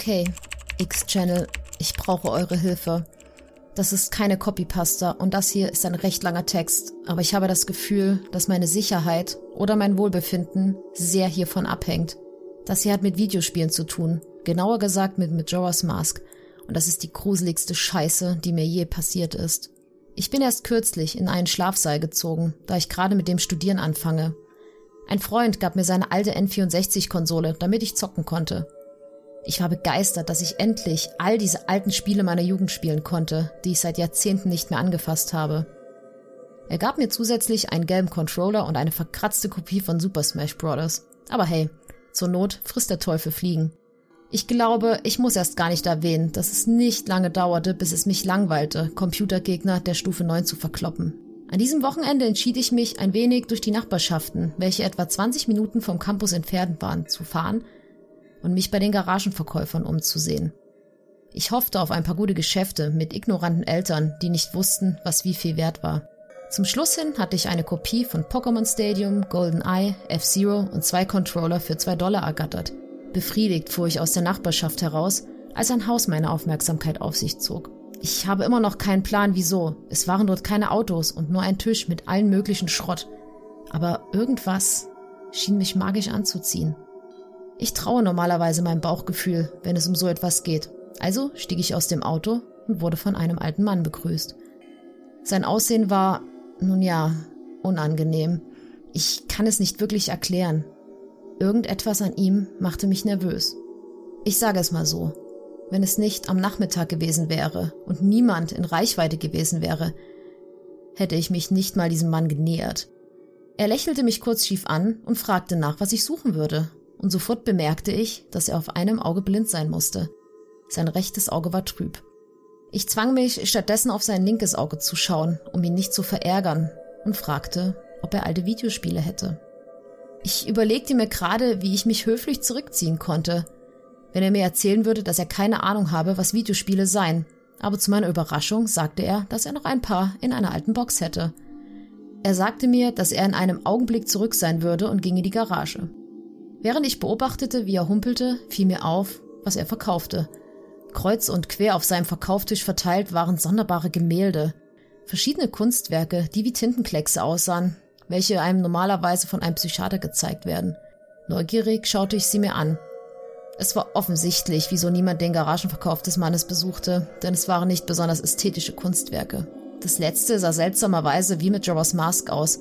Okay, X-Channel, ich brauche eure Hilfe. Das ist keine Copypasta und das hier ist ein recht langer Text, aber ich habe das Gefühl, dass meine Sicherheit oder mein Wohlbefinden sehr hiervon abhängt. Das hier hat mit Videospielen zu tun, genauer gesagt mit Majora's Mask und das ist die gruseligste Scheiße, die mir je passiert ist. Ich bin erst kürzlich in einen Schlafsaal gezogen, da ich gerade mit dem Studieren anfange. Ein Freund gab mir seine alte N64-Konsole, damit ich zocken konnte. Ich war begeistert, dass ich endlich all diese alten Spiele meiner Jugend spielen konnte, die ich seit Jahrzehnten nicht mehr angefasst habe. Er gab mir zusätzlich einen gelben Controller und eine verkratzte Kopie von Super Smash Bros. Aber hey, zur Not frisst der Teufel Fliegen. Ich glaube, ich muss erst gar nicht erwähnen, dass es nicht lange dauerte, bis es mich langweilte, Computergegner der Stufe 9 zu verkloppen. An diesem Wochenende entschied ich mich, ein wenig durch die Nachbarschaften, welche etwa 20 Minuten vom Campus entfernt waren, zu fahren und mich bei den Garagenverkäufern umzusehen. Ich hoffte auf ein paar gute Geschäfte mit ignoranten Eltern, die nicht wussten, was wie viel wert war. Zum Schluss hin hatte ich eine Kopie von Pokémon Stadium, Golden Eye, F-Zero und zwei Controller für zwei Dollar ergattert. Befriedigt fuhr ich aus der Nachbarschaft heraus, als ein Haus meine Aufmerksamkeit auf sich zog. Ich habe immer noch keinen Plan, wieso. Es waren dort keine Autos und nur ein Tisch mit allen möglichen Schrott. Aber irgendwas schien mich magisch anzuziehen. Ich traue normalerweise meinem Bauchgefühl, wenn es um so etwas geht. Also stieg ich aus dem Auto und wurde von einem alten Mann begrüßt. Sein Aussehen war, nun ja, unangenehm. Ich kann es nicht wirklich erklären. Irgendetwas an ihm machte mich nervös. Ich sage es mal so. Wenn es nicht am Nachmittag gewesen wäre und niemand in Reichweite gewesen wäre, hätte ich mich nicht mal diesem Mann genähert. Er lächelte mich kurz schief an und fragte nach, was ich suchen würde, und sofort bemerkte ich, dass er auf einem Auge blind sein musste. Sein rechtes Auge war trüb. Ich zwang mich stattdessen auf sein linkes Auge zu schauen, um ihn nicht zu verärgern, und fragte, ob er alte Videospiele hätte. Ich überlegte mir gerade, wie ich mich höflich zurückziehen konnte, wenn er mir erzählen würde, dass er keine Ahnung habe, was Videospiele seien. Aber zu meiner Überraschung sagte er, dass er noch ein paar in einer alten Box hätte. Er sagte mir, dass er in einem Augenblick zurück sein würde und ging in die Garage. Während ich beobachtete, wie er humpelte, fiel mir auf, was er verkaufte. Kreuz und quer auf seinem Verkauftisch verteilt waren sonderbare Gemälde. Verschiedene Kunstwerke, die wie Tintenkleckse aussahen, welche einem normalerweise von einem Psychiater gezeigt werden. Neugierig schaute ich sie mir an. Es war offensichtlich, wieso niemand den Garagenverkauf des Mannes besuchte, denn es waren nicht besonders ästhetische Kunstwerke. Das letzte sah seltsamerweise wie mit Jorahs Mask aus,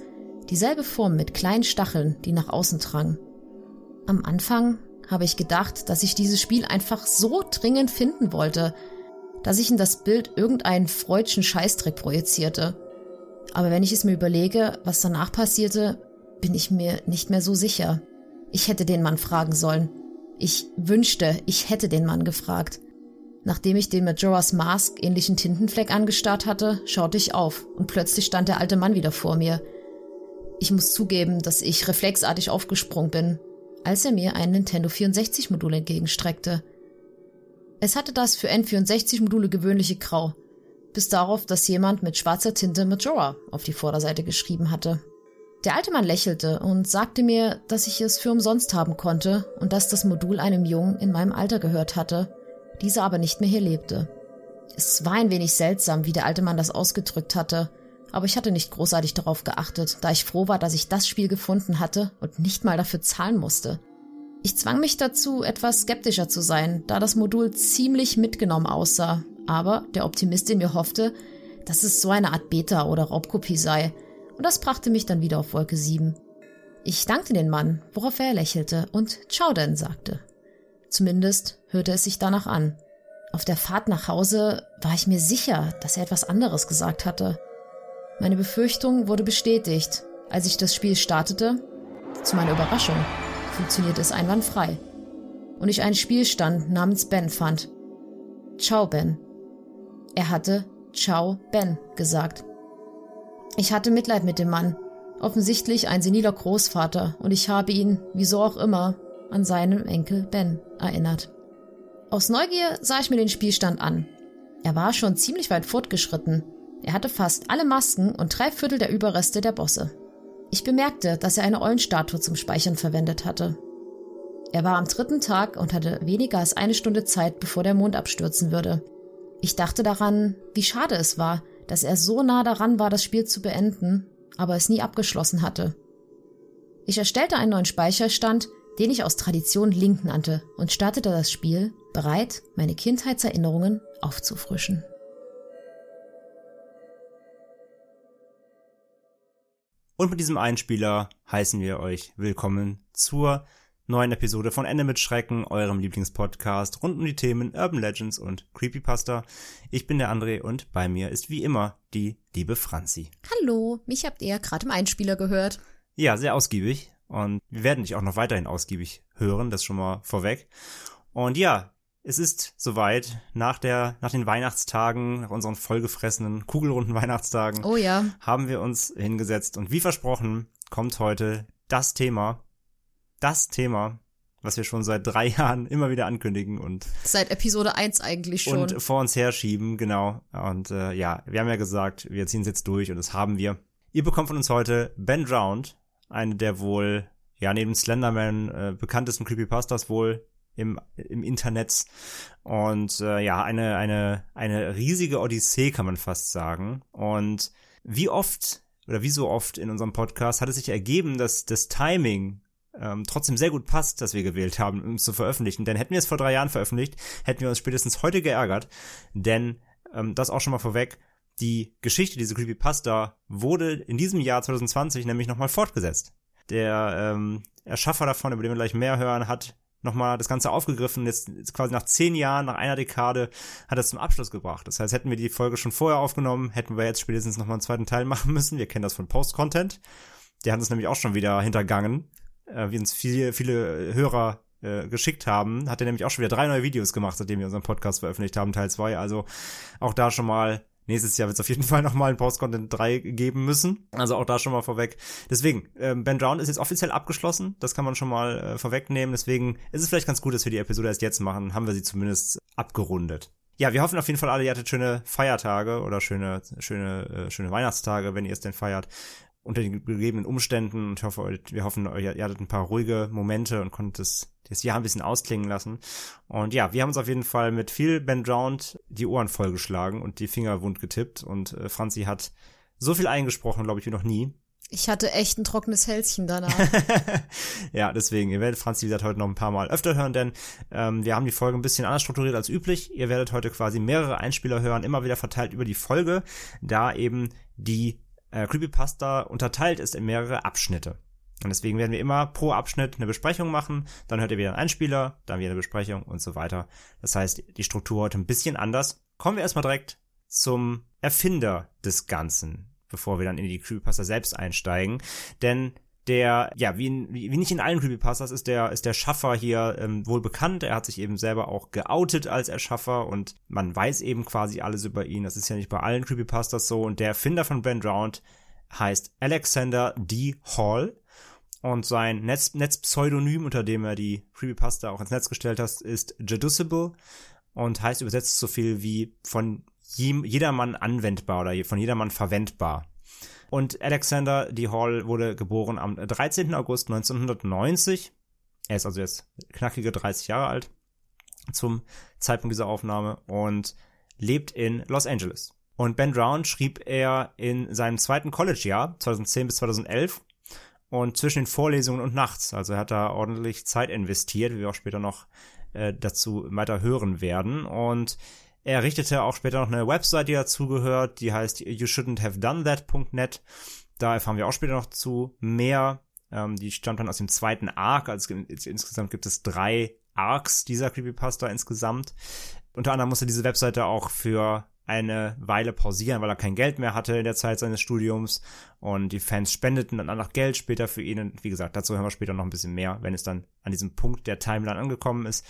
dieselbe Form mit kleinen Stacheln, die nach außen drangen. Am Anfang habe ich gedacht, dass ich dieses Spiel einfach so dringend finden wollte, dass ich in das Bild irgendeinen freudschen Scheißdreck projizierte. Aber wenn ich es mir überlege, was danach passierte, bin ich mir nicht mehr so sicher. Ich hätte den Mann fragen sollen. Ich wünschte, ich hätte den Mann gefragt. Nachdem ich den Majora's Mask ähnlichen Tintenfleck angestarrt hatte, schaute ich auf und plötzlich stand der alte Mann wieder vor mir. Ich muss zugeben, dass ich reflexartig aufgesprungen bin, als er mir ein Nintendo 64 Modul entgegenstreckte. Es hatte das für N64 Module gewöhnliche Grau, bis darauf, dass jemand mit schwarzer Tinte Majora auf die Vorderseite geschrieben hatte. Der alte Mann lächelte und sagte mir, dass ich es für umsonst haben konnte und dass das Modul einem Jungen in meinem Alter gehört hatte, dieser aber nicht mehr hier lebte. Es war ein wenig seltsam, wie der alte Mann das ausgedrückt hatte, aber ich hatte nicht großartig darauf geachtet, da ich froh war, dass ich das Spiel gefunden hatte und nicht mal dafür zahlen musste. Ich zwang mich dazu, etwas skeptischer zu sein, da das Modul ziemlich mitgenommen aussah, aber der Optimist in mir hoffte, dass es so eine Art Beta oder Raubkopie sei, und das brachte mich dann wieder auf Wolke 7. Ich dankte den Mann, worauf er lächelte und Ciao denn sagte. Zumindest hörte es sich danach an. Auf der Fahrt nach Hause war ich mir sicher, dass er etwas anderes gesagt hatte. Meine Befürchtung wurde bestätigt, als ich das Spiel startete. Zu meiner Überraschung funktionierte es einwandfrei. Und ich einen Spielstand namens Ben fand. Ciao, Ben. Er hatte Ciao, Ben gesagt. Ich hatte Mitleid mit dem Mann, offensichtlich ein seniler Großvater, und ich habe ihn, wieso auch immer, an seinen Enkel Ben erinnert. Aus Neugier sah ich mir den Spielstand an. Er war schon ziemlich weit fortgeschritten. Er hatte fast alle Masken und drei Viertel der Überreste der Bosse. Ich bemerkte, dass er eine Eulenstatue zum Speichern verwendet hatte. Er war am dritten Tag und hatte weniger als eine Stunde Zeit, bevor der Mond abstürzen würde. Ich dachte daran, wie schade es war, dass er so nah daran war, das Spiel zu beenden, aber es nie abgeschlossen hatte. Ich erstellte einen neuen Speicherstand, den ich aus Tradition Link nannte, und startete das Spiel, bereit, meine Kindheitserinnerungen aufzufrischen. Und mit diesem Einspieler heißen wir euch willkommen zur neuen Episode von Ende mit Schrecken, eurem Lieblingspodcast rund um die Themen Urban Legends und Creepypasta. Ich bin der André und bei mir ist wie immer die liebe Franzi. Hallo, mich habt ihr gerade im Einspieler gehört. Ja, sehr ausgiebig und wir werden dich auch noch weiterhin ausgiebig hören, das schon mal vorweg. Und ja, es ist soweit, nach der, nach den Weihnachtstagen, nach unseren vollgefressenen, kugelrunden Weihnachtstagen, Oh ja, haben wir uns hingesetzt und wie versprochen kommt heute das Thema, das Thema, was wir schon seit drei Jahren immer wieder ankündigen und, seit Episode 1 eigentlich schon. und vor uns herschieben, genau. Und äh, ja, wir haben ja gesagt, wir ziehen es jetzt durch und das haben wir. Ihr bekommt von uns heute Ben Drowned, eine der wohl, ja, neben Slenderman äh, bekanntesten Creepypastas wohl im, im Internet. Und äh, ja, eine, eine, eine riesige Odyssee, kann man fast sagen. Und wie oft oder wie so oft in unserem Podcast hat es sich ergeben, dass das Timing ähm, trotzdem sehr gut passt, dass wir gewählt haben, um es zu veröffentlichen. Denn hätten wir es vor drei Jahren veröffentlicht, hätten wir uns spätestens heute geärgert. Denn ähm, das auch schon mal vorweg, die Geschichte, diese Creepypasta, wurde in diesem Jahr 2020 nämlich nochmal fortgesetzt. Der ähm, Erschaffer davon, über den wir gleich mehr hören, hat nochmal das Ganze aufgegriffen. Jetzt, quasi nach zehn Jahren, nach einer Dekade, hat es zum Abschluss gebracht. Das heißt, hätten wir die Folge schon vorher aufgenommen, hätten wir jetzt spätestens nochmal einen zweiten Teil machen müssen. Wir kennen das von Post-Content. Der hat uns nämlich auch schon wieder hintergangen, äh, wie uns viele, viele Hörer äh, geschickt haben. Hat er nämlich auch schon wieder drei neue Videos gemacht, seitdem wir unseren Podcast veröffentlicht haben, Teil 2. Also auch da schon mal Nächstes Jahr wird es auf jeden Fall nochmal ein Post-Content 3 geben müssen. Also auch da schon mal vorweg. Deswegen, ähm, Ben Drown ist jetzt offiziell abgeschlossen. Das kann man schon mal äh, vorwegnehmen. Deswegen ist es vielleicht ganz gut, dass wir die Episode erst jetzt machen. Haben wir sie zumindest abgerundet. Ja, wir hoffen auf jeden Fall alle, ihr hattet schöne Feiertage oder schöne, schöne, äh, schöne Weihnachtstage, wenn ihr es denn feiert unter den gegebenen Umständen und ich hoffe, wir hoffen, ihr hattet ein paar ruhige Momente und konntet das, das Jahr ein bisschen ausklingen lassen. Und ja, wir haben uns auf jeden Fall mit viel Ben Drowned die Ohren vollgeschlagen und die Finger wund getippt und äh, Franzi hat so viel eingesprochen, glaube ich, wie noch nie. Ich hatte echt ein trockenes Hälschen danach. ja, deswegen, ihr werdet Franzi, wie gesagt, heute noch ein paar Mal öfter hören, denn ähm, wir haben die Folge ein bisschen anders strukturiert als üblich. Ihr werdet heute quasi mehrere Einspieler hören, immer wieder verteilt über die Folge, da eben die äh, Creepypasta unterteilt ist in mehrere Abschnitte. Und deswegen werden wir immer pro Abschnitt eine Besprechung machen, dann hört ihr wieder einen Einspieler, dann wieder eine Besprechung und so weiter. Das heißt, die Struktur heute ein bisschen anders. Kommen wir erstmal direkt zum Erfinder des Ganzen, bevor wir dann in die Creepypasta selbst einsteigen. Denn der, ja, wie, in, wie, nicht in allen Creepypastas ist der, ist der Schaffer hier ähm, wohl bekannt. Er hat sich eben selber auch geoutet als Erschaffer und man weiß eben quasi alles über ihn. Das ist ja nicht bei allen Creepypastas so. Und der Erfinder von Ben Drowned heißt Alexander D. Hall. Und sein Netz, Netzpseudonym, unter dem er die Creepypasta auch ins Netz gestellt hat, ist Jeducible und heißt übersetzt so viel wie von jedermann anwendbar oder von jedermann verwendbar. Und Alexander D. Hall wurde geboren am 13. August 1990. Er ist also jetzt knackige 30 Jahre alt zum Zeitpunkt dieser Aufnahme und lebt in Los Angeles. Und Ben Drown schrieb er in seinem zweiten College-Jahr, 2010 bis 2011, und zwischen den Vorlesungen und nachts. Also er hat da ordentlich Zeit investiert, wie wir auch später noch äh, dazu weiter hören werden. Und er richtete auch später noch eine Website, die dazugehört, die heißt you shouldn't have done that.net. Da erfahren wir auch später noch zu mehr. Ähm, die stammt dann aus dem zweiten Arc. Also insgesamt gibt es drei Arcs dieser Creepypasta insgesamt. Unter anderem musste diese Webseite auch für eine Weile pausieren, weil er kein Geld mehr hatte in der Zeit seines Studiums und die Fans spendeten dann auch Geld später für ihn und wie gesagt, dazu hören wir später noch ein bisschen mehr, wenn es dann an diesem Punkt der Timeline angekommen ist.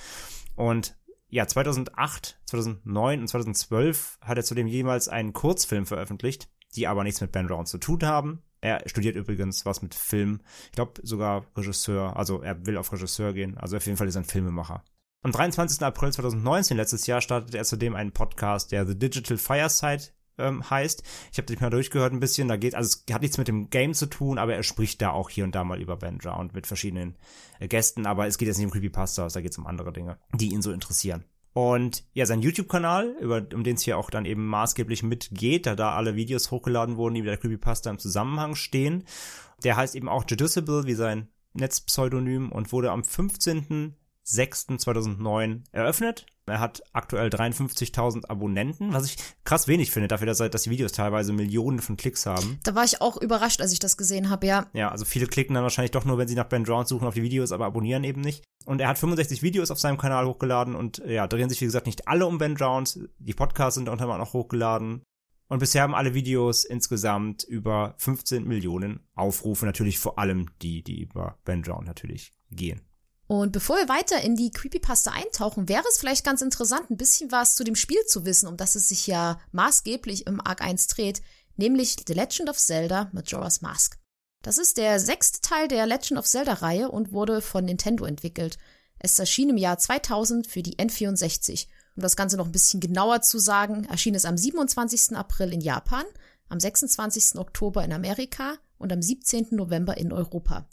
Und ja, 2008, 2009 und 2012 hat er zudem jemals einen Kurzfilm veröffentlicht, die aber nichts mit Ben Brown zu tun haben. Er studiert übrigens was mit Film. Ich glaube sogar Regisseur. Also er will auf Regisseur gehen. Also auf jeden Fall ist er ein Filmemacher. Am 23. April 2019, letztes Jahr, startete er zudem einen Podcast, der The Digital Fireside ähm, heißt. Ich habe dich mal durchgehört ein bisschen. Da geht, also es hat nichts mit dem Game zu tun, aber er spricht da auch hier und da mal über Ben Drowned mit verschiedenen äh, Gästen. Aber es geht jetzt nicht um Creepypastas, da geht es um andere Dinge, die ihn so interessieren. Und ja, sein YouTube-Kanal, über, um den es hier auch dann eben maßgeblich mitgeht, da da alle Videos hochgeladen wurden, die mit der Creepypasta im Zusammenhang stehen. Der heißt eben auch Judiciable, wie sein Netzpseudonym und wurde am 15.06.2009 eröffnet er hat aktuell 53.000 Abonnenten, was ich krass wenig finde, dafür, dass, dass die Videos teilweise Millionen von Klicks haben. Da war ich auch überrascht, als ich das gesehen habe, ja. Ja, also viele klicken dann wahrscheinlich doch nur, wenn sie nach Ben Drown suchen auf die Videos, aber abonnieren eben nicht. Und er hat 65 Videos auf seinem Kanal hochgeladen und ja, drehen sich wie gesagt nicht alle um Ben Drowns. Die Podcasts sind unter anderem auch hochgeladen. Und bisher haben alle Videos insgesamt über 15 Millionen Aufrufe, natürlich vor allem die, die über Ben Drown natürlich gehen. Und bevor wir weiter in die Creepypasta eintauchen, wäre es vielleicht ganz interessant, ein bisschen was zu dem Spiel zu wissen, um das es sich ja maßgeblich im Arc 1 dreht, nämlich The Legend of Zelda Majora's Mask. Das ist der sechste Teil der Legend of Zelda-Reihe und wurde von Nintendo entwickelt. Es erschien im Jahr 2000 für die N64. Um das Ganze noch ein bisschen genauer zu sagen, erschien es am 27. April in Japan, am 26. Oktober in Amerika und am 17. November in Europa.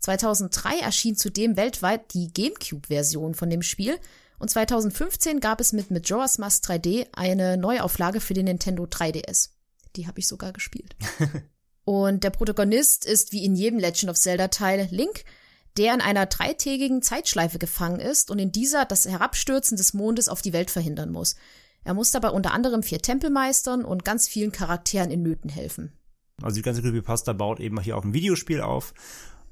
2003 erschien zudem weltweit die GameCube-Version von dem Spiel und 2015 gab es mit Majora's Mask 3D eine Neuauflage für den Nintendo 3DS. Die habe ich sogar gespielt. und der Protagonist ist wie in jedem Legend of Zelda Teil Link, der in einer dreitägigen Zeitschleife gefangen ist und in dieser das Herabstürzen des Mondes auf die Welt verhindern muss. Er muss dabei unter anderem vier Tempel meistern und ganz vielen Charakteren in Nöten helfen. Also die ganze Creepypasta baut eben hier auf ein Videospiel auf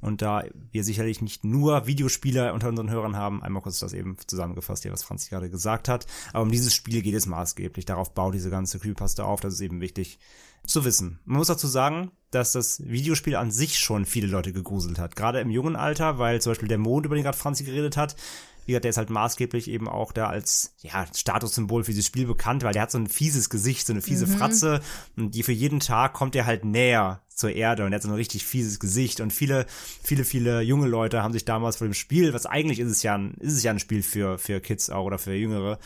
und da wir sicherlich nicht nur Videospieler unter unseren Hörern haben, einmal kurz das eben zusammengefasst, hier, was Franz gerade gesagt hat. Aber um dieses Spiel geht es maßgeblich. Darauf baut diese ganze Creepypasta auf. Das ist eben wichtig zu wissen. Man muss dazu sagen, dass das Videospiel an sich schon viele Leute gegruselt hat. Gerade im jungen Alter, weil zum Beispiel der Mond, über den gerade Franzi geredet hat, wie gesagt, der ist halt maßgeblich eben auch da als ja, Statussymbol für dieses Spiel bekannt, weil der hat so ein fieses Gesicht, so eine fiese mhm. Fratze und die für jeden Tag kommt er halt näher zur Erde und er hat so ein richtig fieses Gesicht und viele, viele, viele junge Leute haben sich damals vor dem Spiel, was eigentlich ist es ja ein, ist es ja ein Spiel für, für Kids auch oder für Jüngere,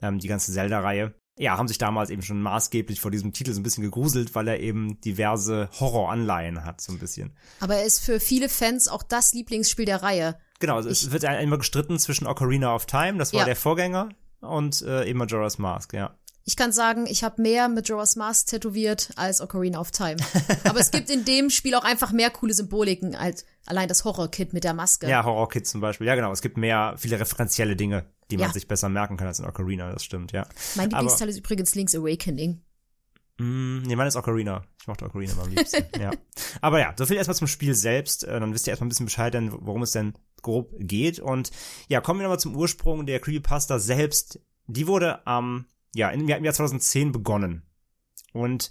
ähm, die ganze Zelda-Reihe, ja, haben sich damals eben schon maßgeblich vor diesem Titel so ein bisschen gegruselt, weil er eben diverse Horroranleihen hat, so ein bisschen. Aber er ist für viele Fans auch das Lieblingsspiel der Reihe. Genau, also es wird immer gestritten zwischen Ocarina of Time, das war ja. der Vorgänger, und äh, eben Majora's Mask, ja. Ich kann sagen, ich habe mehr Majora's Mask tätowiert als Ocarina of Time. Aber es gibt in dem Spiel auch einfach mehr coole Symboliken als allein das Horror-Kit mit der Maske. Ja, Horror-Kit zum Beispiel. Ja, genau. Es gibt mehr, viele referenzielle Dinge, die man ja. sich besser merken kann als in Ocarina. Das stimmt, ja. Mein Lieblingsteil ist übrigens Link's Awakening. Mm, nee, meine ist Ocarina. Ich mochte Ocarina am liebsten, ja. Aber ja, so viel erstmal zum Spiel selbst. Äh, dann wisst ihr erstmal ein bisschen Bescheid, worum es denn grob geht. Und ja, kommen wir nochmal zum Ursprung der Creepypasta selbst. Die wurde am, ja, im Jahr, im Jahr 2010 begonnen. Und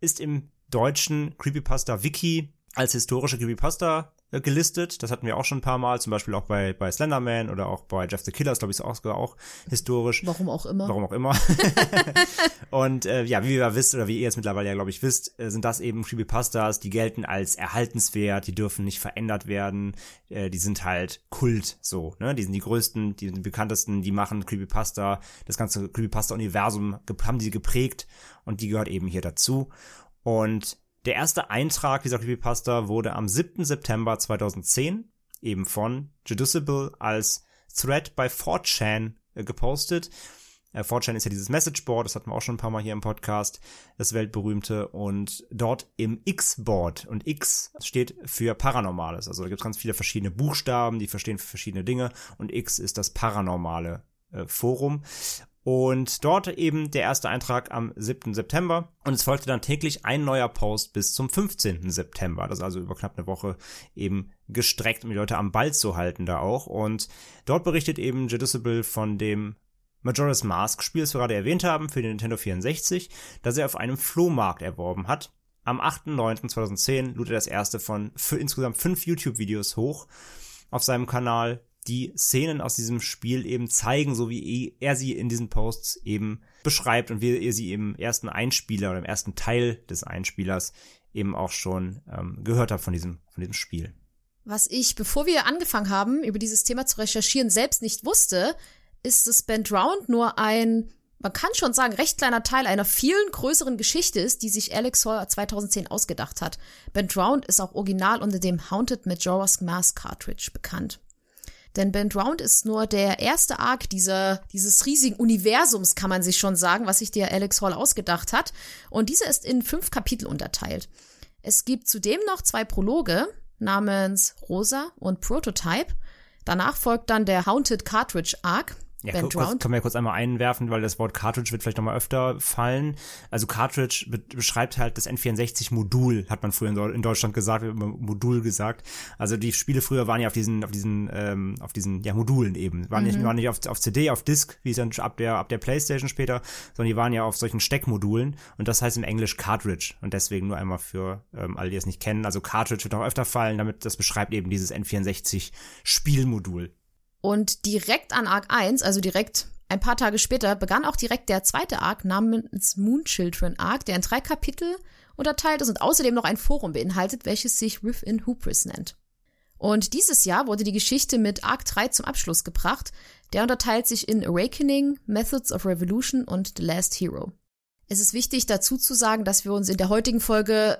ist im deutschen Creepypasta Wiki als historische Creepypasta gelistet. Das hatten wir auch schon ein paar Mal, zum Beispiel auch bei, bei Slenderman oder auch bei Jeff the Killer, glaube ich, ist auch sogar auch historisch. Warum auch immer. Warum auch immer. und äh, ja, wie ihr wisst, oder wie ihr jetzt mittlerweile ja, glaube ich, wisst, äh, sind das eben Creepypastas, die gelten als erhaltenswert, die dürfen nicht verändert werden, äh, die sind halt Kult, so, ne? Die sind die größten, die sind die bekanntesten, die machen Creepypasta, das ganze Creepypasta-Universum haben die geprägt und die gehört eben hier dazu. Und der erste Eintrag dieser Creepypasta wurde am 7. September 2010 eben von Judiciable als Thread bei 4chan äh, gepostet. Äh, 4chan ist ja dieses Messageboard, das hatten wir auch schon ein paar Mal hier im Podcast, das weltberühmte. Und dort im X-Board, und X steht für Paranormales. Also da gibt es ganz viele verschiedene Buchstaben, die verstehen verschiedene Dinge. Und X ist das paranormale äh, Forum. Und dort eben der erste Eintrag am 7. September. Und es folgte dann täglich ein neuer Post bis zum 15. September. Das ist also über knapp eine Woche eben gestreckt, um die Leute am Ball zu halten da auch. Und dort berichtet eben Judiciable von dem Majora's Mask Spiel, das wir gerade erwähnt haben, für den Nintendo 64, das er auf einem Flohmarkt erworben hat. Am 8.9.2010 lud er das erste von für insgesamt fünf YouTube-Videos hoch auf seinem Kanal, die Szenen aus diesem Spiel eben zeigen, so wie er sie in diesen Posts eben beschreibt und wie er sie im ersten Einspieler oder im ersten Teil des Einspielers eben auch schon ähm, gehört hat von diesem, von diesem Spiel. Was ich, bevor wir angefangen haben, über dieses Thema zu recherchieren, selbst nicht wusste, ist, dass Band Round nur ein, man kann schon sagen, recht kleiner Teil einer vielen größeren Geschichte ist, die sich Alex Hall 2010 ausgedacht hat. Band Round ist auch original unter dem Haunted Majora's Mask Cartridge bekannt. Denn Band Round ist nur der erste Arc dieser, dieses riesigen Universums, kann man sich schon sagen, was sich der Alex Hall ausgedacht hat. Und dieser ist in fünf Kapitel unterteilt. Es gibt zudem noch zwei Prologe namens Rosa und Prototype. Danach folgt dann der Haunted Cartridge Arc, ja, kurz, können wir ja kurz einmal einwerfen, weil das Wort Cartridge wird vielleicht nochmal öfter fallen. Also Cartridge be beschreibt halt das N64-Modul, hat man früher in, Deutschland gesagt, Modul gesagt. Also die Spiele früher waren ja auf diesen, auf diesen, ähm, auf diesen, ja, Modulen eben. Waren mhm. nicht, waren nicht auf, auf CD, auf Disk, wie es dann ab der, ab der Playstation später, sondern die waren ja auf solchen Steckmodulen und das heißt im Englisch Cartridge. Und deswegen nur einmal für ähm, alle, die es nicht kennen. Also Cartridge wird auch öfter fallen, damit das beschreibt eben dieses N64-Spielmodul. Und direkt an Arc 1, also direkt ein paar Tage später, begann auch direkt der zweite Arc namens Moon Children Arc, der in drei Kapitel unterteilt ist und außerdem noch ein Forum beinhaltet, welches sich Within Hubris nennt. Und dieses Jahr wurde die Geschichte mit Arc 3 zum Abschluss gebracht. Der unterteilt sich in Awakening, Methods of Revolution und The Last Hero. Es ist wichtig dazu zu sagen, dass wir uns in der heutigen Folge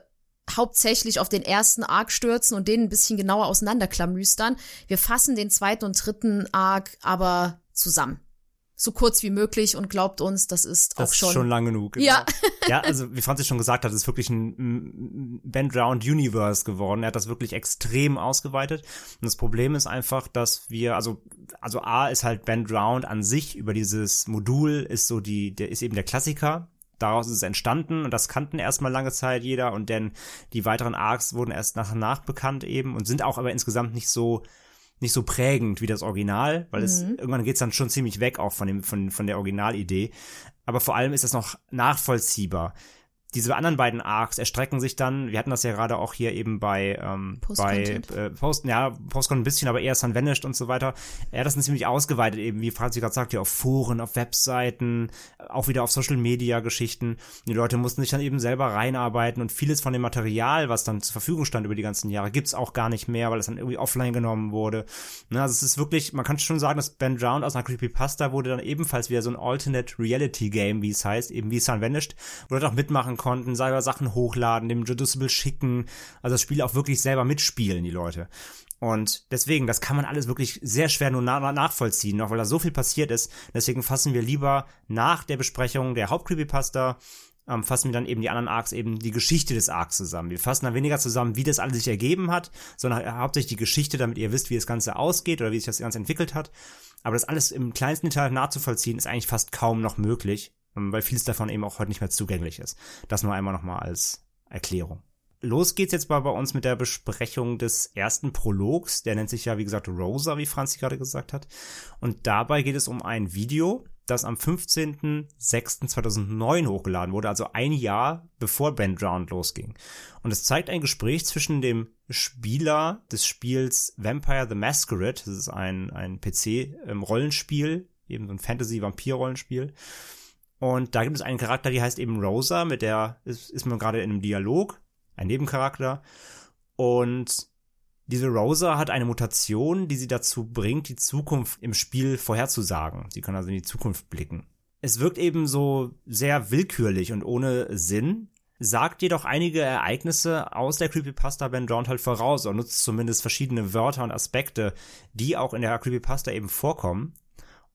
hauptsächlich auf den ersten Arc stürzen und den ein bisschen genauer auseinanderklamüstern. Wir fassen den zweiten und dritten Arc aber zusammen. So kurz wie möglich und glaubt uns, das ist das auch schon. Ist schon lang genug. Genau. Ja. ja, also wie Francis schon gesagt hat, ist wirklich ein Band Round Universe geworden. Er hat das wirklich extrem ausgeweitet. Und das Problem ist einfach, dass wir, also, also A ist halt Band Round an sich über dieses Modul ist so die, der ist eben der Klassiker daraus ist es entstanden und das kannten erstmal lange Zeit jeder und denn die weiteren Arcs wurden erst nach und nach bekannt eben und sind auch aber insgesamt nicht so nicht so prägend wie das Original, weil mhm. es irgendwann geht's dann schon ziemlich weg auch von dem von von der Originalidee, aber vor allem ist das noch nachvollziehbar diese anderen beiden Arcs erstrecken sich dann, wir hatten das ja gerade auch hier eben bei, ähm, bei äh, Post, ja, Postcon ein bisschen, aber eher Sun Vanished und so weiter. Er hat das ziemlich ausgeweitet, eben, wie Franzi gerade sagte, auf Foren, auf Webseiten, auch wieder auf Social Media Geschichten. Die Leute mussten sich dann eben selber reinarbeiten und vieles von dem Material, was dann zur Verfügung stand über die ganzen Jahre, gibt's auch gar nicht mehr, weil es dann irgendwie offline genommen wurde. Ne, also es ist wirklich, man kann schon sagen, dass Ben Drowned aus einer Creepypasta wurde dann ebenfalls wieder so ein Alternate Reality Game, wie es heißt, eben wie Sun Vanished, wo Leute auch mitmachen konnten, selber Sachen hochladen, dem Judiceable schicken, also das Spiel auch wirklich selber mitspielen, die Leute. Und deswegen, das kann man alles wirklich sehr schwer nur na nachvollziehen, noch weil da so viel passiert ist. Deswegen fassen wir lieber nach der Besprechung der Hauptcreepypasta ähm, fassen wir dann eben die anderen Arcs eben die Geschichte des Arcs zusammen. Wir fassen dann weniger zusammen, wie das alles sich ergeben hat, sondern hauptsächlich die Geschichte, damit ihr wisst, wie das Ganze ausgeht oder wie sich das Ganze entwickelt hat. Aber das alles im kleinsten Detail nachzuvollziehen, ist eigentlich fast kaum noch möglich. Ähm, weil vieles davon eben auch heute nicht mehr zugänglich ist. Das nur einmal nochmal als Erklärung. Los geht's jetzt mal bei uns mit der Besprechung des ersten Prologs. Der nennt sich ja, wie gesagt, Rosa, wie Franzi gerade gesagt hat. Und dabei geht es um ein Video, das am 15.06.2009 hochgeladen wurde, also ein Jahr bevor Band Drowned losging. Und es zeigt ein Gespräch zwischen dem Spieler des Spiels Vampire the Masquerade, das ist ein, ein PC-Rollenspiel, eben so ein Fantasy-Vampir-Rollenspiel, und da gibt es einen Charakter, die heißt eben Rosa, mit der ist, ist man gerade in einem Dialog, ein Nebencharakter. Und diese Rosa hat eine Mutation, die sie dazu bringt, die Zukunft im Spiel vorherzusagen. Sie kann also in die Zukunft blicken. Es wirkt eben so sehr willkürlich und ohne Sinn, sagt jedoch einige Ereignisse aus der Creepypasta Ben Drowned halt voraus und nutzt zumindest verschiedene Wörter und Aspekte, die auch in der Creepypasta eben vorkommen.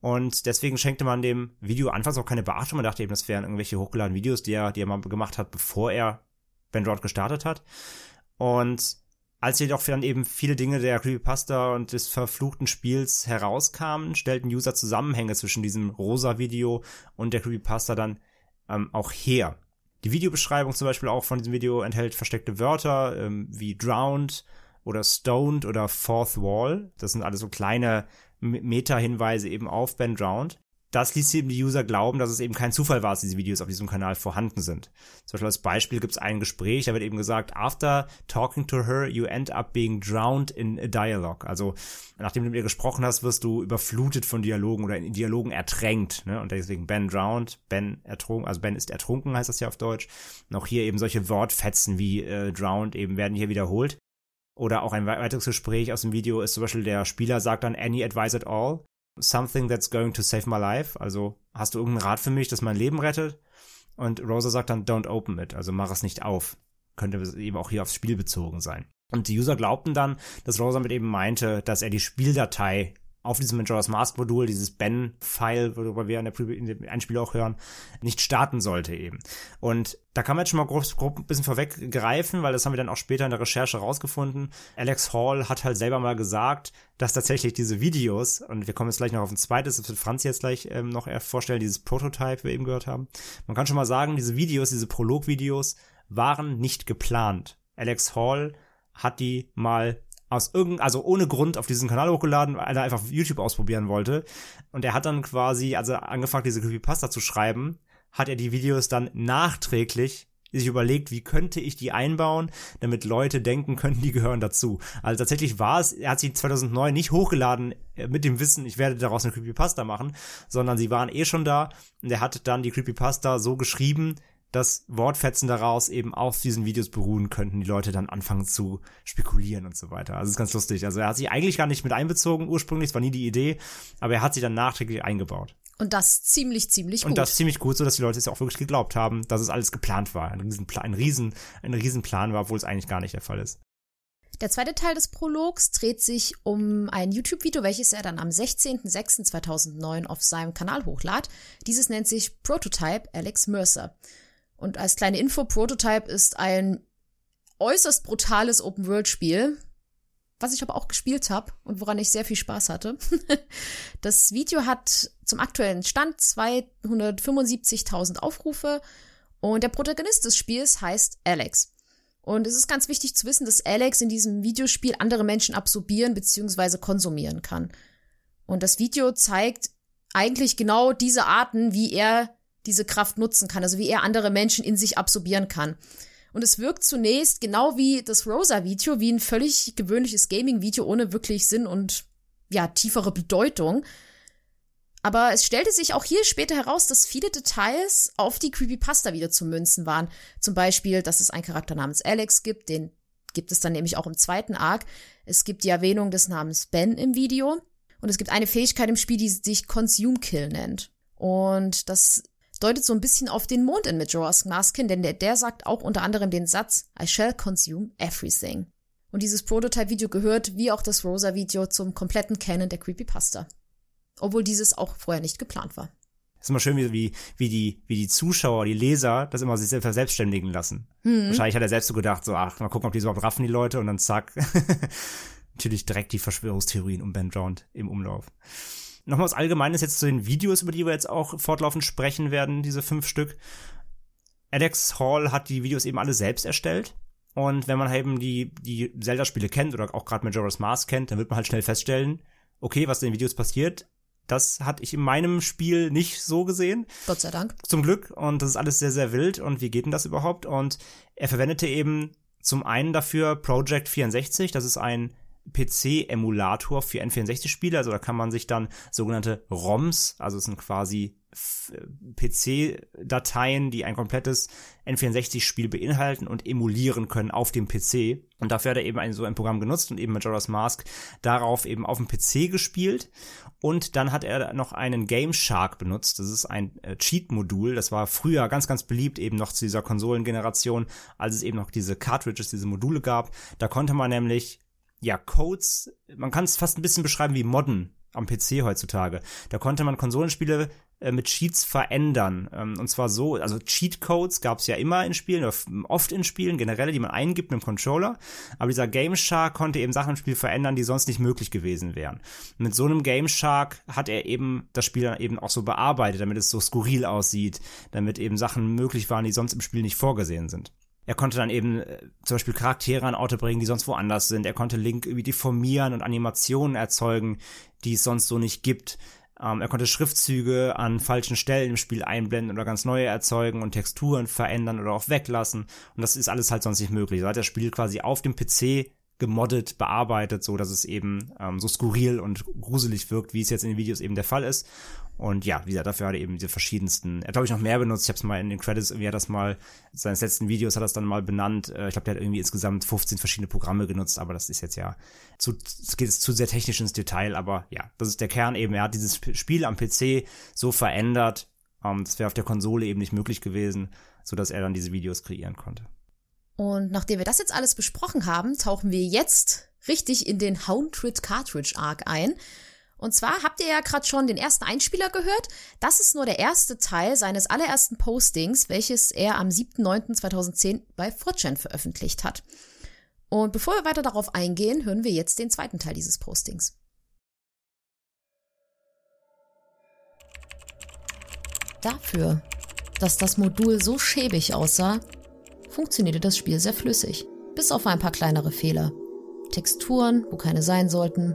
Und deswegen schenkte man dem Video anfangs auch keine Beachtung. Man dachte eben, das wären irgendwelche hochgeladenen Videos, die er, die er mal gemacht hat, bevor er Ben Drowned gestartet hat. Und als jedoch dann eben viele Dinge der Creepypasta und des verfluchten Spiels herauskamen, stellten User Zusammenhänge zwischen diesem Rosa-Video und der Creepypasta dann ähm, auch her. Die Videobeschreibung zum Beispiel auch von diesem Video enthält versteckte Wörter ähm, wie drowned oder stoned oder fourth wall. Das sind alles so kleine Meta-Hinweise eben auf Ben Drowned. das ließ eben die User glauben, dass es eben kein Zufall war, dass diese Videos auf diesem Kanal vorhanden sind. Zum Beispiel als Beispiel gibt es ein Gespräch, da wird eben gesagt, after talking to her, you end up being drowned in a dialogue. Also, nachdem du mit ihr gesprochen hast, wirst du überflutet von Dialogen oder in Dialogen ertränkt. Ne? Und deswegen Ben drowned, Ben ertrunken, also Ben ist ertrunken, heißt das ja auf Deutsch. Und auch hier eben solche Wortfetzen wie äh, drowned eben werden hier wiederholt. Oder auch ein weiteres Gespräch aus dem Video ist zum Beispiel, der Spieler sagt dann, any advice at all? Something that's going to save my life. Also, hast du irgendeinen Rat für mich, das mein Leben rettet? Und Rosa sagt dann, don't open it. Also, mach es nicht auf. Könnte eben auch hier aufs Spiel bezogen sein. Und die User glaubten dann, dass Rosa mit eben meinte, dass er die Spieldatei auf diesem Majora's Mask Modul, dieses Ben-File, worüber wir in der, in dem Einspiel auch hören, nicht starten sollte eben. Und da kann man jetzt schon mal grob, grob ein bisschen vorweggreifen, weil das haben wir dann auch später in der Recherche rausgefunden. Alex Hall hat halt selber mal gesagt, dass tatsächlich diese Videos, und wir kommen jetzt gleich noch auf ein zweites, das wird Franz jetzt gleich ähm, noch vorstellen, dieses Prototype, wir eben gehört haben. Man kann schon mal sagen, diese Videos, diese Prolog-Videos waren nicht geplant. Alex Hall hat die mal aus irgendeinem, also ohne Grund auf diesen Kanal hochgeladen, weil er einfach YouTube ausprobieren wollte. Und er hat dann quasi, also angefangen, diese Creepypasta zu schreiben, hat er die Videos dann nachträglich sich überlegt, wie könnte ich die einbauen, damit Leute denken könnten, die gehören dazu. Also tatsächlich war es, er hat sie 2009 nicht hochgeladen äh, mit dem Wissen, ich werde daraus eine Creepypasta machen, sondern sie waren eh schon da und er hat dann die Creepypasta so geschrieben, dass Wortfetzen daraus eben auf diesen Videos beruhen könnten, die Leute dann anfangen zu spekulieren und so weiter. Also es ist ganz lustig. Also er hat sie eigentlich gar nicht mit einbezogen ursprünglich, es war nie die Idee, aber er hat sie dann nachträglich eingebaut. Und das ziemlich, ziemlich gut. Und das ziemlich gut, so dass die Leute es auch wirklich geglaubt haben, dass es alles geplant war. Ein Riesenplan, ein Riesen, ein Riesenplan war, obwohl es eigentlich gar nicht der Fall ist. Der zweite Teil des Prologs dreht sich um ein YouTube-Video, welches er dann am 16.06.2009 auf seinem Kanal hochlad. Dieses nennt sich Prototype Alex Mercer. Und als kleine Info, Prototype ist ein äußerst brutales Open-World-Spiel, was ich aber auch gespielt habe und woran ich sehr viel Spaß hatte. das Video hat zum aktuellen Stand 275.000 Aufrufe und der Protagonist des Spiels heißt Alex. Und es ist ganz wichtig zu wissen, dass Alex in diesem Videospiel andere Menschen absorbieren bzw. konsumieren kann. Und das Video zeigt eigentlich genau diese Arten, wie er diese Kraft nutzen kann, also wie er andere Menschen in sich absorbieren kann. Und es wirkt zunächst genau wie das Rosa-Video, wie ein völlig gewöhnliches Gaming-Video ohne wirklich Sinn und ja, tiefere Bedeutung. Aber es stellte sich auch hier später heraus, dass viele Details auf die Creepypasta wieder zu münzen waren. Zum Beispiel, dass es einen Charakter namens Alex gibt, den gibt es dann nämlich auch im zweiten Arc. Es gibt die Erwähnung des Namens Ben im Video. Und es gibt eine Fähigkeit im Spiel, die sich Consume Kill nennt. Und das deutet so ein bisschen auf den Mond in Majora's Mask hin, denn der, der sagt auch unter anderem den Satz, I shall consume everything. Und dieses Prototype-Video gehört, wie auch das Rosa-Video, zum kompletten Canon der Creepypasta. Obwohl dieses auch vorher nicht geplant war. Das ist immer schön, wie, wie, die, wie die Zuschauer, die Leser das immer sich verselbstständigen lassen. Mhm. Wahrscheinlich hat er selbst so gedacht, so, ach, mal gucken, ob die so überhaupt raffen, die Leute, und dann zack. Natürlich direkt die Verschwörungstheorien um Ben Drowned im Umlauf. Nochmal was Allgemeines jetzt zu den Videos, über die wir jetzt auch fortlaufend sprechen werden, diese fünf Stück. Alex Hall hat die Videos eben alle selbst erstellt. Und wenn man eben die, die Zelda-Spiele kennt oder auch gerade Majora's Mask kennt, dann wird man halt schnell feststellen, okay, was in den Videos passiert, das hatte ich in meinem Spiel nicht so gesehen. Gott sei Dank. Zum Glück. Und das ist alles sehr, sehr wild. Und wie geht denn das überhaupt? Und er verwendete eben zum einen dafür Project 64. Das ist ein PC-Emulator für N64-Spiele. Also da kann man sich dann sogenannte ROMs, also es sind quasi PC-Dateien, die ein komplettes N64-Spiel beinhalten und emulieren können auf dem PC. Und dafür hat er eben ein, so ein Programm genutzt und eben Majora's Mask darauf eben auf dem PC gespielt. Und dann hat er noch einen Game Shark benutzt. Das ist ein äh, Cheat-Modul. Das war früher ganz, ganz beliebt eben noch zu dieser Konsolengeneration, als es eben noch diese Cartridges, diese Module gab. Da konnte man nämlich ja, Codes, man kann es fast ein bisschen beschreiben wie Modden am PC heutzutage. Da konnte man Konsolenspiele äh, mit Cheats verändern. Ähm, und zwar so, also Cheat-Codes gab es ja immer in Spielen, oder oft in Spielen, generell, die man eingibt mit dem Controller. Aber dieser Game Shark konnte eben Sachen im Spiel verändern, die sonst nicht möglich gewesen wären. Und mit so einem Game Shark hat er eben das Spiel dann eben auch so bearbeitet, damit es so skurril aussieht, damit eben Sachen möglich waren, die sonst im Spiel nicht vorgesehen sind. Er konnte dann eben äh, zum Beispiel Charaktere an Orte bringen, die sonst woanders sind. Er konnte Link irgendwie deformieren und Animationen erzeugen, die es sonst so nicht gibt. Ähm, er konnte Schriftzüge an falschen Stellen im Spiel einblenden oder ganz neue erzeugen und Texturen verändern oder auch weglassen. Und das ist alles halt sonst nicht möglich. So hat das Spiel quasi auf dem PC gemoddet, bearbeitet, so dass es eben ähm, so skurril und gruselig wirkt, wie es jetzt in den Videos eben der Fall ist. Und ja, wie gesagt, dafür hat er eben diese verschiedensten, er glaube ich noch mehr benutzt. Ich habe es mal in den Credits, irgendwie hat das mal, seines letzten Videos hat er es dann mal benannt. Äh, ich glaube, der hat irgendwie insgesamt 15 verschiedene Programme genutzt, aber das ist jetzt ja zu, es geht jetzt zu sehr technisch ins Detail, aber ja, das ist der Kern eben. Er hat dieses Spiel am PC so verändert, ähm, das wäre auf der Konsole eben nicht möglich gewesen, so dass er dann diese Videos kreieren konnte. Und nachdem wir das jetzt alles besprochen haben, tauchen wir jetzt richtig in den Houndred Cartridge Arc ein. Und zwar habt ihr ja gerade schon den ersten Einspieler gehört. Das ist nur der erste Teil seines allerersten Postings, welches er am 7.9.2010 bei 4chan veröffentlicht hat. Und bevor wir weiter darauf eingehen, hören wir jetzt den zweiten Teil dieses Postings. Dafür, dass das Modul so schäbig aussah, funktionierte das Spiel sehr flüssig, bis auf ein paar kleinere Fehler. Texturen, wo keine sein sollten,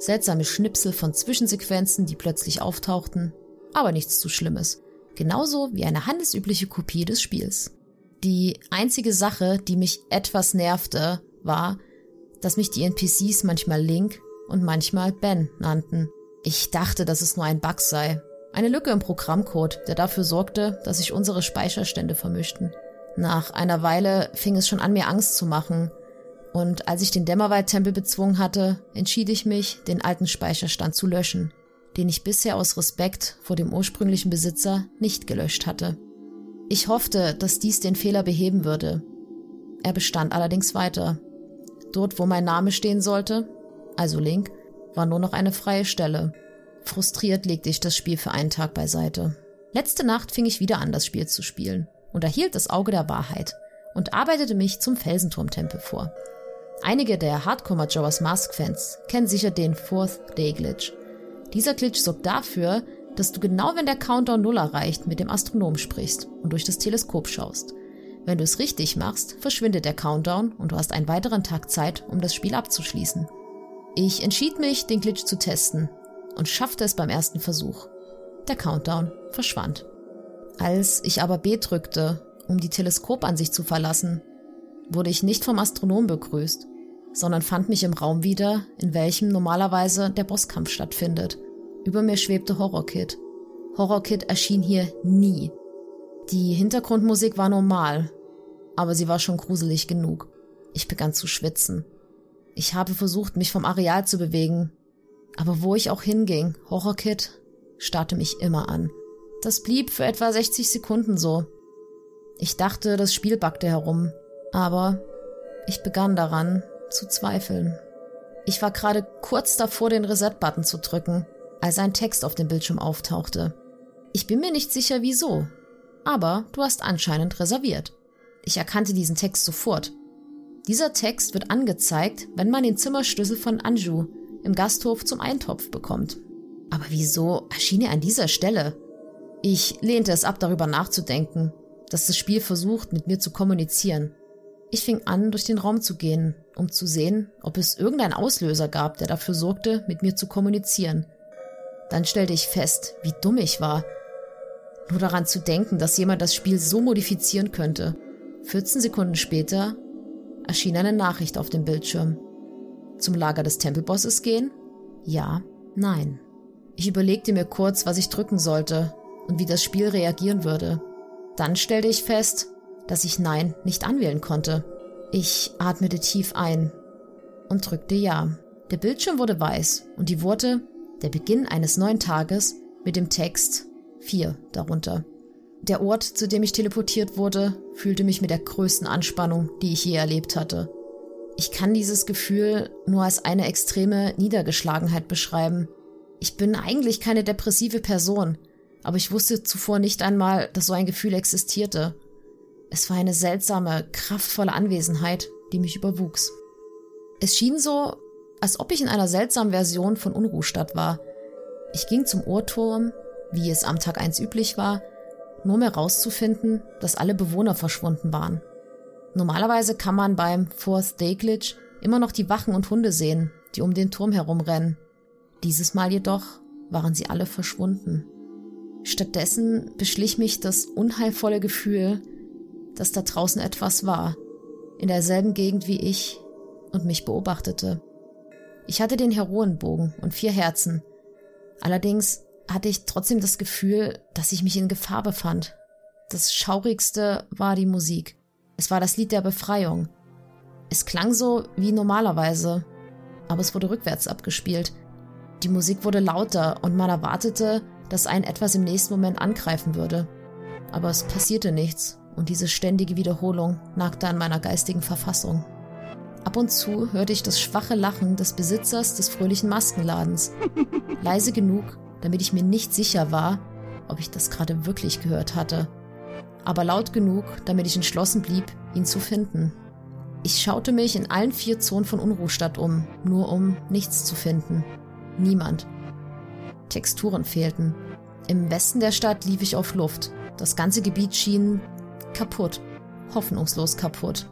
seltsame Schnipsel von Zwischensequenzen, die plötzlich auftauchten, aber nichts zu Schlimmes. Genauso wie eine handelsübliche Kopie des Spiels. Die einzige Sache, die mich etwas nervte, war, dass mich die NPCs manchmal Link und manchmal Ben nannten. Ich dachte, dass es nur ein Bug sei. Eine Lücke im Programmcode, der dafür sorgte, dass sich unsere Speicherstände vermischten. Nach einer Weile fing es schon an, mir Angst zu machen. Und als ich den Dämmerwald-Tempel bezwungen hatte, entschied ich mich, den alten Speicherstand zu löschen, den ich bisher aus Respekt vor dem ursprünglichen Besitzer nicht gelöscht hatte. Ich hoffte, dass dies den Fehler beheben würde. Er bestand allerdings weiter. Dort, wo mein Name stehen sollte, also Link, war nur noch eine freie Stelle. Frustriert legte ich das Spiel für einen Tag beiseite. Letzte Nacht fing ich wieder an, das Spiel zu spielen und erhielt das Auge der Wahrheit und arbeitete mich zum Felsenturmtempel vor. Einige der Hardcore Majora's Mask Fans kennen sicher den Fourth Day Glitch. Dieser Glitch sorgt dafür, dass du genau wenn der Countdown null erreicht mit dem Astronom sprichst und durch das Teleskop schaust. Wenn du es richtig machst, verschwindet der Countdown und du hast einen weiteren Tag Zeit, um das Spiel abzuschließen. Ich entschied mich, den Glitch zu testen und schaffte es beim ersten Versuch. Der Countdown verschwand. Als ich aber B drückte, um die Teleskopansicht zu verlassen, wurde ich nicht vom Astronom begrüßt, sondern fand mich im Raum wieder, in welchem normalerweise der Bosskampf stattfindet. Über mir schwebte Horrorkid. Horrorkid erschien hier nie. Die Hintergrundmusik war normal, aber sie war schon gruselig genug. Ich begann zu schwitzen. Ich habe versucht, mich vom Areal zu bewegen, aber wo ich auch hinging, Horrorkid starrte mich immer an. Das blieb für etwa 60 Sekunden so. Ich dachte, das Spiel backte herum, aber ich begann daran zu zweifeln. Ich war gerade kurz davor, den Reset-Button zu drücken, als ein Text auf dem Bildschirm auftauchte. Ich bin mir nicht sicher wieso, aber du hast anscheinend reserviert. Ich erkannte diesen Text sofort. Dieser Text wird angezeigt, wenn man den Zimmerschlüssel von Anju im Gasthof zum Eintopf bekommt. Aber wieso erschien er an dieser Stelle? Ich lehnte es ab, darüber nachzudenken, dass das Spiel versucht, mit mir zu kommunizieren. Ich fing an, durch den Raum zu gehen, um zu sehen, ob es irgendeinen Auslöser gab, der dafür sorgte, mit mir zu kommunizieren. Dann stellte ich fest, wie dumm ich war. Nur daran zu denken, dass jemand das Spiel so modifizieren könnte. 14 Sekunden später erschien eine Nachricht auf dem Bildschirm. Zum Lager des Tempelbosses gehen? Ja, nein. Ich überlegte mir kurz, was ich drücken sollte und wie das Spiel reagieren würde. Dann stellte ich fest, dass ich Nein nicht anwählen konnte. Ich atmete tief ein und drückte Ja. Der Bildschirm wurde weiß und die Worte Der Beginn eines neuen Tages mit dem Text 4 darunter. Der Ort, zu dem ich teleportiert wurde, fühlte mich mit der größten Anspannung, die ich je erlebt hatte. Ich kann dieses Gefühl nur als eine extreme Niedergeschlagenheit beschreiben. Ich bin eigentlich keine depressive Person, aber ich wusste zuvor nicht einmal, dass so ein Gefühl existierte. Es war eine seltsame, kraftvolle Anwesenheit, die mich überwuchs. Es schien so, als ob ich in einer seltsamen Version von Unruhstadt war. Ich ging zum Uhrturm, wie es am Tag 1 üblich war, nur mehr rauszufinden, dass alle Bewohner verschwunden waren. Normalerweise kann man beim Fourth Day Glitch immer noch die Wachen und Hunde sehen, die um den Turm herumrennen. Dieses Mal jedoch waren sie alle verschwunden. Stattdessen beschlich mich das unheilvolle Gefühl, dass da draußen etwas war, in derselben Gegend wie ich und mich beobachtete. Ich hatte den Heroenbogen und vier Herzen. Allerdings hatte ich trotzdem das Gefühl, dass ich mich in Gefahr befand. Das Schaurigste war die Musik. Es war das Lied der Befreiung. Es klang so wie normalerweise, aber es wurde rückwärts abgespielt. Die Musik wurde lauter und man erwartete, dass ein etwas im nächsten Moment angreifen würde. Aber es passierte nichts und diese ständige Wiederholung nagte an meiner geistigen Verfassung. Ab und zu hörte ich das schwache Lachen des Besitzers des fröhlichen Maskenladens. Leise genug, damit ich mir nicht sicher war, ob ich das gerade wirklich gehört hatte. Aber laut genug, damit ich entschlossen blieb, ihn zu finden. Ich schaute mich in allen vier Zonen von Unruhstadt um, nur um nichts zu finden. Niemand. Texturen fehlten. Im Westen der Stadt lief ich auf Luft. Das ganze Gebiet schien kaputt. Hoffnungslos kaputt.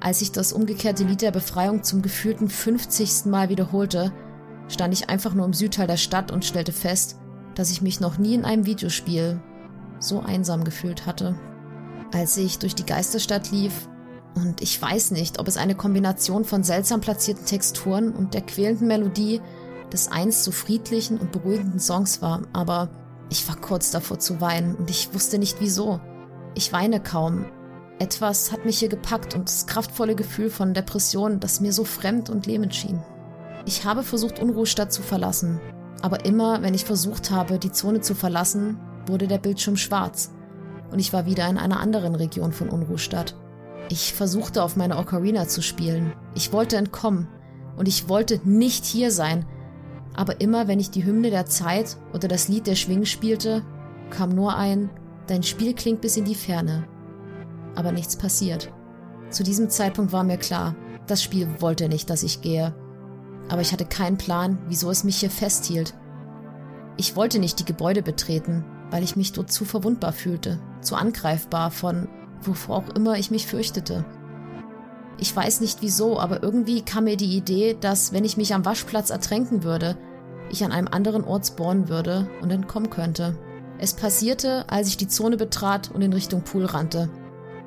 Als ich das umgekehrte Lied der Befreiung zum gefühlten 50. Mal wiederholte, stand ich einfach nur im Südteil der Stadt und stellte fest, dass ich mich noch nie in einem Videospiel so einsam gefühlt hatte. Als ich durch die Geisterstadt lief, und ich weiß nicht, ob es eine Kombination von seltsam platzierten Texturen und der quälenden Melodie des einst so friedlichen und beruhigenden Songs war, aber ich war kurz davor zu weinen und ich wusste nicht wieso. Ich weine kaum. Etwas hat mich hier gepackt und das kraftvolle Gefühl von Depression, das mir so fremd und lähmend schien. Ich habe versucht, Unruhestadt zu verlassen, aber immer, wenn ich versucht habe, die Zone zu verlassen, wurde der Bildschirm schwarz und ich war wieder in einer anderen Region von Unruhestadt. Ich versuchte auf meine Ocarina zu spielen. Ich wollte entkommen und ich wollte nicht hier sein. Aber immer wenn ich die Hymne der Zeit oder das Lied der Schwingen spielte, kam nur ein Dein Spiel klingt bis in die Ferne. Aber nichts passiert. Zu diesem Zeitpunkt war mir klar, das Spiel wollte nicht, dass ich gehe. Aber ich hatte keinen Plan, wieso es mich hier festhielt. Ich wollte nicht die Gebäude betreten, weil ich mich dort zu verwundbar fühlte, zu angreifbar von wovor auch immer ich mich fürchtete. Ich weiß nicht wieso, aber irgendwie kam mir die Idee, dass wenn ich mich am Waschplatz ertränken würde, ich an einem anderen Ort spawnen würde und entkommen könnte. Es passierte, als ich die Zone betrat und in Richtung Pool rannte.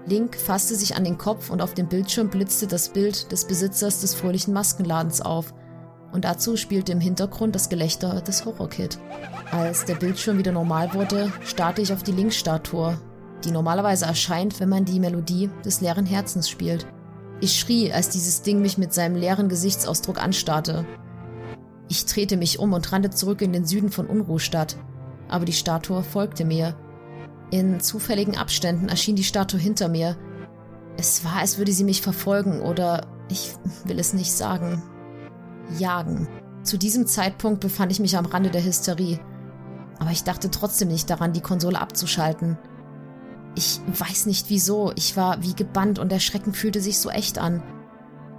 Link fasste sich an den Kopf und auf dem Bildschirm blitzte das Bild des Besitzers des fröhlichen Maskenladens auf. Und dazu spielte im Hintergrund das Gelächter des Horrorkid. Als der Bildschirm wieder normal wurde, starrte ich auf die Link-Statue die normalerweise erscheint, wenn man die Melodie des leeren Herzens spielt. Ich schrie, als dieses Ding mich mit seinem leeren Gesichtsausdruck anstarrte. Ich drehte mich um und rannte zurück in den Süden von Unruhstadt, aber die Statue folgte mir. In zufälligen Abständen erschien die Statue hinter mir. Es war, als würde sie mich verfolgen oder, ich will es nicht sagen, jagen. Zu diesem Zeitpunkt befand ich mich am Rande der Hysterie, aber ich dachte trotzdem nicht daran, die Konsole abzuschalten. Ich weiß nicht wieso, ich war wie gebannt und der Schrecken fühlte sich so echt an.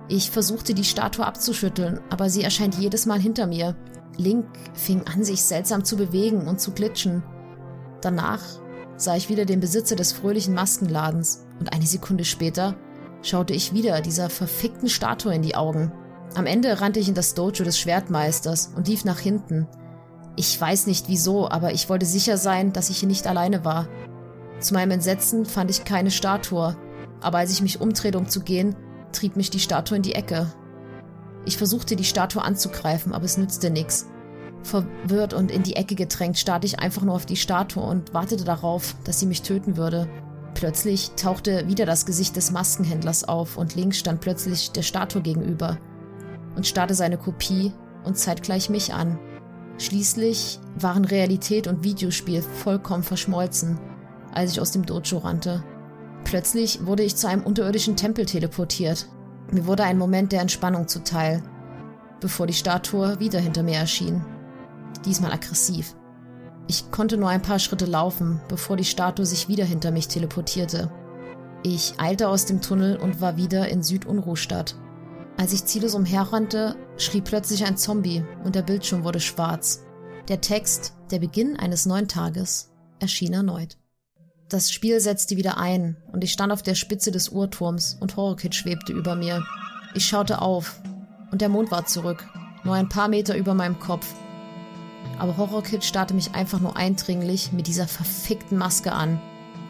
Ich versuchte die Statue abzuschütteln, aber sie erscheint jedes Mal hinter mir. Link fing an, sich seltsam zu bewegen und zu glitschen. Danach sah ich wieder den Besitzer des fröhlichen Maskenladens und eine Sekunde später schaute ich wieder dieser verfickten Statue in die Augen. Am Ende rannte ich in das Dojo des Schwertmeisters und lief nach hinten. Ich weiß nicht wieso, aber ich wollte sicher sein, dass ich hier nicht alleine war. Zu meinem Entsetzen fand ich keine Statue, aber als ich mich umdrehte, um zu gehen, trieb mich die Statue in die Ecke. Ich versuchte, die Statue anzugreifen, aber es nützte nichts. Verwirrt und in die Ecke gedrängt, starrte ich einfach nur auf die Statue und wartete darauf, dass sie mich töten würde. Plötzlich tauchte wieder das Gesicht des Maskenhändlers auf und links stand plötzlich der Statue gegenüber und starrte seine Kopie und zeitgleich mich an. Schließlich waren Realität und Videospiel vollkommen verschmolzen als ich aus dem Dojo rannte. Plötzlich wurde ich zu einem unterirdischen Tempel teleportiert. Mir wurde ein Moment der Entspannung zuteil, bevor die Statue wieder hinter mir erschien. Diesmal aggressiv. Ich konnte nur ein paar Schritte laufen, bevor die Statue sich wieder hinter mich teleportierte. Ich eilte aus dem Tunnel und war wieder in Südunruhstadt. Als ich ziellos umherrannte, schrie plötzlich ein Zombie und der Bildschirm wurde schwarz. Der Text, der Beginn eines neuen Tages, erschien erneut. Das Spiel setzte wieder ein und ich stand auf der Spitze des Uhrturms und Horrorkid schwebte über mir. Ich schaute auf und der Mond war zurück, nur ein paar Meter über meinem Kopf. aber HorrorKid starrte mich einfach nur eindringlich mit dieser verfickten Maske an.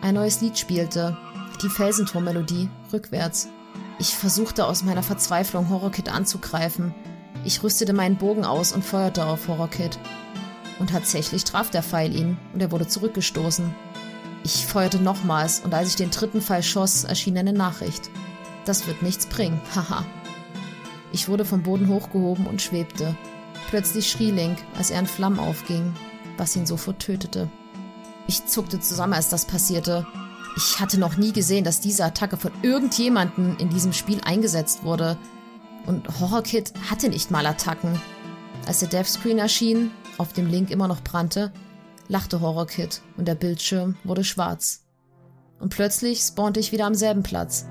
Ein neues Lied spielte, die Felsenturmmelodie, rückwärts. Ich versuchte aus meiner Verzweiflung HorrorKid anzugreifen. Ich rüstete meinen Bogen aus und feuerte auf HorrorKid. Und tatsächlich traf der Pfeil ihn und er wurde zurückgestoßen. Ich feuerte nochmals und als ich den dritten Pfeil schoss, erschien eine Nachricht. Das wird nichts bringen, haha. ich wurde vom Boden hochgehoben und schwebte. Plötzlich schrie Link, als er in Flammen aufging, was ihn sofort tötete. Ich zuckte zusammen, als das passierte. Ich hatte noch nie gesehen, dass diese Attacke von irgendjemandem in diesem Spiel eingesetzt wurde. Und Horrorkid hatte nicht mal Attacken. Als der Deathscreen erschien, auf dem Link immer noch brannte, lachte Horrorkid und der Bildschirm wurde schwarz. Und plötzlich spawnte ich wieder am selben Platz.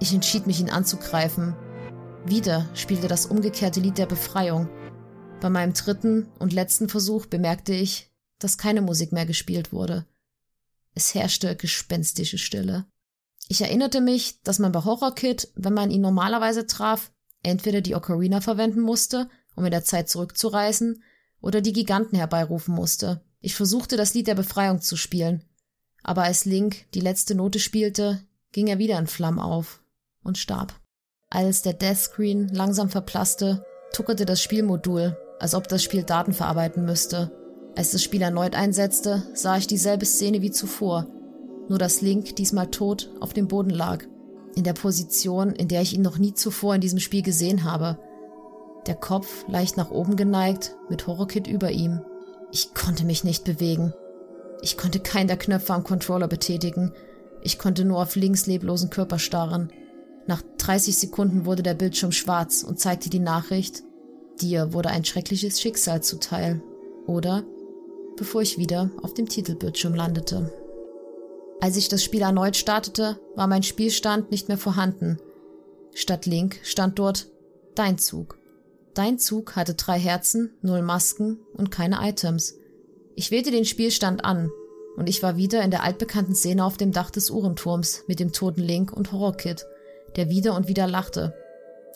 Ich entschied mich, ihn anzugreifen. Wieder spielte das umgekehrte Lied der Befreiung. Bei meinem dritten und letzten Versuch bemerkte ich, dass keine Musik mehr gespielt wurde. Es herrschte gespenstische Stille. Ich erinnerte mich, dass man bei Horror Kid, wenn man ihn normalerweise traf, entweder die Ocarina verwenden musste, um in der Zeit zurückzureisen, oder die Giganten herbeirufen musste. Ich versuchte, das Lied der Befreiung zu spielen, aber als Link die letzte Note spielte, ging er wieder in Flammen auf und starb. Als der Deathscreen langsam verblasste, tuckerte das Spielmodul, als ob das Spiel Daten verarbeiten müsste. Als das Spiel erneut einsetzte, sah ich dieselbe Szene wie zuvor, nur dass Link diesmal tot auf dem Boden lag, in der Position, in der ich ihn noch nie zuvor in diesem Spiel gesehen habe. Der Kopf leicht nach oben geneigt, mit Horrorkit über ihm. Ich konnte mich nicht bewegen. Ich konnte keinen der Knöpfe am Controller betätigen. Ich konnte nur auf links leblosen Körper starren. Nach 30 Sekunden wurde der Bildschirm schwarz und zeigte die Nachricht, dir wurde ein schreckliches Schicksal zuteil. Oder bevor ich wieder auf dem Titelbildschirm landete. Als ich das Spiel erneut startete, war mein Spielstand nicht mehr vorhanden. Statt Link stand dort Dein Zug. Dein Zug hatte drei Herzen, null Masken und keine Items. Ich wählte den Spielstand an und ich war wieder in der altbekannten Szene auf dem Dach des Uhrenturms mit dem toten Link und Horrorkid, der wieder und wieder lachte.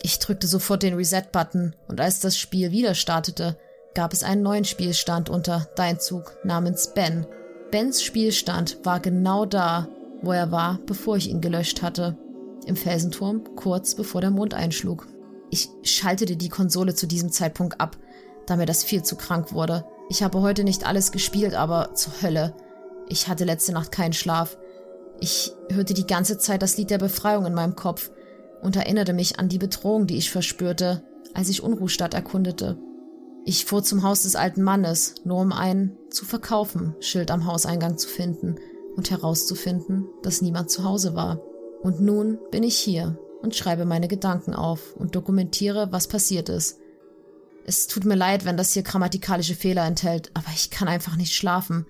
Ich drückte sofort den Reset-Button und als das Spiel wieder startete, gab es einen neuen Spielstand unter Dein Zug namens Ben. Bens Spielstand war genau da, wo er war, bevor ich ihn gelöscht hatte. Im Felsenturm, kurz bevor der Mond einschlug. Ich schaltete die Konsole zu diesem Zeitpunkt ab, da mir das viel zu krank wurde. Ich habe heute nicht alles gespielt, aber zur Hölle. Ich hatte letzte Nacht keinen Schlaf. Ich hörte die ganze Zeit das Lied der Befreiung in meinem Kopf und erinnerte mich an die Bedrohung, die ich verspürte, als ich Unruhstadt erkundete. Ich fuhr zum Haus des alten Mannes, nur um ein zu verkaufen Schild am Hauseingang zu finden und herauszufinden, dass niemand zu Hause war. Und nun bin ich hier und schreibe meine Gedanken auf und dokumentiere, was passiert ist. Es tut mir leid, wenn das hier grammatikalische Fehler enthält, aber ich kann einfach nicht schlafen.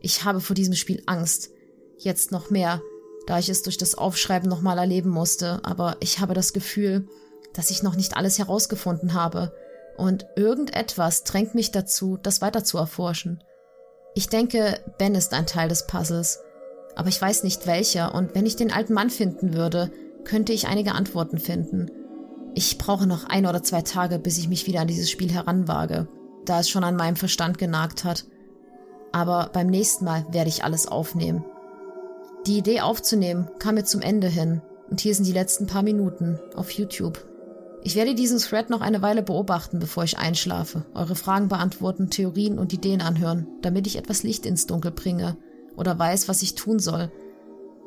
Ich habe vor diesem Spiel Angst. Jetzt noch mehr, da ich es durch das Aufschreiben nochmal erleben musste, aber ich habe das Gefühl, dass ich noch nicht alles herausgefunden habe und irgendetwas drängt mich dazu, das weiter zu erforschen. Ich denke, Ben ist ein Teil des Puzzles, aber ich weiß nicht welcher, und wenn ich den alten Mann finden würde, könnte ich einige Antworten finden. Ich brauche noch ein oder zwei Tage, bis ich mich wieder an dieses Spiel heranwage, da es schon an meinem Verstand genagt hat. Aber beim nächsten Mal werde ich alles aufnehmen. Die Idee aufzunehmen kam mir zum Ende hin, und hier sind die letzten paar Minuten auf YouTube. Ich werde diesen Thread noch eine Weile beobachten, bevor ich einschlafe, eure Fragen beantworten, Theorien und Ideen anhören, damit ich etwas Licht ins Dunkel bringe oder weiß, was ich tun soll.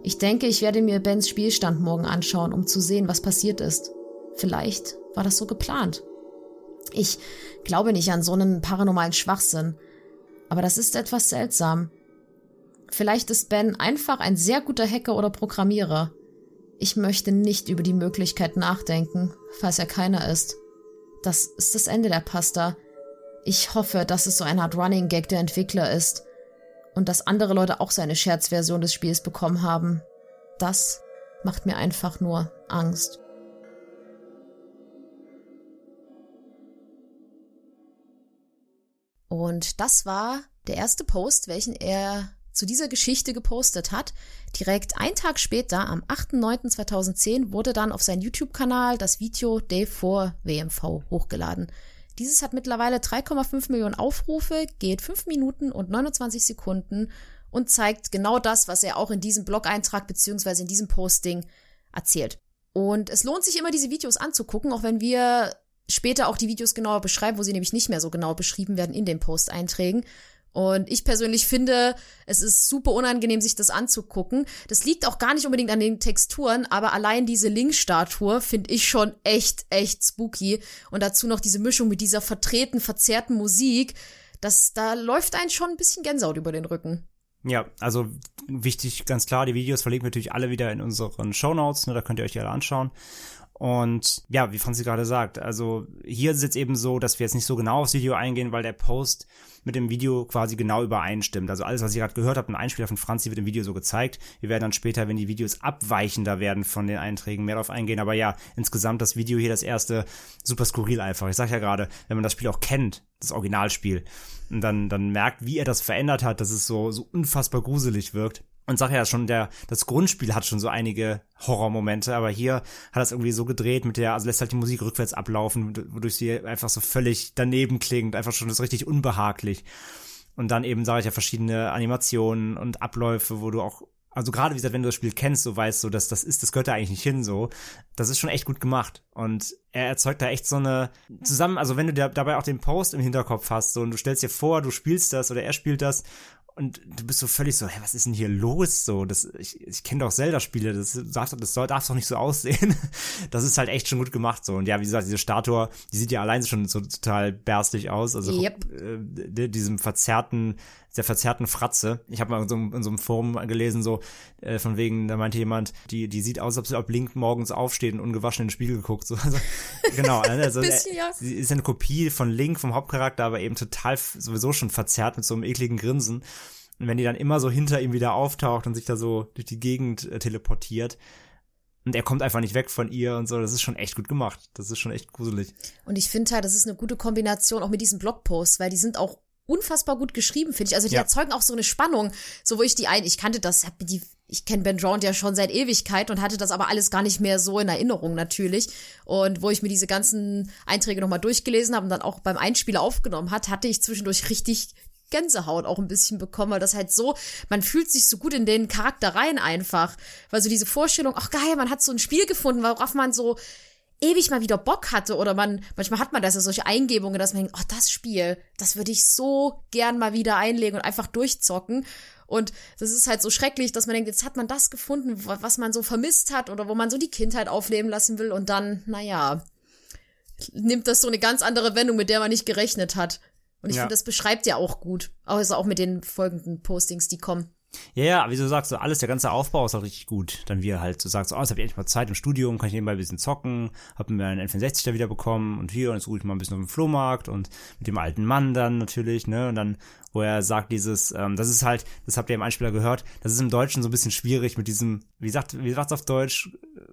Ich denke, ich werde mir Bens Spielstand morgen anschauen, um zu sehen, was passiert ist. Vielleicht war das so geplant. Ich glaube nicht an so einen paranormalen Schwachsinn, aber das ist etwas seltsam. Vielleicht ist Ben einfach ein sehr guter Hacker oder Programmierer. Ich möchte nicht über die Möglichkeit nachdenken, falls er keiner ist. Das ist das Ende der Pasta. Ich hoffe, dass es so eine Art Running Gag der Entwickler ist und dass andere Leute auch seine Scherzversion des Spiels bekommen haben. Das macht mir einfach nur Angst. Und das war der erste Post, welchen er zu dieser Geschichte gepostet hat. Direkt einen Tag später, am 8.9.2010, wurde dann auf seinen YouTube-Kanal das Video Day 4 WMV hochgeladen. Dieses hat mittlerweile 3,5 Millionen Aufrufe, geht 5 Minuten und 29 Sekunden und zeigt genau das, was er auch in diesem Blog-Eintrag beziehungsweise in diesem Posting erzählt. Und es lohnt sich immer, diese Videos anzugucken, auch wenn wir später auch die Videos genauer beschreiben, wo sie nämlich nicht mehr so genau beschrieben werden in den Posteinträgen. Und ich persönlich finde, es ist super unangenehm, sich das anzugucken. Das liegt auch gar nicht unbedingt an den Texturen, aber allein diese Link-Statue finde ich schon echt, echt spooky. Und dazu noch diese Mischung mit dieser vertreten, verzerrten Musik. Das, da läuft ein schon ein bisschen Gänsehaut über den Rücken. Ja, also wichtig, ganz klar, die Videos verlinken wir natürlich alle wieder in unseren Shownotes, ne, da könnt ihr euch die alle anschauen. Und ja, wie Franzi gerade sagt, also hier ist es jetzt eben so, dass wir jetzt nicht so genau aufs Video eingehen, weil der Post mit dem Video quasi genau übereinstimmt. Also alles, was ihr gerade gehört habt, ein Einspieler von Franzi wird im Video so gezeigt. Wir werden dann später, wenn die Videos abweichender werden von den Einträgen, mehr darauf eingehen. Aber ja, insgesamt das Video hier, das erste, super skurril einfach. Ich sag ja gerade, wenn man das Spiel auch kennt, das Originalspiel, und dann, dann merkt, wie er das verändert hat, dass es so, so unfassbar gruselig wirkt und sag ja schon, der, das Grundspiel hat schon so einige Horrormomente, aber hier hat es irgendwie so gedreht mit der, also lässt halt die Musik rückwärts ablaufen, wodurch sie einfach so völlig daneben klingt, einfach schon das richtig unbehaglich. Und dann eben, sage ich ja, verschiedene Animationen und Abläufe, wo du auch, also gerade wie gesagt, wenn du das Spiel kennst, so weißt du, dass das ist, das gehört da eigentlich nicht hin, so. Das ist schon echt gut gemacht. Und er erzeugt da echt so eine, zusammen, also wenn du dabei auch den Post im Hinterkopf hast, so, und du stellst dir vor, du spielst das oder er spielt das und du bist so völlig so, hä, was ist denn hier los? So, das, ich, ich kenne doch Zelda-Spiele, das darf, das soll, darf doch nicht so aussehen. Das ist halt echt schon gut gemacht so. Und ja, wie gesagt, diese Statue, die sieht ja allein schon so total berstig aus. Also yep. äh, diesem verzerrten, der verzerrten Fratze. Ich habe mal in so, in so einem Forum gelesen, so äh, von wegen, da meinte jemand, die, die sieht aus, als ob sie ab Link morgens aufsteht und ungewaschen in den Spiegel guckt. So, also, genau, also Bisschen, ja. sie ist eine Kopie von Link, vom Hauptcharakter, aber eben total sowieso schon verzerrt mit so einem ekligen Grinsen. Und wenn die dann immer so hinter ihm wieder auftaucht und sich da so durch die Gegend äh, teleportiert, und er kommt einfach nicht weg von ihr und so. Das ist schon echt gut gemacht. Das ist schon echt gruselig. Und ich finde halt, das ist eine gute Kombination auch mit diesen Blogposts, weil die sind auch unfassbar gut geschrieben, finde ich. Also die Ja. erzeugen auch so eine Spannung, so wo ich die ein, ich kannte das, hab die, ich kenne Ben Drowned ja schon seit Ewigkeit und hatte das aber alles gar nicht mehr so in Erinnerung natürlich. Und wo ich mir diese ganzen Einträge nochmal durchgelesen habe und dann auch beim Einspieler aufgenommen hat, hatte ich zwischendurch richtig Gänsehaut auch ein bisschen bekommen, weil das halt so, man fühlt sich so gut in den Charakter rein einfach. Weil so diese Vorstellung, ach geil, man hat so ein Spiel gefunden, worauf man so ewig mal wieder Bock hatte oder man, manchmal hat man das ja solche Eingebungen, dass man denkt, oh, das Spiel, das würde ich so gern mal wieder einlegen und einfach durchzocken. Und das ist halt so schrecklich, dass man denkt, jetzt hat man das gefunden, wa- was man so vermisst hat oder wo man so die Kindheit aufleben lassen will und dann, naja, nimmt das so eine ganz andere Wendung, mit der man nicht gerechnet hat. Und ich Ja. finde, das beschreibt ja auch gut. Also auch mit den folgenden Postings, die kommen. Ja, ja, wie du sagst, so alles, der ganze Aufbau ist auch richtig gut. Dann wie er halt so sagt, so, oh, jetzt hab ich endlich mal Zeit im Studium, kann ich nebenbei ein bisschen zocken, hab mir einen N64 da wieder bekommen und hier, und jetzt suche ich mal ein bisschen auf dem Flohmarkt und mit dem alten Mann dann natürlich, ne, und dann, wo er sagt dieses, ähm, das ist halt, das habt ihr im Einspieler gehört, das ist im Deutschen so ein bisschen schwierig mit diesem, wie sagt, wie sagt's auf Deutsch,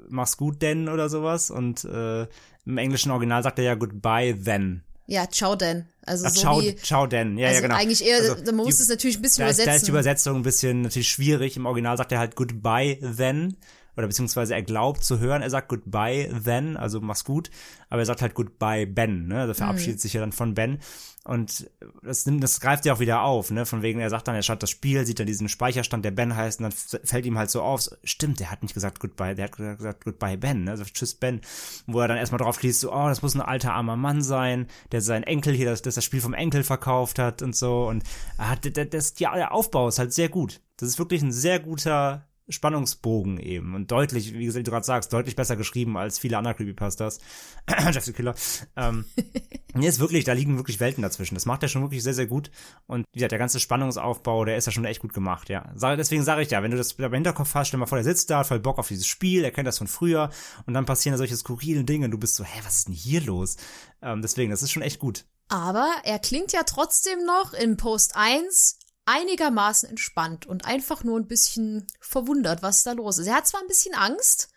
mach's gut denn oder sowas und äh, im englischen Original sagt er ja goodbye then. Ja, ciao denn. Also Ach, so ciao, wie, ciao denn, ja, also ja, genau. eigentlich eher, Also, man muss die- es natürlich ein bisschen da ist, da übersetzen. ist die Übersetzung ein bisschen natürlich schwierig. Im Original sagt er halt goodbye then. Oder beziehungsweise er glaubt zu hören, er sagt goodbye then, also mach's gut, aber er sagt halt goodbye Ben, ne? Also verabschiedet sich ja dann von Ben. Und das nimmt, das greift ja auch wieder auf, ne? Von wegen, er sagt dann, er schaut das Spiel, sieht dann diesen Speicherstand, der Ben heißt, und dann fällt ihm halt so auf, so, stimmt, der hat nicht gesagt goodbye, der hat gesagt goodbye Ben, ne? Also tschüss Ben. Wo er dann erstmal drauf schließt, so, oh, das muss ein alter armer Mann sein, der sein Enkel hier, das, das das Spiel vom Enkel verkauft hat und so. Und ah, das, das, ja, der Aufbau ist halt sehr gut. Das ist wirklich ein sehr guter Spannungsbogen eben und deutlich, wie du gerade sagst, deutlich besser geschrieben als viele andere Creepypastas. Jeff the Killer. Ähm, nee, ist wirklich, da liegen wirklich Welten dazwischen. Das macht er schon wirklich sehr, sehr gut. Und wie gesagt, der ganze Spannungsaufbau, der ist ja schon echt gut gemacht, ja. Deswegen sage ich ja, wenn du das im Hinterkopf hast, stell mal vor, der sitzt da, hat voll Bock auf dieses Spiel, er kennt das von früher und dann passieren da solche skurrilen Dinge und du bist so, hä, was ist denn hier los? Ähm, deswegen, das ist schon echt gut. Aber er klingt ja trotzdem noch in Post 1 einigermaßen entspannt und einfach nur ein bisschen verwundert, was da los ist. Er hat zwar ein bisschen Angst,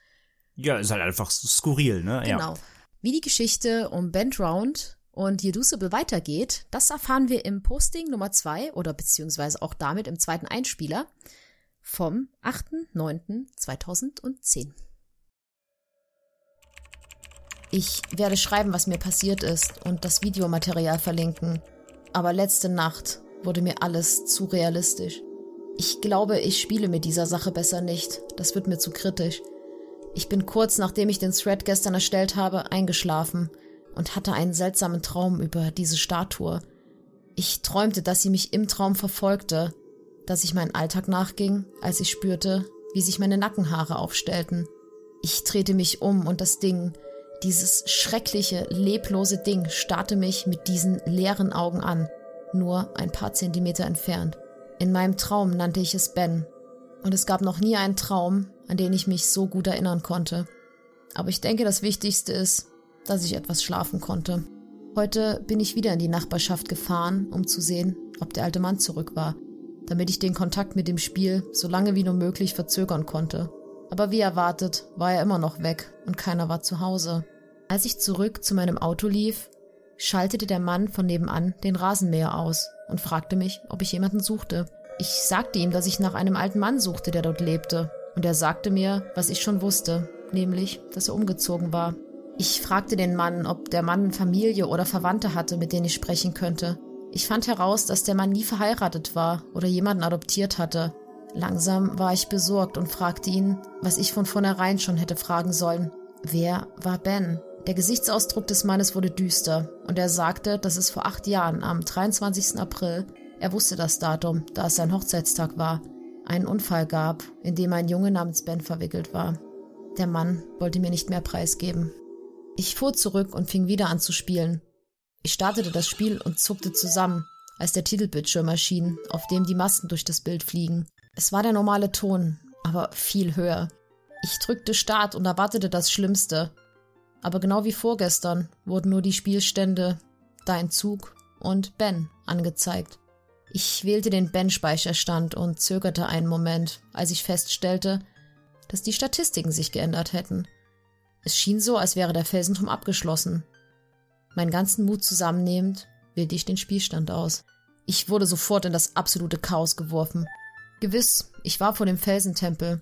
Ja, ist halt einfach skurril, ne? Ja. genau. Wie die Geschichte um Ben Drowned und Yedusible weitergeht, das erfahren wir im Posting Nummer 2 oder beziehungsweise auch damit im zweiten Einspieler vom 8.9.2010. Ich werde schreiben, was mir passiert ist und das Videomaterial verlinken. Aber letzte Nacht wurde mir alles zu realistisch. Ich glaube, ich spiele mit dieser Sache besser nicht. Das wird mir zu kritisch. Ich bin kurz nachdem ich den Thread gestern erstellt habe, eingeschlafen und hatte einen seltsamen Traum über diese Statue. Ich träumte, dass sie mich im Traum verfolgte, dass ich meinen Alltag nachging, als ich spürte, wie sich meine Nackenhaare aufstellten. Ich drehte mich um und das Ding, dieses schreckliche, leblose Ding starrte mich mit diesen leeren Augen an, nur ein paar Zentimeter entfernt. In meinem Traum nannte ich es Ben. Und es gab noch nie einen Traum, an den ich mich so gut erinnern konnte. Aber ich denke, das Wichtigste ist, dass ich etwas schlafen konnte. Heute bin ich wieder in die Nachbarschaft gefahren, um zu sehen, ob der alte Mann zurück war, damit ich den Kontakt mit dem Spiel so lange wie nur möglich verzögern konnte. Aber wie erwartet, war er immer noch weg und keiner war zu Hause. Als ich zurück zu meinem Auto lief, schaltete der Mann von nebenan den Rasenmäher aus und fragte mich, ob ich jemanden suchte. Ich sagte ihm, dass ich nach einem alten Mann suchte, der dort lebte, und er sagte mir, was ich schon wusste, nämlich, dass er umgezogen war. Ich fragte den Mann, ob der Mann Familie oder Verwandte hatte, mit denen ich sprechen könnte. Ich fand heraus, dass der Mann nie verheiratet war oder jemanden adoptiert hatte. Langsam war ich besorgt und fragte ihn, was ich von vornherein schon hätte fragen sollen. Wer war Ben? Der Gesichtsausdruck des Mannes wurde düster und er sagte, dass es vor acht Jahren, am 23. April, er wusste das Datum, da es sein Hochzeitstag war, einen Unfall gab, in dem ein Junge namens Ben verwickelt war. Der Mann wollte mir nicht mehr preisgeben. Ich fuhr zurück und fing wieder an zu spielen. Ich startete das Spiel und zuckte zusammen, als der Titelbildschirm erschien, auf dem die Masken durch das Bild fliegen. Es war der normale Ton, aber viel höher. Ich drückte Start und erwartete das Schlimmste, aber genau wie vorgestern wurden nur die Spielstände Dein Zug und Ben angezeigt. Ich wählte den Ben-Speicherstand und zögerte einen Moment, als ich feststellte, dass die Statistiken sich geändert hätten. Es schien so, als wäre der Felsenturm abgeschlossen. Meinen ganzen Mut zusammennehmend, wählte ich den Spielstand aus. Ich wurde sofort in das absolute Chaos geworfen. Gewiss, ich war vor dem Felsentempel.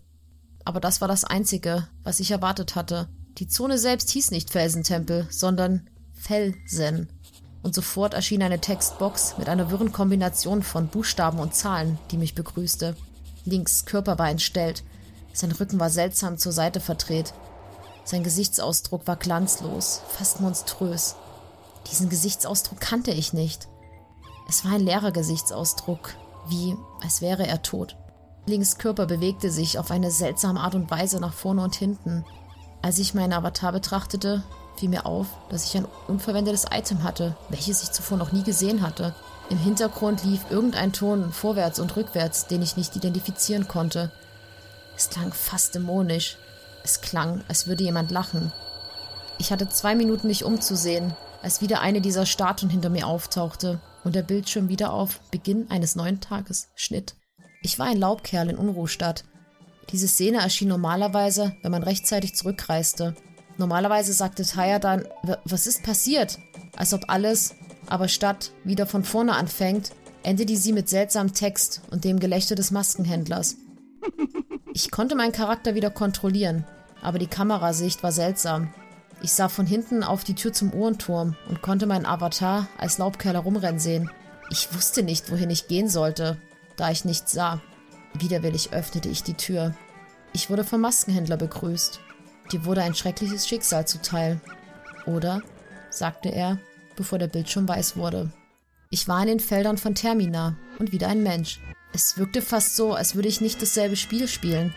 Aber das war das Einzige, was ich erwartet hatte. Die Zone selbst hieß nicht Felsentempel, sondern Felsen. Und sofort erschien eine Textbox mit einer wirren Kombination von Buchstaben und Zahlen, die mich begrüßte. Links Körper war entstellt. Sein Rücken war seltsam zur Seite verdreht. Sein Gesichtsausdruck war glanzlos, fast monströs. Diesen Gesichtsausdruck kannte ich nicht. Es war ein leerer Gesichtsausdruck, wie als wäre er tot. Links Körper bewegte sich auf eine seltsame Art und Weise nach vorne und hinten. Als ich meinen Avatar betrachtete, fiel mir auf, dass ich ein unverwendetes Item hatte, welches ich zuvor noch nie gesehen hatte. Im Hintergrund lief irgendein Ton vorwärts und rückwärts, den ich nicht identifizieren konnte. Es klang fast dämonisch. Es klang, als würde jemand lachen. Ich hatte zwei Minuten, mich umzusehen, als wieder eine dieser Statuen hinter mir auftauchte und der Bildschirm wieder auf Beginn eines neuen Tages schnitt. Ich war ein Laubkerl in Unruhstadt, diese Szene erschien normalerweise, wenn man rechtzeitig zurückreiste. Normalerweise sagte Taya dann, was ist passiert? Als ob alles, aber statt wieder von vorne anfängt, endete sie mit seltsamem Text und dem Gelächter des Maskenhändlers. Ich konnte meinen Charakter wieder kontrollieren, aber die Kamerasicht war seltsam. Ich sah von hinten auf die Tür zum Uhrenturm und konnte meinen Avatar als Laubkerl herumrennen sehen. Ich wusste nicht, wohin ich gehen sollte, da ich nichts sah. Widerwillig öffnete ich die Tür. Ich wurde vom Maskenhändler begrüßt. Dir wurde ein schreckliches Schicksal zuteil. Oder? sagte er, bevor der Bildschirm weiß wurde. Ich war in den Feldern von Termina und wieder ein Mensch. Es wirkte fast so, als würde ich nicht dasselbe Spiel spielen.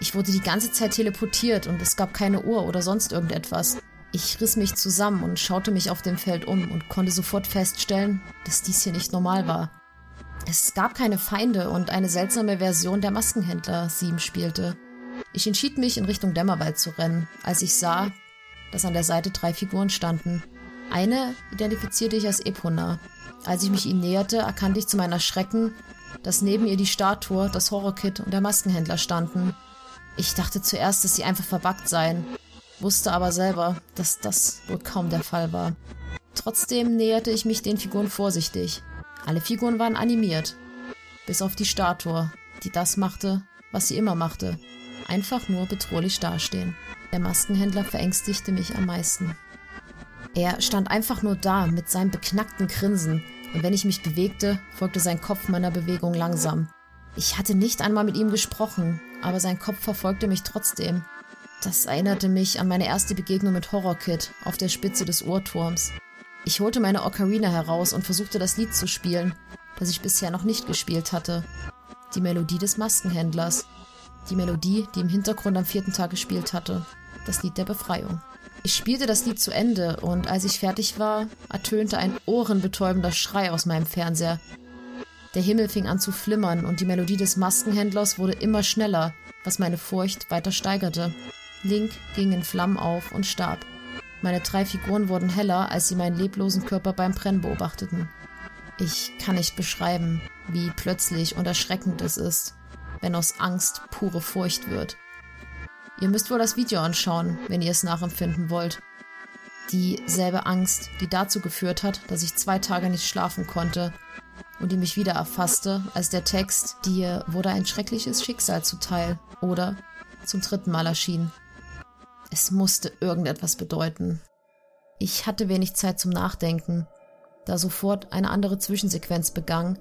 Ich wurde die ganze Zeit teleportiert und es gab keine Uhr oder sonst irgendetwas. Ich riss mich zusammen und schaute mich auf dem Feld um und konnte sofort feststellen, dass dies hier nicht normal war. Es gab keine Feinde und eine seltsame Version der Maskenhändler Sieben spielte. Ich entschied mich, in Richtung Dämmerwald zu rennen, als ich sah, dass an der Seite drei Figuren standen. Eine identifizierte ich als Epona. Als ich mich ihnen näherte, erkannte ich zu meiner Schrecken, dass neben ihr die Statue, das Horrorkit und der Maskenhändler standen. Ich dachte zuerst, dass sie einfach verbuggt seien, wusste aber selber, dass das wohl kaum der Fall war. Trotzdem näherte ich mich den Figuren vorsichtig. Alle Figuren waren animiert, bis auf die Statue, die das machte, was sie immer machte, einfach nur bedrohlich dastehen. Der Maskenhändler verängstigte mich am meisten. Er stand einfach nur da mit seinem beknackten Grinsen, und wenn ich mich bewegte, folgte sein Kopf meiner Bewegung langsam. Ich hatte nicht einmal mit ihm gesprochen, aber sein Kopf verfolgte mich trotzdem. Das erinnerte mich an meine erste Begegnung mit Horror Kid auf der Spitze des Uhrturms. Ich holte meine Ocarina heraus und versuchte das Lied zu spielen, das ich bisher noch nicht gespielt hatte. Die Melodie des Maskenhändlers. Die Melodie, die im Hintergrund am vierten Tag gespielt hatte. Das Lied der Befreiung. Ich spielte das Lied zu Ende und als ich fertig war, ertönte ein ohrenbetäubender Schrei aus meinem Fernseher. Der Himmel fing an zu flimmern und die Melodie des Maskenhändlers wurde immer schneller, was meine Furcht weiter steigerte. Link ging in Flammen auf und starb. Meine drei Figuren wurden heller, als sie meinen leblosen Körper beim Brennen beobachteten. Ich kann nicht beschreiben, wie plötzlich und erschreckend es ist, wenn aus Angst pure Furcht wird. Ihr müsst wohl das Video anschauen, wenn ihr es nachempfinden wollt. Dieselbe Angst, die dazu geführt hat, dass ich zwei Tage nicht schlafen konnte und die mich wieder erfasste, als der Text, dir wurde ein schreckliches Schicksal zuteil oder zum dritten Mal erschien. Es musste irgendetwas bedeuten. Ich hatte wenig Zeit zum Nachdenken, da sofort eine andere Zwischensequenz begann,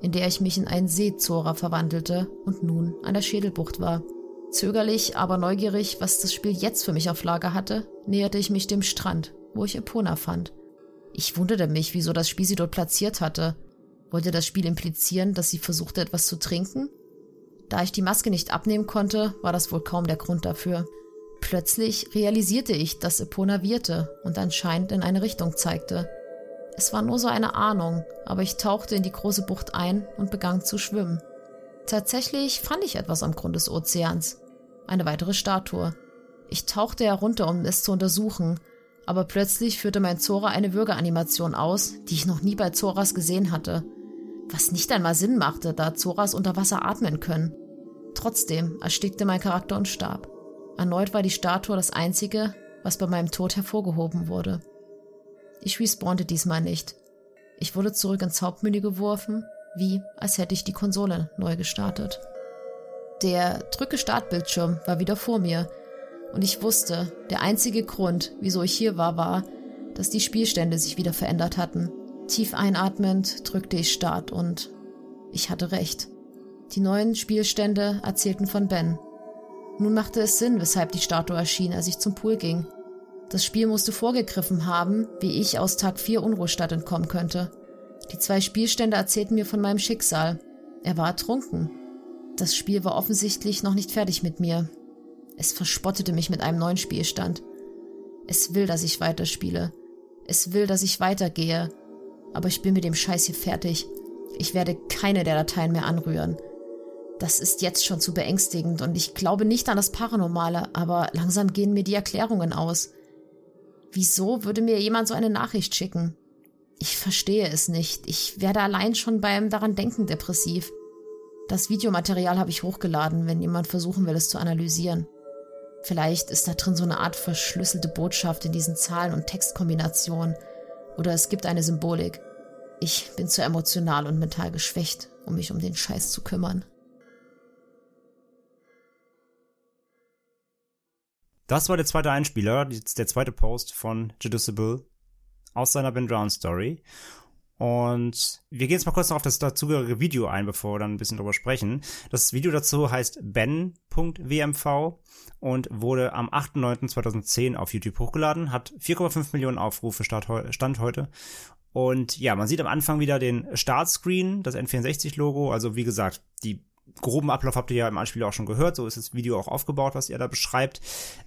in der ich mich in einen Seezora verwandelte und nun an der Schädelbucht war. Zögerlich, aber neugierig, was das Spiel jetzt für mich auf Lager hatte, näherte ich mich dem Strand, wo ich Epona fand. Ich wunderte mich, wieso das Spiel sie dort platziert hatte. Wollte das Spiel implizieren, dass sie versuchte, etwas zu trinken? Da ich die Maske nicht abnehmen konnte, war das wohl kaum der Grund dafür. Plötzlich realisierte ich, dass Epona wirte und anscheinend in eine Richtung zeigte. Es war nur so eine Ahnung, aber ich tauchte in die große Bucht ein und begann zu schwimmen. Tatsächlich fand ich etwas am Grund des Ozeans. Eine weitere Statue. Ich tauchte herunter, um es zu untersuchen, aber plötzlich führte mein Zora eine Würgeanimation aus, die ich noch nie bei Zoras gesehen hatte. Was nicht einmal Sinn machte, da Zoras unter Wasser atmen können. Trotzdem erstickte mein Charakter und starb. Erneut war die Statue das einzige, was bei meinem Tod hervorgehoben wurde. Ich respawnte diesmal nicht. Ich wurde zurück ins Hauptmenü geworfen, wie als hätte ich die Konsole neu gestartet. Der Drücke-Startbildschirm war wieder vor mir und ich wusste, der einzige Grund, wieso ich hier war, war, dass die Spielstände sich wieder verändert hatten. Tief einatmend drückte ich Start und ich hatte recht. Die neuen Spielstände erzählten von Ben. Nun machte es Sinn, weshalb die Statue erschien, als ich zum Pool ging. Das Spiel musste vorgegriffen haben, wie ich aus Tag 4 Unruhestadt entkommen könnte. Die zwei Spielstände erzählten mir von meinem Schicksal. Er war ertrunken. Das Spiel war offensichtlich noch nicht fertig mit mir. Es verspottete mich mit einem neuen Spielstand. Es will, dass ich weiterspiele. Es will, dass ich weitergehe. Aber ich bin mit dem Scheiß hier fertig. Ich werde keine der Dateien mehr anrühren. Das ist jetzt schon zu beängstigend und ich glaube nicht an das Paranormale, aber langsam gehen mir die Erklärungen aus. Wieso würde mir jemand so eine Nachricht schicken? Ich verstehe es nicht. Ich werde allein schon beim daran denken depressiv. Das Videomaterial habe ich hochgeladen, wenn jemand versuchen will, es zu analysieren. Vielleicht ist da drin so eine Art verschlüsselte Botschaft in diesen Zahlen- und Textkombinationen. Oder es gibt eine Symbolik. Ich bin zu emotional und mental geschwächt, um mich um den Scheiß zu kümmern. Das war der zweite Einspieler, der zweite Post von Judiciable aus seiner Ben Drown Story. Und wir gehen jetzt mal kurz noch auf das dazugehörige Video ein, bevor wir dann ein bisschen drüber sprechen. Das Video dazu heißt ben.wmv und wurde am 8.9.2010 auf YouTube hochgeladen, hat 4,5 Millionen Aufrufe Stand heute. Und ja, man sieht am Anfang wieder den Startscreen, das N64-Logo. Also wie gesagt, die groben Ablauf habt ihr ja im Anspiel auch schon gehört. So ist das Video auch aufgebaut, was er da beschreibt.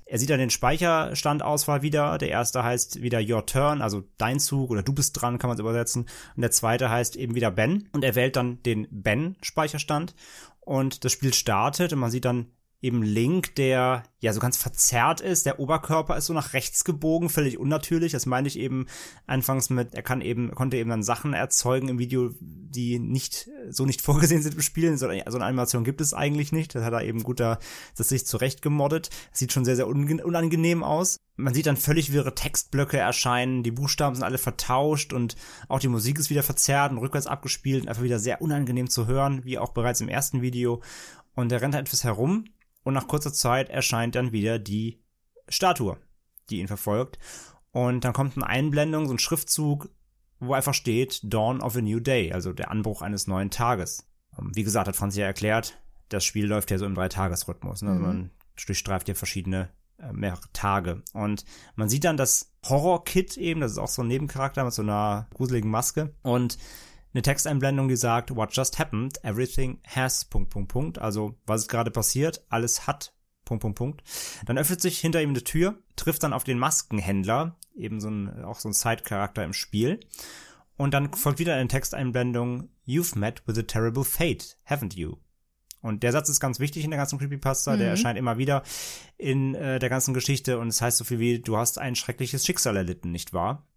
Er sieht dann den Speicherstandauswahl wieder. Der erste heißt wieder Your Turn, also dein Zug oder du bist dran, kann man es übersetzen. Und der zweite heißt eben wieder Ben. Und er wählt dann den Ben-Speicherstand. Und das Spiel startet und man sieht dann eben Link, der ja so ganz verzerrt ist. Der Oberkörper ist so nach rechts gebogen, völlig unnatürlich. Das meine ich eben anfangs mit, er kann eben, konnte eben dann Sachen erzeugen im Video, die nicht, so nicht vorgesehen sind im Spiel. So, eine Animation gibt es eigentlich nicht. Das hat er eben gut da, das sich zurecht gemoddet. sieht schon sehr, sehr unangenehm aus. Man sieht dann völlig wirre Textblöcke erscheinen, die Buchstaben sind alle vertauscht und auch die Musik ist wieder verzerrt und rückwärts abgespielt und einfach wieder sehr unangenehm zu hören, wie auch bereits im ersten Video. Und er rennt halt etwas herum und nach kurzer Zeit erscheint dann wieder die Statue, die ihn verfolgt. Und dann kommt eine Einblendung, so ein Schriftzug, wo einfach steht Dawn of a New Day, also der Anbruch eines neuen Tages. Ähm, wie gesagt, hat Franz ja erklärt, das Spiel läuft ja so im Dreitagesrhythmus. Ne? Also man durchstreift ja verschiedene äh, mehrere Tage. Und man sieht dann das Horror-Kit eben, das ist auch so ein Nebencharakter mit so einer gruseligen Maske. Und eine Texteinblendung, die sagt, what just happened, everything has, Punkt, Punkt, Punkt. Also, was ist gerade passiert, alles hat, Punkt, Punkt, Punkt. Dann öffnet sich hinter ihm eine Tür, trifft dann auf den Maskenhändler, eben so ein, auch so ein Side-Charakter im Spiel. Und dann folgt wieder eine Texteinblendung, you've met with a terrible fate, haven't you? Und der Satz ist ganz wichtig in der ganzen Creepypasta, der erscheint immer wieder in äh, der ganzen Geschichte und es heißt so viel wie, du hast ein schreckliches Schicksal erlitten, nicht wahr?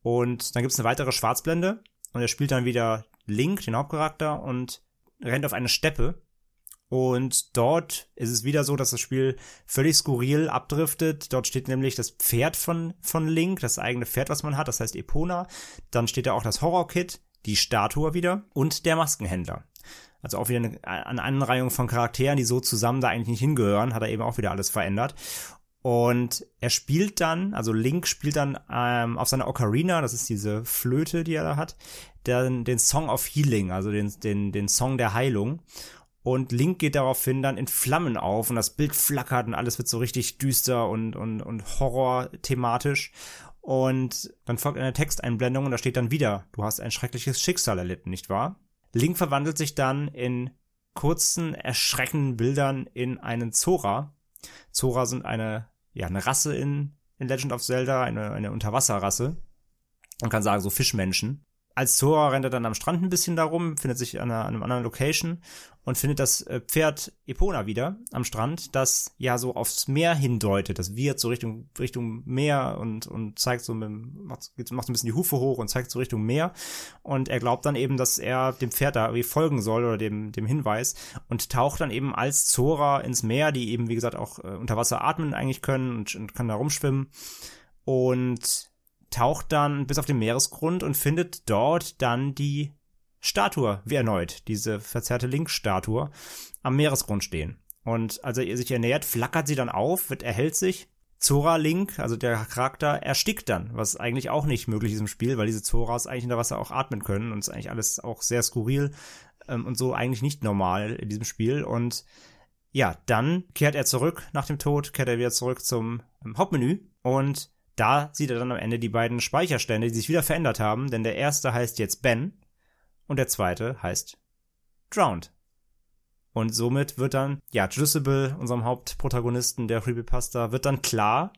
Und dann gibt es eine weitere Schwarzblende und er spielt dann wieder Link, den Hauptcharakter, und rennt auf eine Steppe. Und dort ist es wieder so, dass das Spiel völlig skurril abdriftet. Dort steht nämlich das Pferd von, von Link, das eigene Pferd, was man hat, das heißt Epona. Dann steht da auch das Horror-Kit, die Statue wieder und der Maskenhändler. Also auch wieder eine, eine Anreihung von Charakteren, die so zusammen da eigentlich nicht hingehören, hat er eben auch wieder alles verändert. Und er spielt dann, also Link spielt dann ähm, auf seiner Ocarina, das ist diese Flöte, die er da hat, den, den Song of Healing, also den, den, den Song der Heilung. Und Link geht daraufhin dann in Flammen auf und das Bild flackert und alles wird so richtig düster und, und, und Horror-thematisch. Und dann folgt eine Texteinblendung und da steht dann wieder, du hast ein schreckliches Schicksal erlitten, nicht wahr? Link verwandelt sich dann in kurzen, erschreckenden Bildern in einen Zora. Zora sind eine, ja, eine Rasse in, in Legend of Zelda, eine, eine Unterwasserrasse. Man kann sagen, so Fischmenschen. Als Zora rennt er dann am Strand ein bisschen darum, findet sich an, einer, an einem anderen Location und findet das äh, Pferd Epona wieder am Strand, das ja so aufs Meer hindeutet. Das wird so Richtung, Richtung Meer und, und zeigt so, mit, macht, macht so ein bisschen die Hufe hoch und zeigt so Richtung Meer. Und er glaubt dann eben, dass er dem Pferd da irgendwie folgen soll oder dem, dem Hinweis und taucht dann eben als Zora ins Meer, die eben, wie gesagt, auch äh, unter Wasser atmen eigentlich können und, und kann da rumschwimmen. Und taucht dann bis auf den Meeresgrund und findet dort dann die Statue, wie erneut, diese verzerrte Link-Statue, am Meeresgrund stehen. Und als er sich ernährt, flackert sie dann auf, wird erhält sich. Zora Link, also der Charakter, erstickt dann, was eigentlich auch nicht möglich ist im Spiel, weil diese Zoras eigentlich in der Wasser auch atmen können und ist eigentlich alles auch sehr skurril ähm, und so eigentlich nicht normal in diesem Spiel. Und ja, dann kehrt er zurück nach dem Tod, kehrt er wieder zurück zum ähm, Hauptmenü und da sieht er dann am Ende die beiden Speicherstände, die sich wieder verändert haben, denn der erste heißt jetzt Ben und der zweite heißt Drowned. Und somit wird dann, ja, Juicible, unserem Hauptprotagonisten der Creepypasta, wird dann klar,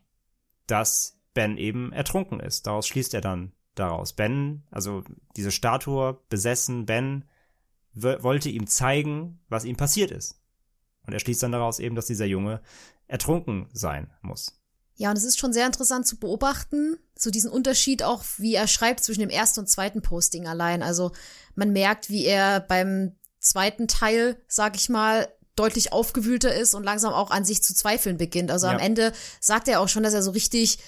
dass Ben eben ertrunken ist. Daraus schließt er dann daraus. Ben, also diese Statue, besessen, Ben wollte ihm zeigen, was ihm passiert ist. Und er schließt dann daraus eben, dass dieser Junge ertrunken sein muss. Ja, und es ist schon sehr interessant zu beobachten, so diesen Unterschied auch, wie er schreibt zwischen dem ersten und zweiten Posting allein. Also man merkt, wie er beim zweiten Teil, sag ich mal, deutlich aufgewühlter ist und langsam auch an sich zu zweifeln beginnt. Also ja. am Ende sagt er auch schon, dass er so richtig,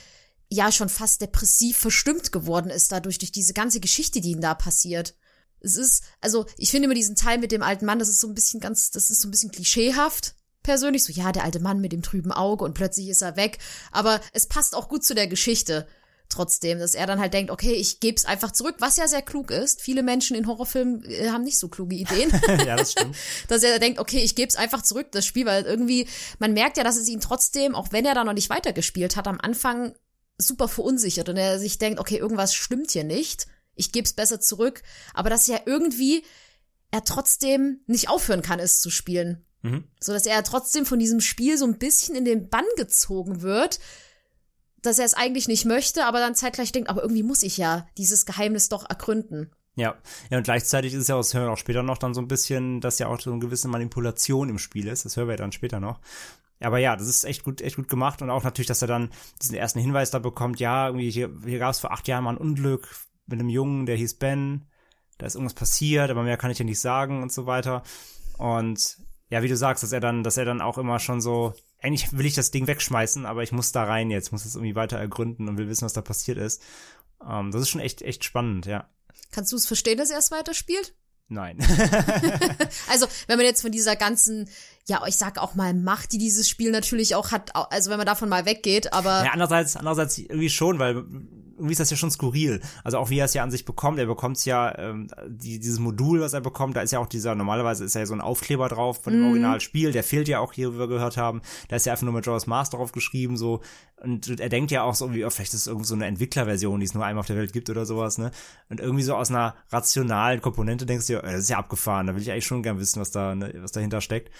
ja, schon fast depressiv verstimmt geworden ist dadurch, durch diese ganze Geschichte, die ihm da passiert. Es ist, also ich finde immer diesen Teil mit dem alten Mann, das ist so ein bisschen ganz, das ist so ein bisschen klischeehaft persönlich so, ja, der alte Mann mit dem trüben Auge und plötzlich ist er weg. Aber es passt auch gut zu der Geschichte trotzdem, dass er dann halt denkt, okay, ich geb's einfach zurück, was ja sehr klug ist. Viele Menschen in Horrorfilmen äh, haben nicht so kluge Ideen. ja, das stimmt. dass er denkt, okay, ich geb's einfach zurück, das Spiel, weil irgendwie, man merkt ja, dass es ihn trotzdem, auch wenn er da noch nicht weitergespielt hat, am Anfang super verunsichert und er sich denkt, okay, irgendwas stimmt hier nicht. Ich geb's besser zurück. Aber dass ja irgendwie er trotzdem nicht aufhören kann, es zu spielen. Mhm. So dass er trotzdem von diesem Spiel so ein bisschen in den Bann gezogen wird, dass er es eigentlich nicht möchte, aber dann zeitgleich denkt, aber irgendwie muss ich ja dieses Geheimnis doch ergründen. Ja, ja, und gleichzeitig ist es ja, das hören wir auch später noch, dann so ein bisschen, dass ja auch so eine gewisse Manipulation im Spiel ist. Das hören wir dann später noch. Aber ja, das ist echt gut, echt gut gemacht und auch natürlich, dass er dann diesen ersten Hinweis da bekommt, ja, irgendwie hier, hier gab es vor acht Jahren mal ein Unglück mit einem Jungen, der hieß Ben, da ist irgendwas passiert, aber mehr kann ich ja nicht sagen und so weiter. Und ja, wie du sagst, dass er dann, dass er dann auch immer schon so, eigentlich will ich das Ding wegschmeißen, aber ich muss da rein jetzt, muss es irgendwie weiter ergründen und will wissen, was da passiert ist. Ähm, das ist schon echt, echt spannend, ja. Kannst du es verstehen, dass er es weiterspielt? Nein. Also, wenn man jetzt von dieser ganzen, ja, ich sag auch mal Macht, die dieses Spiel natürlich auch hat, also wenn man davon mal weggeht, aber Ja, andererseits, andererseits irgendwie schon, weil irgendwie ist das ja schon skurril. Also auch wie er es ja an sich bekommt. Er bekommt es ja, ähm, die, dieses Modul, was er bekommt, da ist ja auch dieser, normalerweise ist ja so ein Aufkleber drauf von dem Originalspiel, der fehlt ja auch hier, wie wir gehört haben. Da ist ja einfach nur mit Jaws Mars drauf geschrieben, so. Und er denkt ja auch so, wie, oh, vielleicht ist es irgendwie so eine Entwicklerversion, die es nur einmal auf der Welt gibt oder sowas, ne? Und irgendwie so aus einer rationalen Komponente denkst du, ja, äh, das ist ja abgefahren, da will ich eigentlich schon gern wissen, was da, ne, was dahinter steckt.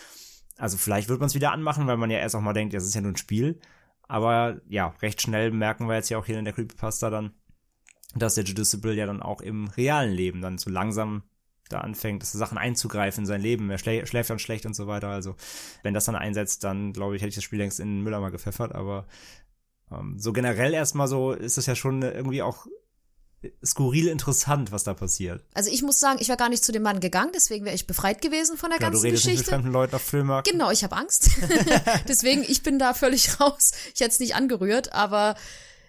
Also vielleicht wird man es wieder anmachen, weil man ja erst auch mal denkt, das ist ja nur ein Spiel. Aber ja, recht schnell merken wir jetzt ja auch hier in der Creepypasta dann, dass der Judiciable ja dann auch im realen Leben dann so langsam da anfängt, dass Sachen einzugreifen in sein Leben. Er schlä schläft dann schlecht und so weiter. Also wenn das dann einsetzt, dann glaube ich, hätte ich das Spiel längst in den Müller mal gepfeffert. Aber ähm, so generell erstmal so ist es ja schon irgendwie auch skurril interessant, was da passiert. also ich muss sagen, ich wäre gar nicht zu dem Mann gegangen, deswegen wäre ich befreit gewesen von der du ganzen redest nicht mit Geschichte. fremden Leuten auf Filmmarkt. Genau, ich habe Angst. Deswegen, ich bin da völlig raus. Ich hätte es nicht angerührt, aber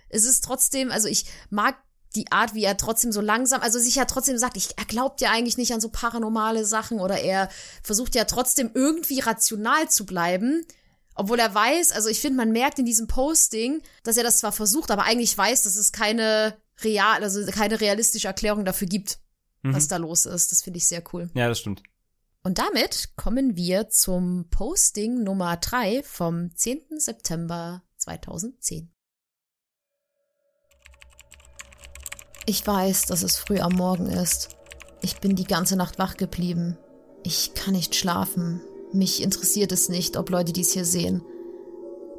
es ist trotzdem, also ich mag die Art, wie er trotzdem so langsam, also sich ja trotzdem sagt, ich, er glaubt ja eigentlich nicht an so paranormale Sachen oder er versucht ja trotzdem irgendwie rational zu bleiben. Obwohl er weiß, also ich finde, man merkt in diesem Posting, dass er das zwar versucht, aber eigentlich weiß, dass es keine real, also keine realistische Erklärung dafür gibt, was da los ist. Das finde ich sehr cool. Ja, das stimmt. Und damit kommen wir zum Posting Nummer 3 vom 10. September 2010. Ich weiß, dass es früh am Morgen ist. Ich bin die ganze Nacht wach geblieben. Ich kann nicht schlafen. Mich interessiert es nicht, ob Leute dies hier sehen.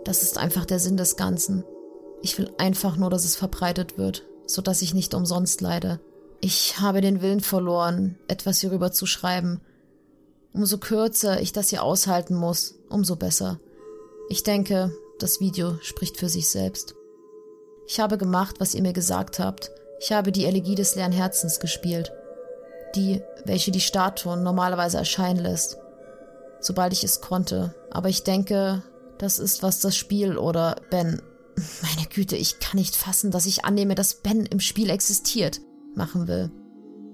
Das ist einfach der Sinn des Ganzen. Ich will einfach nur, dass es verbreitet wird, so dass ich nicht umsonst leide. Ich habe den Willen verloren, etwas hierüber zu schreiben. Umso kürzer ich das hier aushalten muss, umso besser. Ich denke, das Video spricht für sich selbst. Ich habe gemacht, was ihr mir gesagt habt. Ich habe die Elegie des leeren Herzens gespielt. Die, welche die Statuen normalerweise erscheinen lässt. Sobald ich es konnte. Aber ich denke, das ist, was das Spiel oder Ben. Meine Güte, ich kann nicht fassen, dass ich annehme, dass Ben im Spiel existiert. Machen will.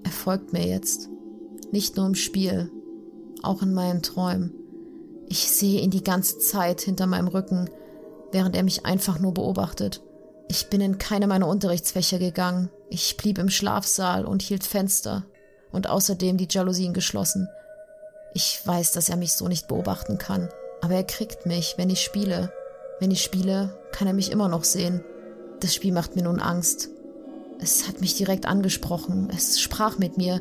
Er folgt mir jetzt. Nicht nur im Spiel, auch in meinen Träumen. Ich sehe ihn die ganze Zeit hinter meinem Rücken, während er mich einfach nur beobachtet. Ich bin in keine meiner Unterrichtsfächer gegangen. Ich blieb im Schlafsaal und hielt Fenster und außerdem die Jalousien geschlossen. Ich weiß, dass er mich so nicht beobachten kann, aber er kriegt mich, wenn ich spiele. Wenn ich spiele, kann er mich immer noch sehen. Das Spiel macht mir nun Angst. Es hat mich direkt angesprochen. Es sprach mit mir.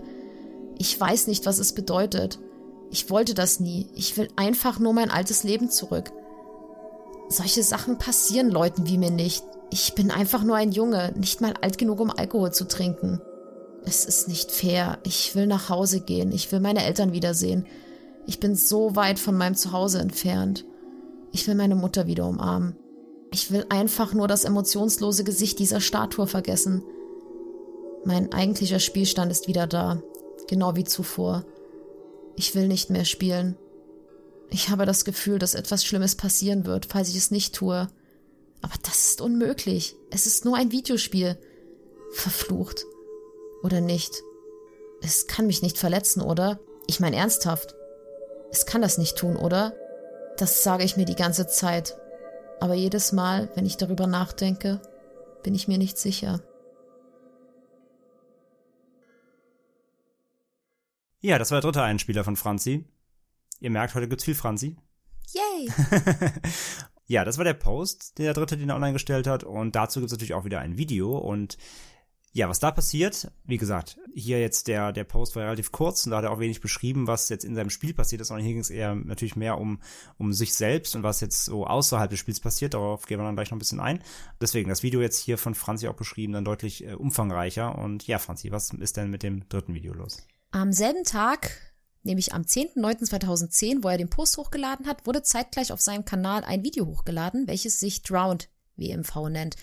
Ich weiß nicht, was es bedeutet. Ich wollte das nie. Ich will einfach nur mein altes Leben zurück. Solche Sachen passieren Leuten wie mir nicht. Ich bin einfach nur ein Junge, nicht mal alt genug, um Alkohol zu trinken. Es ist nicht fair. Ich will nach Hause gehen. Ich will meine Eltern wiedersehen. Ich bin so weit von meinem Zuhause entfernt. Ich will meine Mutter wieder umarmen. Ich will einfach nur das emotionslose Gesicht dieser Statue vergessen. Mein eigentlicher Spielstand ist wieder da, genau wie zuvor. Ich will nicht mehr spielen. Ich habe das Gefühl, dass etwas Schlimmes passieren wird, falls ich es nicht tue. Aber das ist unmöglich. Es ist nur ein Videospiel. Verflucht. Oder nicht? Es kann mich nicht verletzen, oder? Ich meine ernsthaft. Es kann das nicht tun, oder? Das sage ich mir die ganze Zeit. Aber jedes Mal, wenn ich darüber nachdenke, bin ich mir nicht sicher. Ja, das war der dritte Einspieler von Franzi. Ihr merkt, heute gibt's viel Franzi. Yay! Ja, das war der Post, der dritte, den er online gestellt hat. Und dazu gibt's natürlich auch wieder ein Video. Und ja, was da passiert, wie gesagt, hier jetzt der, der Post war relativ kurz und da hat er auch wenig beschrieben, was jetzt in seinem Spiel passiert ist, sondern hier ging es eher natürlich mehr um, um sich selbst und was jetzt so außerhalb des Spiels passiert. Darauf gehen wir dann gleich noch ein bisschen ein. Deswegen das Video jetzt hier von Franzi auch beschrieben, dann deutlich äh, umfangreicher. Und ja, Franzi, was ist denn mit dem dritten Video los? Am selben Tag, nämlich am 10.09.2010, wo er den Post hochgeladen hat, wurde zeitgleich auf seinem Kanal ein Video hochgeladen, welches sich Drowned WMV nennt.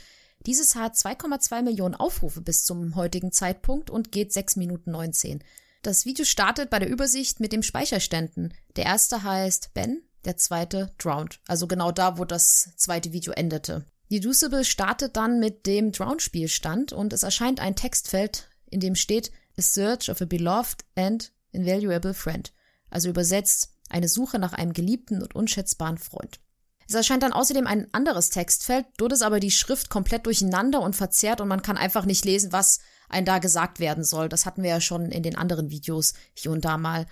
Dieses hat 2,2 Millionen Aufrufe bis zum heutigen Zeitpunkt und geht 6 Minuten 19. Das Video startet bei der Übersicht mit dem Speicherständen. Der erste heißt Ben, der zweite Drowned. Also genau da, wo das zweite Video endete. Deducible startet dann mit dem Drowned-Spielstand und es erscheint ein Textfeld, in dem steht A Search of a Beloved and invaluable friend. Also übersetzt eine Suche nach einem geliebten und unschätzbaren Freund. Es erscheint dann außerdem ein anderes Textfeld, dort ist aber die Schrift komplett durcheinander und verzerrt und man kann einfach nicht lesen, was ein da gesagt werden soll. Das hatten wir ja schon in den anderen Videos hier und da mal.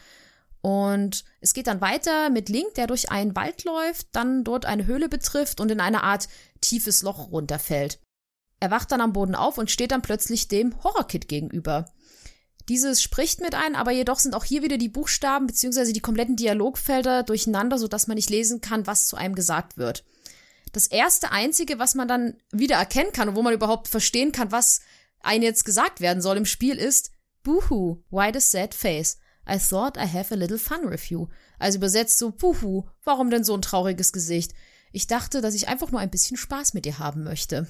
Und es geht dann weiter mit Link, der durch einen Wald läuft, dann dort eine Höhle betrifft und in eine Art tiefes Loch runterfällt. Er wacht dann am Boden auf und steht dann plötzlich dem Horrorkit gegenüber. Dieses spricht mit ein, aber jedoch sind auch hier wieder die Buchstaben bzw. die kompletten Dialogfelder durcheinander, sodass man nicht lesen kann, was zu einem gesagt wird. Das erste einzige, was man dann wieder erkennen kann und wo man überhaupt verstehen kann, was einem jetzt gesagt werden soll im Spiel, ist Boohoo, why the sad face? I thought I have a little fun with you. Also übersetzt so, Boohoo, warum denn so ein trauriges Gesicht? Ich dachte, dass ich einfach nur ein bisschen Spaß mit dir haben möchte.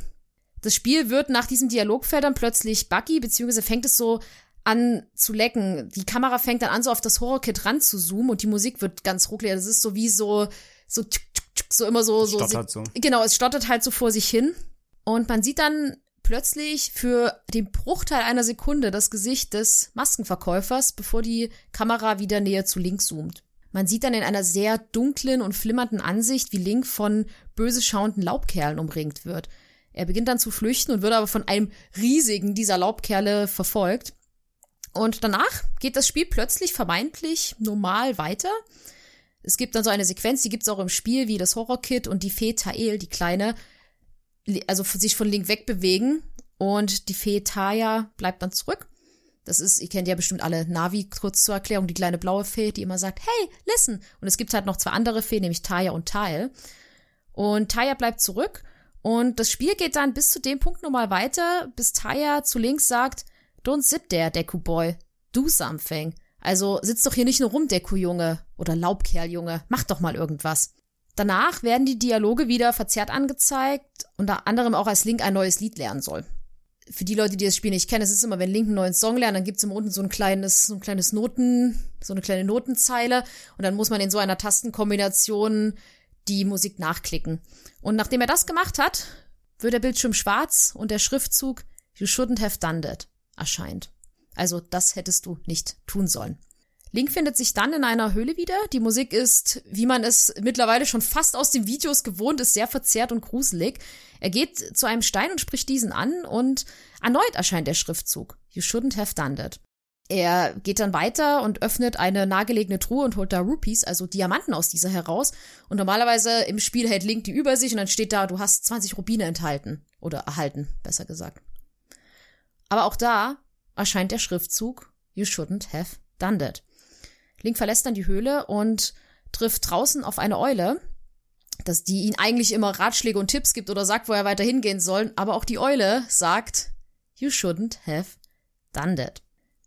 Das Spiel wird nach diesen Dialogfeldern plötzlich buggy, beziehungsweise fängt es so an zu lecken. Die Kamera fängt dann an, so auf das Horrorkit ran zu zoomen und die Musik wird ganz ruckelig. Das ist so wie so, so, tsk, tsk, so immer so, so. Stottert so. Genau, es stottert halt so vor sich hin. Und man sieht dann plötzlich für den Bruchteil einer Sekunde das Gesicht des Maskenverkäufers, bevor die Kamera wieder näher zu Link zoomt. Man sieht dann in einer sehr dunklen und flimmernden Ansicht, wie Link von böse schauenden Laubkerlen umringt wird. Er beginnt dann zu flüchten und wird aber von einem riesigen dieser Laubkerle verfolgt. Und danach geht das Spiel plötzlich vermeintlich normal weiter. Es gibt dann so eine Sequenz, die gibt es auch im Spiel, wie das Horror-Kit und die Fee Tael, die Kleine, also sich von Link wegbewegen und die Fee Taya bleibt dann zurück. Das ist, ihr kennt ja bestimmt alle Navi, kurz zur Erklärung, die kleine blaue Fee, die immer sagt, hey, listen. Und es gibt halt noch zwei andere Feen, nämlich Taya und Tael. Und Taya bleibt zurück und das Spiel geht dann bis zu dem Punkt nochmal weiter, bis Taya zu Link sagt, Don't sit there, Deku Boy. Do something. Also sitz doch hier nicht nur rum, Deku Junge oder Laubkerl Junge. Mach doch mal irgendwas. Danach werden die Dialoge wieder verzerrt angezeigt, unter anderem auch als Link ein neues Lied lernen soll. Für die Leute, die das Spiel nicht kennen, es ist immer, wenn Link einen neuen Song lernt, dann gibt's immer unten so ein kleines, so ein kleines Noten, so eine kleine Notenzeile und dann muss man in so einer Tastenkombination die Musik nachklicken. Und nachdem er das gemacht hat, wird der Bildschirm schwarz und der Schriftzug You shouldn't have done that erscheint. Also das hättest du nicht tun sollen. Link findet sich dann in einer Höhle wieder. Die Musik ist, wie man es mittlerweile schon fast aus den Videos gewohnt ist, sehr verzerrt und gruselig. Er geht zu einem Stein und spricht diesen an und erneut erscheint der Schriftzug. You shouldn't have done that. Er geht dann weiter und öffnet eine nahegelegene Truhe und holt da Rupees, also Diamanten aus dieser heraus. Und normalerweise im Spiel hält Link die über sich und dann steht da, du hast 20 Rubine enthalten. Oder erhalten, besser gesagt. Aber auch da erscheint der Schriftzug You shouldn't have done that. Link verlässt dann die Höhle und trifft draußen auf eine Eule, dass die ihn eigentlich immer Ratschläge und Tipps gibt oder sagt, wo er weiter hingehen soll, aber auch die Eule sagt You shouldn't have done that.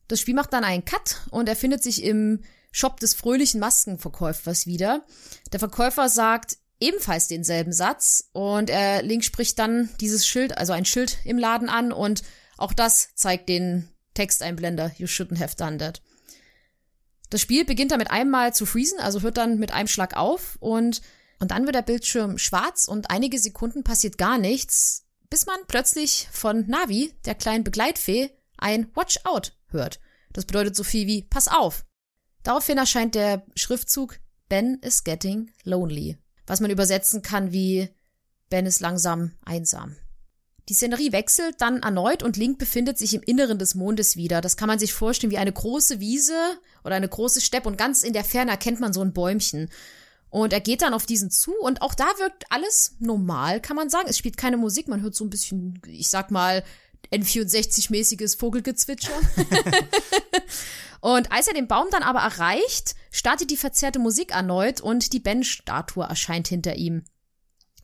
Das Spiel macht dann einen Cut und er findet sich im Shop des fröhlichen Maskenverkäufers wieder. Der Verkäufer sagt ebenfalls denselben Satz und er Link spricht dann dieses Schild, also ein Schild im Laden an und auch das zeigt den Texteinblender, you shouldn't have done that. Das Spiel beginnt damit einmal zu freezen, also hört dann mit einem Schlag auf und, und dann wird der Bildschirm schwarz und einige Sekunden passiert gar nichts, bis man plötzlich von Navi, der kleinen Begleitfee, ein Watch Out hört. Das bedeutet so viel wie Pass auf. Daraufhin erscheint der Schriftzug Ben is getting lonely, was man übersetzen kann wie Ben ist langsam einsam. Die Szenerie wechselt dann erneut und Link befindet sich im Inneren des Mondes wieder. Das kann man sich vorstellen wie eine große Wiese oder eine große Steppe und ganz in der Ferne erkennt man so ein Bäumchen. Und er geht dann auf diesen zu und auch da wirkt alles normal, kann man sagen. Es spielt keine Musik, man hört so ein bisschen, ich sag mal, N64-mäßiges Vogelgezwitscher. und als er den Baum dann aber erreicht, startet die verzerrte Musik erneut und die Ben-Statue erscheint hinter ihm.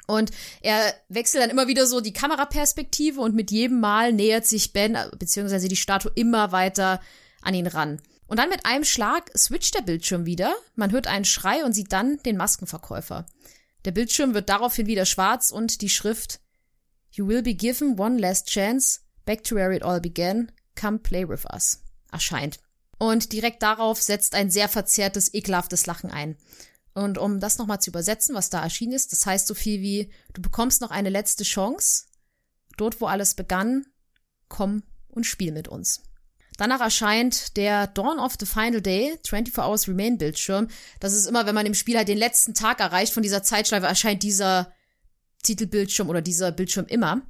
Und er wechselt dann immer wieder so die Kameraperspektive und mit jedem Mal nähert sich Ben beziehungsweise die Statue immer weiter an ihn ran. Und dann mit einem Schlag switcht der Bildschirm wieder. Man hört einen Schrei und sieht dann den Maskenverkäufer. Der Bildschirm wird daraufhin wieder schwarz und die Schrift You will be given one last chance. Back to where it all began. Come play with us. erscheint. Und direkt darauf setzt ein sehr verzerrtes, ekelhaftes Lachen ein. Und um das nochmal zu übersetzen, was da erschienen ist, das heißt so viel wie, du bekommst noch eine letzte Chance. Dort, wo alles begann, komm und spiel mit uns. Danach erscheint der Dawn of the Final Day, 24 Hours Remain Bildschirm. Das ist immer, wenn man im Spiel halt den letzten Tag erreicht von dieser Zeitschleife, erscheint dieser Titelbildschirm oder dieser Bildschirm immer.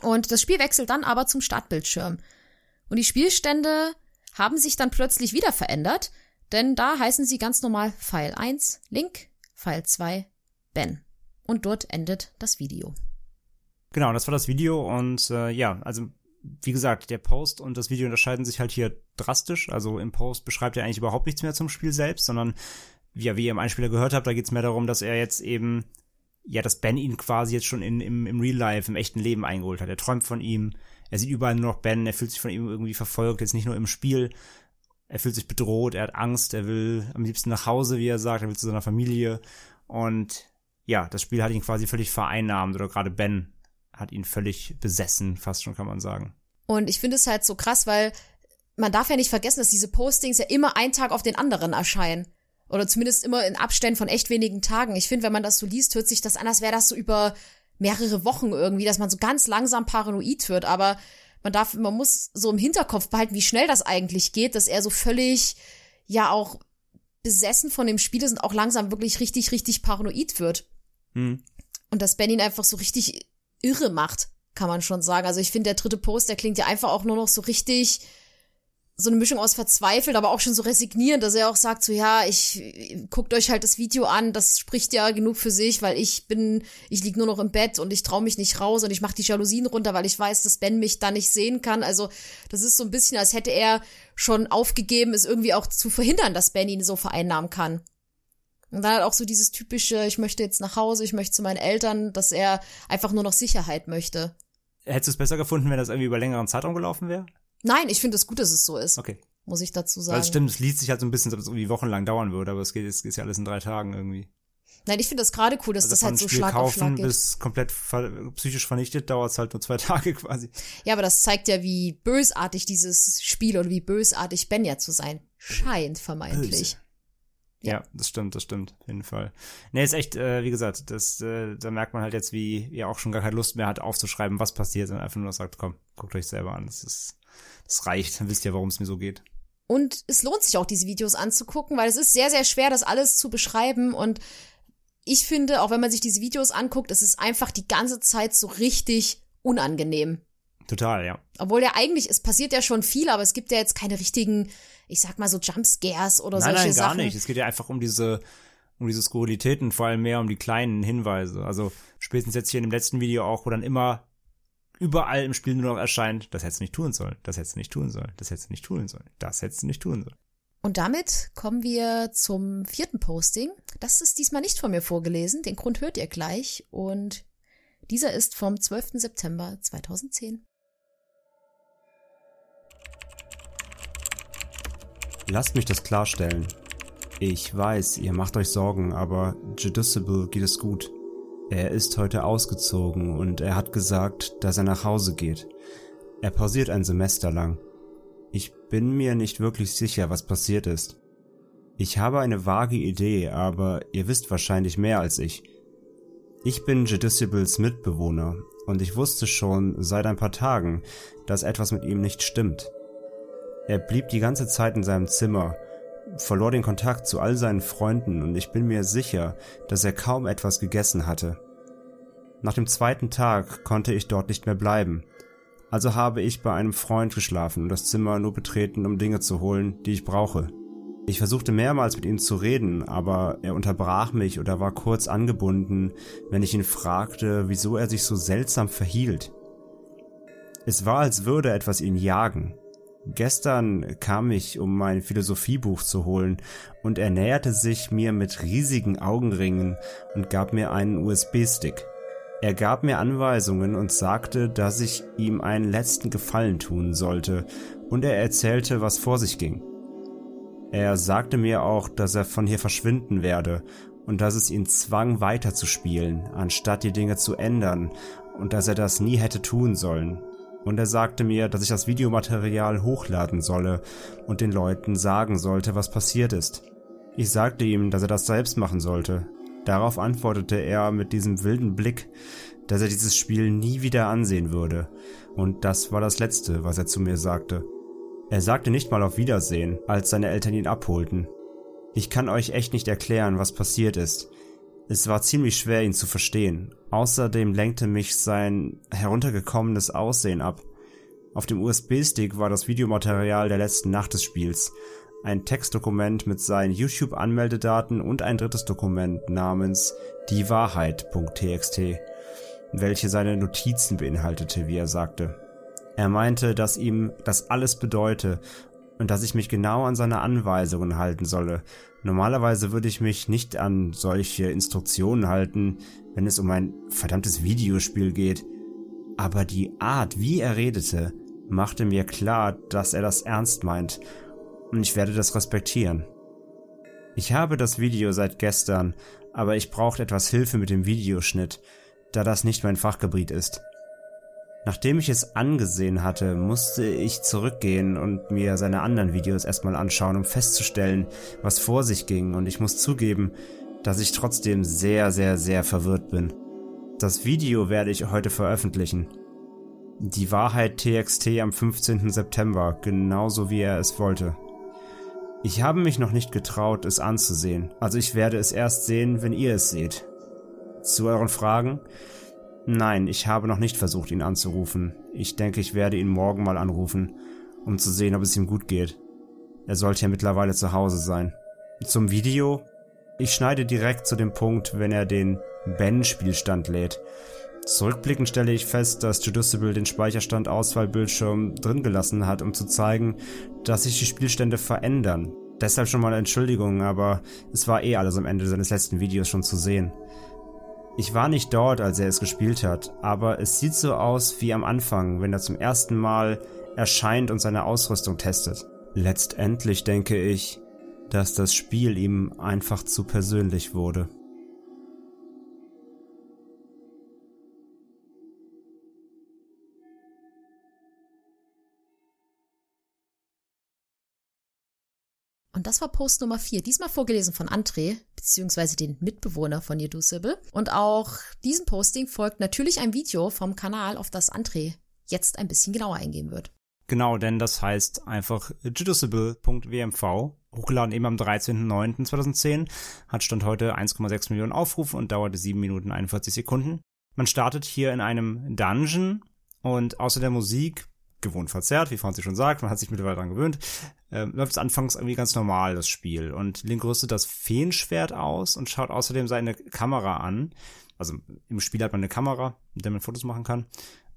Und das Spiel wechselt dann aber zum Startbildschirm. Und die Spielstände haben sich dann plötzlich wieder verändert, denn da heißen sie ganz normal File 1, Link, File 2, Ben. Und dort endet das Video. Genau, das war das Video und äh, ja, also wie gesagt, der Post und das Video unterscheiden sich halt hier drastisch. Also im Post beschreibt er eigentlich überhaupt nichts mehr zum Spiel selbst, sondern ja, wie ihr im Einspieler gehört habt, da geht es mehr darum, dass er jetzt eben, ja, dass Ben ihn quasi jetzt schon in, im, im Real Life, im echten Leben eingeholt hat. Er träumt von ihm, er sieht überall nur noch Ben, er fühlt sich von ihm irgendwie verfolgt, jetzt nicht nur im Spiel. Er fühlt sich bedroht, er hat Angst, er will am liebsten nach Hause, wie er sagt, er will zu seiner Familie. Und ja, das Spiel hat ihn quasi völlig vereinnahmt oder gerade Ben hat ihn völlig besessen, fast schon kann man sagen. Und ich finde es halt so krass, weil man darf ja nicht vergessen, dass diese Postings ja immer ein Tag auf den anderen erscheinen. Oder zumindest immer in Abständen von echt wenigen Tagen. Ich finde, wenn man das so liest, hört sich das an, als wäre das so über mehrere Wochen irgendwie, dass man so ganz langsam paranoid wird. Aber man darf, man muss so im Hinterkopf behalten, wie schnell das eigentlich geht, dass er so völlig, ja auch besessen von dem Spiel ist und auch langsam wirklich richtig, richtig paranoid wird. Hm. Und dass Ben ihn einfach so richtig irre macht, kann man schon sagen. Also ich finde, der dritte Post, der klingt ja einfach auch nur noch so richtig so eine Mischung aus verzweifelt, aber auch schon so resignierend, dass er auch sagt so, ja, ich guckt euch halt das Video an, das spricht ja genug für sich, weil ich bin, ich lieg nur noch im Bett und ich traue mich nicht raus und ich mache die Jalousien runter, weil ich weiß, dass Ben mich da nicht sehen kann. Also das ist so ein bisschen, als hätte er schon aufgegeben, es irgendwie auch zu verhindern, dass Ben ihn so vereinnahmen kann. Und dann halt auch so dieses typische, ich möchte jetzt nach Hause, ich möchte zu meinen Eltern, dass er einfach nur noch Sicherheit möchte. Hättest du es besser gefunden, wenn das irgendwie über längeren Zeitraum gelaufen wäre? Nein, ich finde es gut, dass es so ist. Okay. Muss ich dazu sagen. Weil stimmt, es liest sich halt so ein bisschen, als ob es irgendwie wochenlang dauern würde, aber es geht, es geht ja alles in drei Tagen irgendwie. Nein, ich finde das gerade cool, dass also das halt so Spiel Schlag kaufen auf Schlag geht. bis komplett ver psychisch vernichtet, dauert es halt nur zwei Tage quasi. Ja, aber das zeigt ja, wie bösartig dieses Spiel oder wie bösartig Ben ja zu sein scheint, vermeintlich. Böse. Ja, das stimmt, das stimmt, auf jeden Fall. Nee, ist echt, äh, wie gesagt, das, äh, da merkt man halt jetzt, wie er auch schon gar keine Lust mehr hat, aufzuschreiben, was passiert, und einfach nur sagt, komm, guckt euch selber an. Das ist, das reicht, dann wisst ihr, warum es mir so geht. Und es lohnt sich auch, diese Videos anzugucken, weil es ist sehr, sehr schwer, das alles zu beschreiben. Und ich finde, auch wenn man sich diese Videos anguckt, es ist einfach die ganze Zeit so richtig unangenehm. Total, ja. Obwohl ja eigentlich, es passiert ja schon viel, aber es gibt ja jetzt keine richtigen, ich sag mal so Jumpscares oder nein, solche nein, Sachen. gar nicht. Es geht ja einfach um diese, um diese Skurrilitäten, vor allem mehr um die kleinen Hinweise. Also spätestens jetzt hier in dem letzten Video auch, wo dann immer überall im Spiel nur noch erscheint, das hättest du nicht tun sollen, das hättest du nicht tun sollen, das hättest du nicht tun sollen, das hättest du nicht tun sollen. Und damit kommen wir zum vierten Posting. Das ist diesmal nicht von mir vorgelesen, den Grund hört ihr gleich. Und dieser ist vom 12. September 2010. Lasst mich das klarstellen. Ich weiß, ihr macht euch Sorgen, aber Judiciable geht es gut. Er ist heute ausgezogen und er hat gesagt, dass er nach Hause geht. Er pausiert ein Semester lang. Ich bin mir nicht wirklich sicher, was passiert ist. Ich habe eine vage Idee, aber ihr wisst wahrscheinlich mehr als ich. Ich bin Judiciables Mitbewohner und ich wusste schon seit ein paar Tagen, dass etwas mit ihm nicht stimmt. Er blieb die ganze Zeit in seinem Zimmer verlor den Kontakt zu all seinen Freunden und ich bin mir sicher, dass er kaum etwas gegessen hatte. Nach dem zweiten Tag konnte ich dort nicht mehr bleiben, also habe ich bei einem Freund geschlafen und das Zimmer nur betreten, um Dinge zu holen, die ich brauche. Ich versuchte mehrmals mit ihm zu reden, aber er unterbrach mich oder war kurz angebunden, wenn ich ihn fragte, wieso er sich so seltsam verhielt. Es war, als würde etwas ihn jagen, Gestern kam ich, um mein Philosophiebuch zu holen, und er näherte sich mir mit riesigen Augenringen und gab mir einen USB-Stick. Er gab mir Anweisungen und sagte, dass ich ihm einen letzten Gefallen tun sollte, und er erzählte, was vor sich ging. Er sagte mir auch, dass er von hier verschwinden werde und dass es ihn zwang, weiterzuspielen, anstatt die Dinge zu ändern, und dass er das nie hätte tun sollen, und er sagte mir, dass ich das Videomaterial hochladen solle und den Leuten sagen sollte, was passiert ist. Ich sagte ihm, dass er das selbst machen sollte. Darauf antwortete er mit diesem wilden Blick, dass er dieses Spiel nie wieder ansehen würde. Und das war das Letzte, was er zu mir sagte. Er sagte nicht mal auf Wiedersehen, als seine Eltern ihn abholten. Ich kann euch echt nicht erklären, was passiert ist. Es war ziemlich schwer, ihn zu verstehen. Außerdem lenkte mich sein heruntergekommenes Aussehen ab. Auf dem USB-Stick war das Videomaterial der letzten Nacht des Spiels, ein Textdokument mit seinen YouTube-Anmeldedaten und ein drittes Dokument namens diewahrheit.txt, welche seine Notizen beinhaltete, wie er sagte. Er meinte, dass ihm das alles bedeute und dass ich mich genau an seine Anweisungen halten solle. Normalerweise würde ich mich nicht an solche Instruktionen halten, wenn es um ein verdammtes Videospiel geht. Aber die Art, wie er redete, machte mir klar, dass er das ernst meint und ich werde das respektieren. Ich habe das Video seit gestern, aber ich brauche etwas Hilfe mit dem Videoschnitt, da das nicht mein Fachgebiet ist. Nachdem ich es angesehen hatte, musste ich zurückgehen und mir seine anderen Videos erstmal anschauen, um festzustellen, was vor sich ging, und ich muss zugeben, dass ich trotzdem sehr, sehr, sehr verwirrt bin. Das Video werde ich heute veröffentlichen. Die Wahrheit TXT am 15. September, genauso wie er es wollte. Ich habe mich noch nicht getraut, es anzusehen, also ich werde es erst sehen, wenn ihr es seht. Zu euren Fragen? Nein, ich habe noch nicht versucht, ihn anzurufen. Ich denke, ich werde ihn morgen mal anrufen, um zu sehen, ob es ihm gut geht. Er sollte ja mittlerweile zu Hause sein. Zum Video? Ich schneide direkt zu dem Punkt, wenn er den Ben-Spielstand lädt. Zurückblickend stelle ich fest, dass Juducible den Speicherstand Auswahlbildschirm drin gelassen hat, um zu zeigen, dass sich die Spielstände verändern. Deshalb schon mal Entschuldigung, aber es war eh alles am Ende seines letzten Videos schon zu sehen. Ich war nicht dort, als er es gespielt hat, aber es sieht so aus wie am Anfang, wenn er zum ersten Mal erscheint und seine Ausrüstung testet. Letztendlich denke ich, dass das Spiel ihm einfach zu persönlich wurde. Das war Post Nummer 4, diesmal vorgelesen von André, beziehungsweise den Mitbewohner von Yedusible. Und auch diesem Posting folgt natürlich ein Video vom Kanal, auf das André jetzt ein bisschen genauer eingehen wird. Genau, denn das heißt einfach juducible.wmv, hochgeladen eben am 13.09.2010, hat Stand heute 1,6 Millionen Aufrufe und dauerte 7 Minuten 41 Sekunden. Man startet hier in einem Dungeon und außer der Musik gewohnt verzerrt, wie Franzi schon sagt, man hat sich mittlerweile daran gewöhnt, äh, läuft es anfangs irgendwie ganz normal, das Spiel. Und Link rüstet das Feenschwert aus und schaut außerdem seine Kamera an. Also im Spiel hat man eine Kamera, mit der man Fotos machen kann.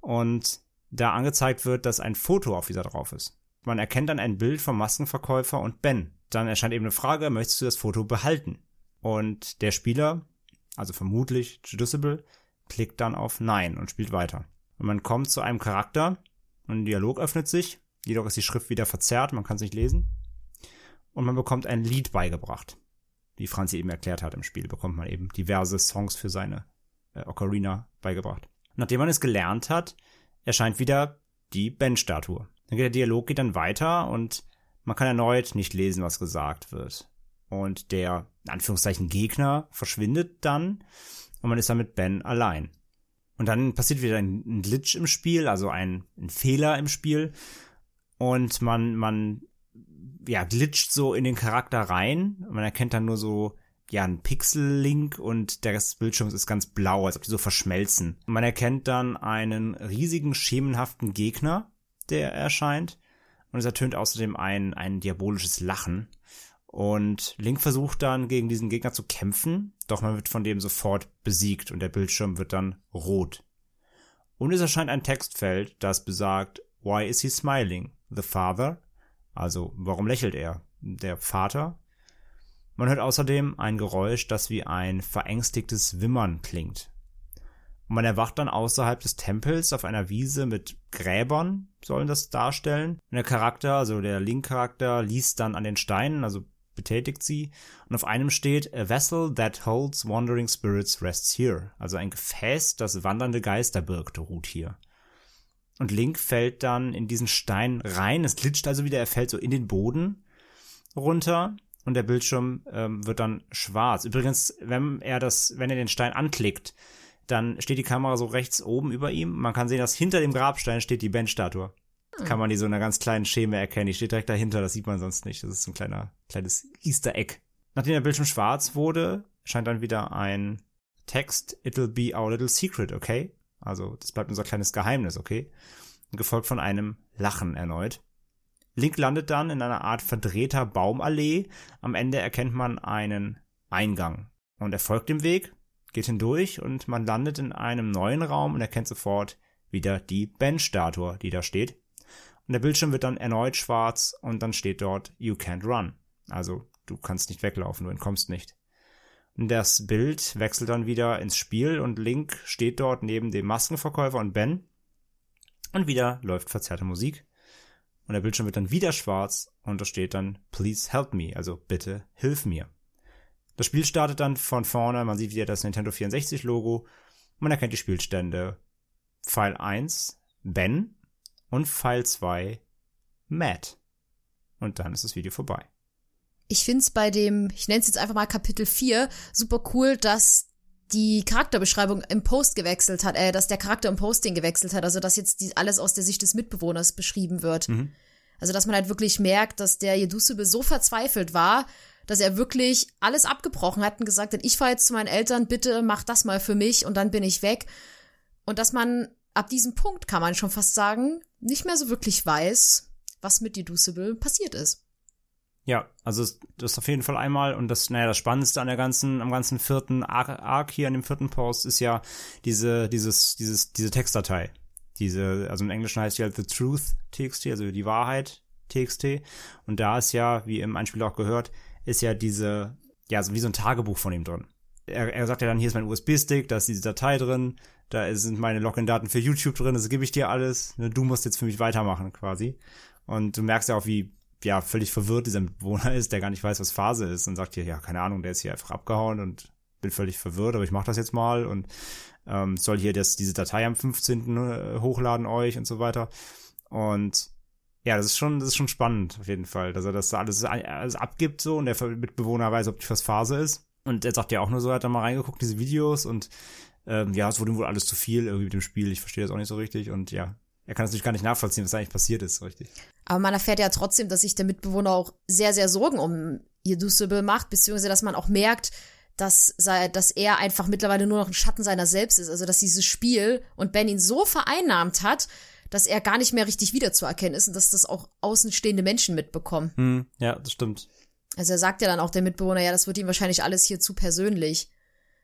Und da angezeigt wird, dass ein Foto auf dieser drauf ist. Man erkennt dann ein Bild vom Maskenverkäufer und Ben. Dann erscheint eben eine Frage, möchtest du das Foto behalten? Und der Spieler, also vermutlich Judiceable, klickt dann auf Nein und spielt weiter. Und man kommt zu einem Charakter, ein Dialog öffnet sich, jedoch ist die Schrift wieder verzerrt, man kann es nicht lesen. Und man bekommt ein Lied beigebracht. Wie Franzi eben erklärt hat im Spiel, bekommt man eben diverse Songs für seine äh, Ocarina beigebracht. Nachdem man es gelernt hat, erscheint wieder die Ben-Statue. Dann geht der Dialog geht dann weiter und man kann erneut nicht lesen, was gesagt wird. Und der, in Anführungszeichen, Gegner verschwindet dann und man ist dann mit Ben allein. Und dann passiert wieder ein, ein Glitch im Spiel, also ein, ein, Fehler im Spiel. Und man, man, ja, glitscht so in den Charakter rein. Man erkennt dann nur so, ja, ein Pixel-Link und der Rest des Bildschirms ist ganz blau, als ob die so verschmelzen. Man erkennt dann einen riesigen, schemenhaften Gegner, der erscheint. Und es ertönt außerdem ein, ein diabolisches Lachen. Und Link versucht dann gegen diesen Gegner zu kämpfen, doch man wird von dem sofort besiegt und der Bildschirm wird dann rot. Und es erscheint ein Textfeld, das besagt, Why is he smiling? The father? Also, warum lächelt er? Der Vater? Man hört außerdem ein Geräusch, das wie ein verängstigtes Wimmern klingt. Und man erwacht dann außerhalb des Tempels auf einer Wiese mit Gräbern, sollen das darstellen. Und der Charakter, also der Link-Charakter, liest dann an den Steinen, also betätigt sie. Und auf einem steht, a vessel that holds wandering spirits rests here. Also ein Gefäß, das wandernde Geister birgt, ruht hier. Und Link fällt dann in diesen Stein rein. Es glitscht also wieder, er fällt so in den Boden runter und der Bildschirm ähm, wird dann schwarz. Übrigens, wenn er das, wenn er den Stein anklickt, dann steht die Kamera so rechts oben über ihm. Man kann sehen, dass hinter dem Grabstein steht die Ben-Statue. Kann man die so in einer ganz kleinen Scheme erkennen. Die steht direkt dahinter, das sieht man sonst nicht. Das ist so ein kleiner, kleines Easter Egg. Nachdem der Bildschirm schwarz wurde, scheint dann wieder ein Text, it'll be our little secret, okay? Also, das bleibt unser kleines Geheimnis, okay? Gefolgt von einem Lachen erneut. Link landet dann in einer Art verdrehter Baumallee. Am Ende erkennt man einen Eingang. Und er folgt dem Weg, geht hindurch und man landet in einem neuen Raum und erkennt sofort wieder die Ben-Statue, die da steht. Und der Bildschirm wird dann erneut schwarz und dann steht dort You can't run. Also du kannst nicht weglaufen, du entkommst nicht. Und das Bild wechselt dann wieder ins Spiel und Link steht dort neben dem Maskenverkäufer und Ben. Und wieder läuft verzerrte Musik. Und der Bildschirm wird dann wieder schwarz und da steht dann Please help me, also bitte hilf mir. Das Spiel startet dann von vorne, man sieht wieder das Nintendo 64 Logo, man erkennt die Spielstände Pfeil 1 Ben und Pfeil 2 Matt. Und dann ist das Video vorbei. Ich find's bei dem, ich nenne es jetzt einfach mal Kapitel 4, super cool, dass die Charakterbeschreibung im Post gewechselt hat, äh, dass der Charakter im Posting gewechselt hat, also dass jetzt die, alles aus der Sicht des Mitbewohners beschrieben wird. Mhm. Also dass man halt wirklich merkt, dass der Jedusube so verzweifelt war, dass er wirklich alles abgebrochen hat und gesagt hat, ich fahre jetzt zu meinen Eltern, bitte mach das mal für mich und dann bin ich weg. Und dass man ab diesem Punkt, kann man schon fast sagen, nicht mehr so wirklich weiß, was mit Jedusube passiert ist. Ja, also das ist auf jeden Fall einmal und das, naja, das Spannendste an der ganzen, am ganzen vierten Arc, Arc hier an dem vierten Post ist ja diese, dieses, dieses, diese Textdatei. Diese, also im Englischen heißt die halt The Truth TXT, also die Wahrheit TXT. Und da ist ja, wie im Einspiel auch gehört, ist ja diese, ja, so wie so ein Tagebuch von ihm drin. Er, er sagt ja dann, hier ist mein USB-Stick, da ist diese Datei drin, da sind meine Login-Daten für YouTube drin, das gebe ich dir alles, ne, du musst jetzt für mich weitermachen quasi. Und du merkst ja auch, wie ja, völlig verwirrt dieser Bewohner ist, der gar nicht weiß, was Phase ist und sagt hier, ja, keine Ahnung, der ist hier einfach abgehauen und bin völlig verwirrt, aber ich mach das jetzt mal und ähm, soll hier das, diese Datei am 15. Äh, hochladen euch und so weiter. Und ja, das ist schon, das ist schon spannend auf jeden Fall, dass er das alles, alles abgibt so und der Mitbewohner weiß, ob die was Phase ist. Und er sagt ja auch nur so, er hat da mal reingeguckt, diese Videos und ähm, ja, es wurde ihm wohl alles zu viel irgendwie mit dem Spiel. Ich verstehe das auch nicht so richtig und ja, er kann natürlich gar nicht nachvollziehen, was eigentlich passiert ist, richtig. Aber man erfährt ja trotzdem, dass sich der Mitbewohner auch sehr, sehr Sorgen um Jedusebe macht, beziehungsweise dass man auch merkt, dass, dass er einfach mittlerweile nur noch ein Schatten seiner selbst ist. Also dass dieses Spiel und Ben ihn so vereinnahmt hat, dass er gar nicht mehr richtig wiederzuerkennen ist und dass das auch außenstehende Menschen mitbekommen. Hm, ja, das stimmt. Also er sagt ja dann auch der Mitbewohner, ja, das wird ihm wahrscheinlich alles hier zu persönlich.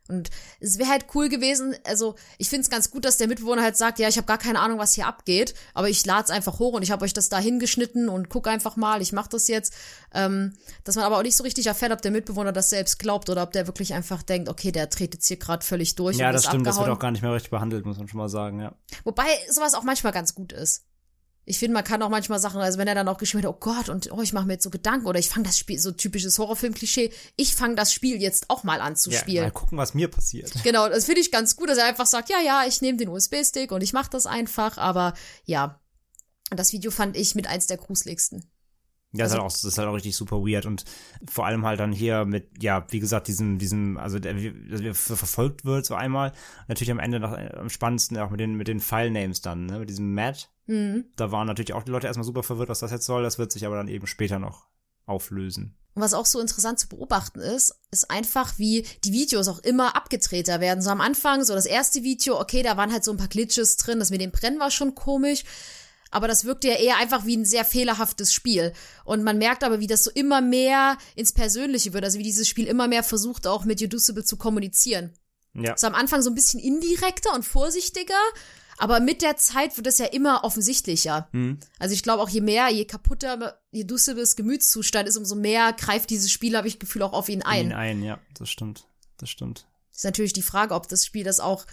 Und es wäre halt cool gewesen, also ich finde es ganz gut, dass der Mitbewohner halt sagt, ja, ich habe gar keine Ahnung, was hier abgeht, aber ich lade es einfach hoch und ich habe euch das da hingeschnitten und guck einfach mal, ich mache das jetzt. Ähm, dass man aber auch nicht so richtig erfährt, ob der Mitbewohner das selbst glaubt oder ob der wirklich einfach denkt, okay, der dreht jetzt hier gerade völlig durch. Ja, und das stimmt, das abgehauen. wird auch gar nicht mehr richtig behandelt, muss man schon mal sagen, ja. Wobei sowas auch manchmal ganz gut ist. Ich finde, man kann auch manchmal Sachen, also wenn er dann auch geschrieben hat, oh Gott, und oh, ich mache mir jetzt so Gedanken oder ich fange das Spiel, so typisches Horrorfilm-Klischee, ich fange das Spiel jetzt auch mal an zu ja, spielen. Mal gucken, was mir passiert. Genau, das finde ich ganz gut, dass er einfach sagt, ja, ja, ich nehme den USB-Stick und ich mache das einfach, aber ja, das Video fand ich mit eins der gruseligsten. Ja, das, ist Also- halt auch, das ist halt auch richtig super weird und vor allem halt dann hier mit, ja, wie gesagt, diesem, diesem, also der, ver- verfolgt wird so einmal. Natürlich am Ende noch äh, am spannendsten auch mit den, mit den File-Names dann, ne, mit diesem Matt. Mhm. Da waren natürlich auch die Leute erstmal super verwirrt, was das jetzt soll. Das wird sich aber dann eben später noch auflösen. Und was auch so interessant zu beobachten ist, ist einfach, wie die Videos auch immer abgedrehter werden. So am Anfang, so das erste Video, okay, da waren halt so ein paar Glitches drin, das mit dem Brennen war schon komisch. Aber das wirkte ja eher einfach wie ein sehr fehlerhaftes Spiel. Und man merkt aber, wie das so immer mehr ins Persönliche wird. Also wie dieses Spiel immer mehr versucht, auch mit Reducible zu kommunizieren. Ja. So am Anfang so ein bisschen indirekter und vorsichtiger, aber mit der Zeit wird es ja immer offensichtlicher. Hm. Also ich glaube auch je mehr, je kaputter, je Dussebes Gemütszustand ist, umso mehr greift dieses Spiel, habe ich Gefühl, auch auf ihn ein. Ihn ein, ja, das stimmt. Das stimmt. Ist natürlich die Frage, ob das Spiel das auch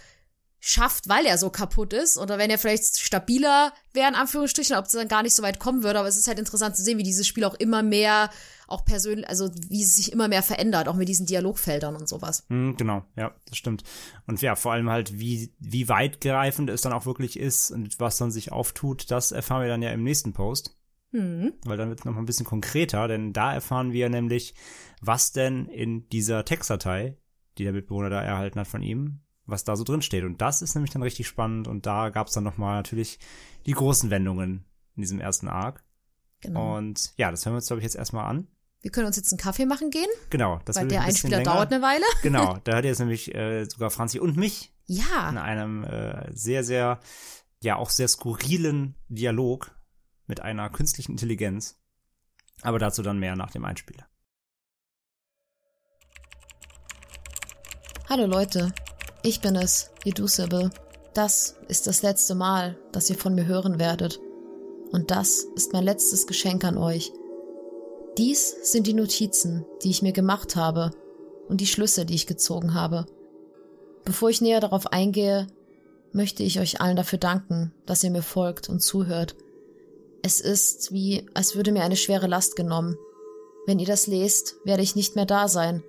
schafft, weil er so kaputt ist. Oder wenn er vielleicht stabiler wäre, in Anführungsstrichen, ob es dann gar nicht so weit kommen würde. Aber es ist halt interessant zu sehen, wie dieses Spiel auch immer mehr, auch persönlich, also wie es sich immer mehr verändert, auch mit diesen Dialogfeldern und sowas. Hm, genau, ja, das stimmt. Und ja, vor allem halt, wie, wie weitgreifend es dann auch wirklich ist und was dann sich auftut, das erfahren wir dann ja im nächsten Post. Hm. Weil dann wird es noch mal ein bisschen konkreter, denn da erfahren wir nämlich, was denn in dieser Textdatei, die der Mitbewohner da erhalten hat von ihm, was da so drin steht. Und das ist nämlich dann richtig spannend und da gab es dann noch mal natürlich die großen Wendungen in diesem ersten Arc. Genau. Und ja, das hören wir uns, glaube ich, jetzt erstmal an. Wir können uns jetzt einen Kaffee machen gehen, Genau, das weil der ein Einspieler länger. dauert eine Weile. Genau, da hört ihr jetzt nämlich äh, sogar Franzi und mich in Ja, einem äh, sehr, sehr, ja, auch sehr skurrilen Dialog mit einer künstlichen Intelligenz. Aber dazu dann mehr nach dem Einspieler. hallo Leute, ich bin es, Reducible. Das ist das letzte Mal, dass ihr von mir hören werdet. Und das ist mein letztes Geschenk an euch. Dies sind die Notizen, die ich mir gemacht habe und die Schlüsse, die ich gezogen habe. Bevor ich näher darauf eingehe, möchte ich euch allen dafür danken, dass ihr mir folgt und zuhört. Es ist wie, als würde mir eine schwere Last genommen. Wenn ihr das lest, werde ich nicht mehr da sein.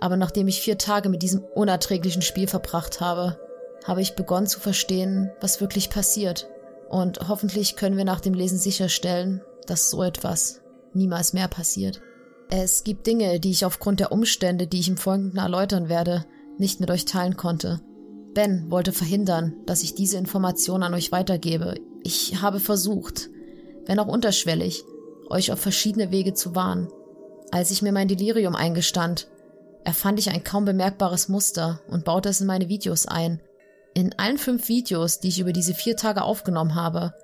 Aber nachdem ich vier Tage mit diesem unerträglichen Spiel verbracht habe, habe ich begonnen zu verstehen, was wirklich passiert. Und hoffentlich können wir nach dem Lesen sicherstellen, dass so etwas niemals mehr passiert. Es gibt Dinge, die ich aufgrund der Umstände, die ich im Folgenden erläutern werde, nicht mit euch teilen konnte. Ben wollte verhindern, dass ich diese Information an euch weitergebe. Ich habe versucht, wenn auch unterschwellig, euch auf verschiedene Wege zu warnen. Als ich mir mein Delirium eingestand, erfand ich ein kaum bemerkbares Muster und baute es in meine Videos ein. In allen fünf Videos, die ich über diese vier Tage aufgenommen habe,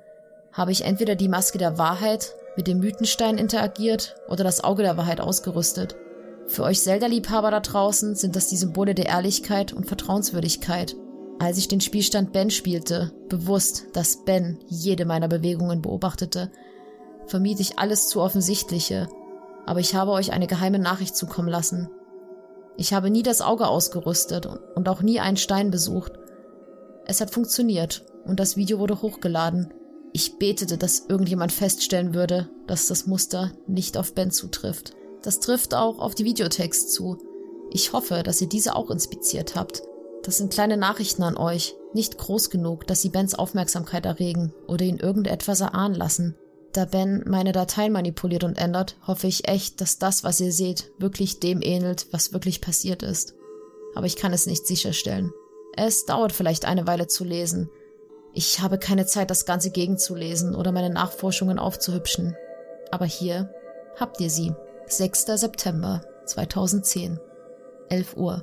habe ich entweder die Maske der Wahrheit mit dem Mythenstein interagiert oder das Auge der Wahrheit ausgerüstet. Für euch Zelda-Liebhaber da draußen sind das die Symbole der Ehrlichkeit und Vertrauenswürdigkeit. Als ich den Spielstand Ben spielte, bewusst, dass Ben jede meiner Bewegungen beobachtete, vermied ich alles zu offensichtliche, aber ich habe euch eine geheime Nachricht zukommen lassen. Ich habe nie das Auge ausgerüstet und auch nie einen Stein besucht. Es hat funktioniert und das Video wurde hochgeladen. Ich betete, dass irgendjemand feststellen würde, dass das Muster nicht auf Ben zutrifft. Das trifft auch auf die Videotext zu. Ich hoffe, dass ihr diese auch inspiziert habt. Das sind kleine Nachrichten an euch, nicht groß genug, dass sie Bens Aufmerksamkeit erregen oder ihn irgendetwas erahnen lassen. Da Ben meine Dateien manipuliert und ändert, hoffe ich echt, dass das, was ihr seht, wirklich dem ähnelt, was wirklich passiert ist. Aber ich kann es nicht sicherstellen. Es dauert vielleicht eine Weile zu lesen. Ich habe keine Zeit, das Ganze gegenzulesen oder meine Nachforschungen aufzuhübschen. Aber hier habt ihr sie. 6. September 2010. 11 Uhr.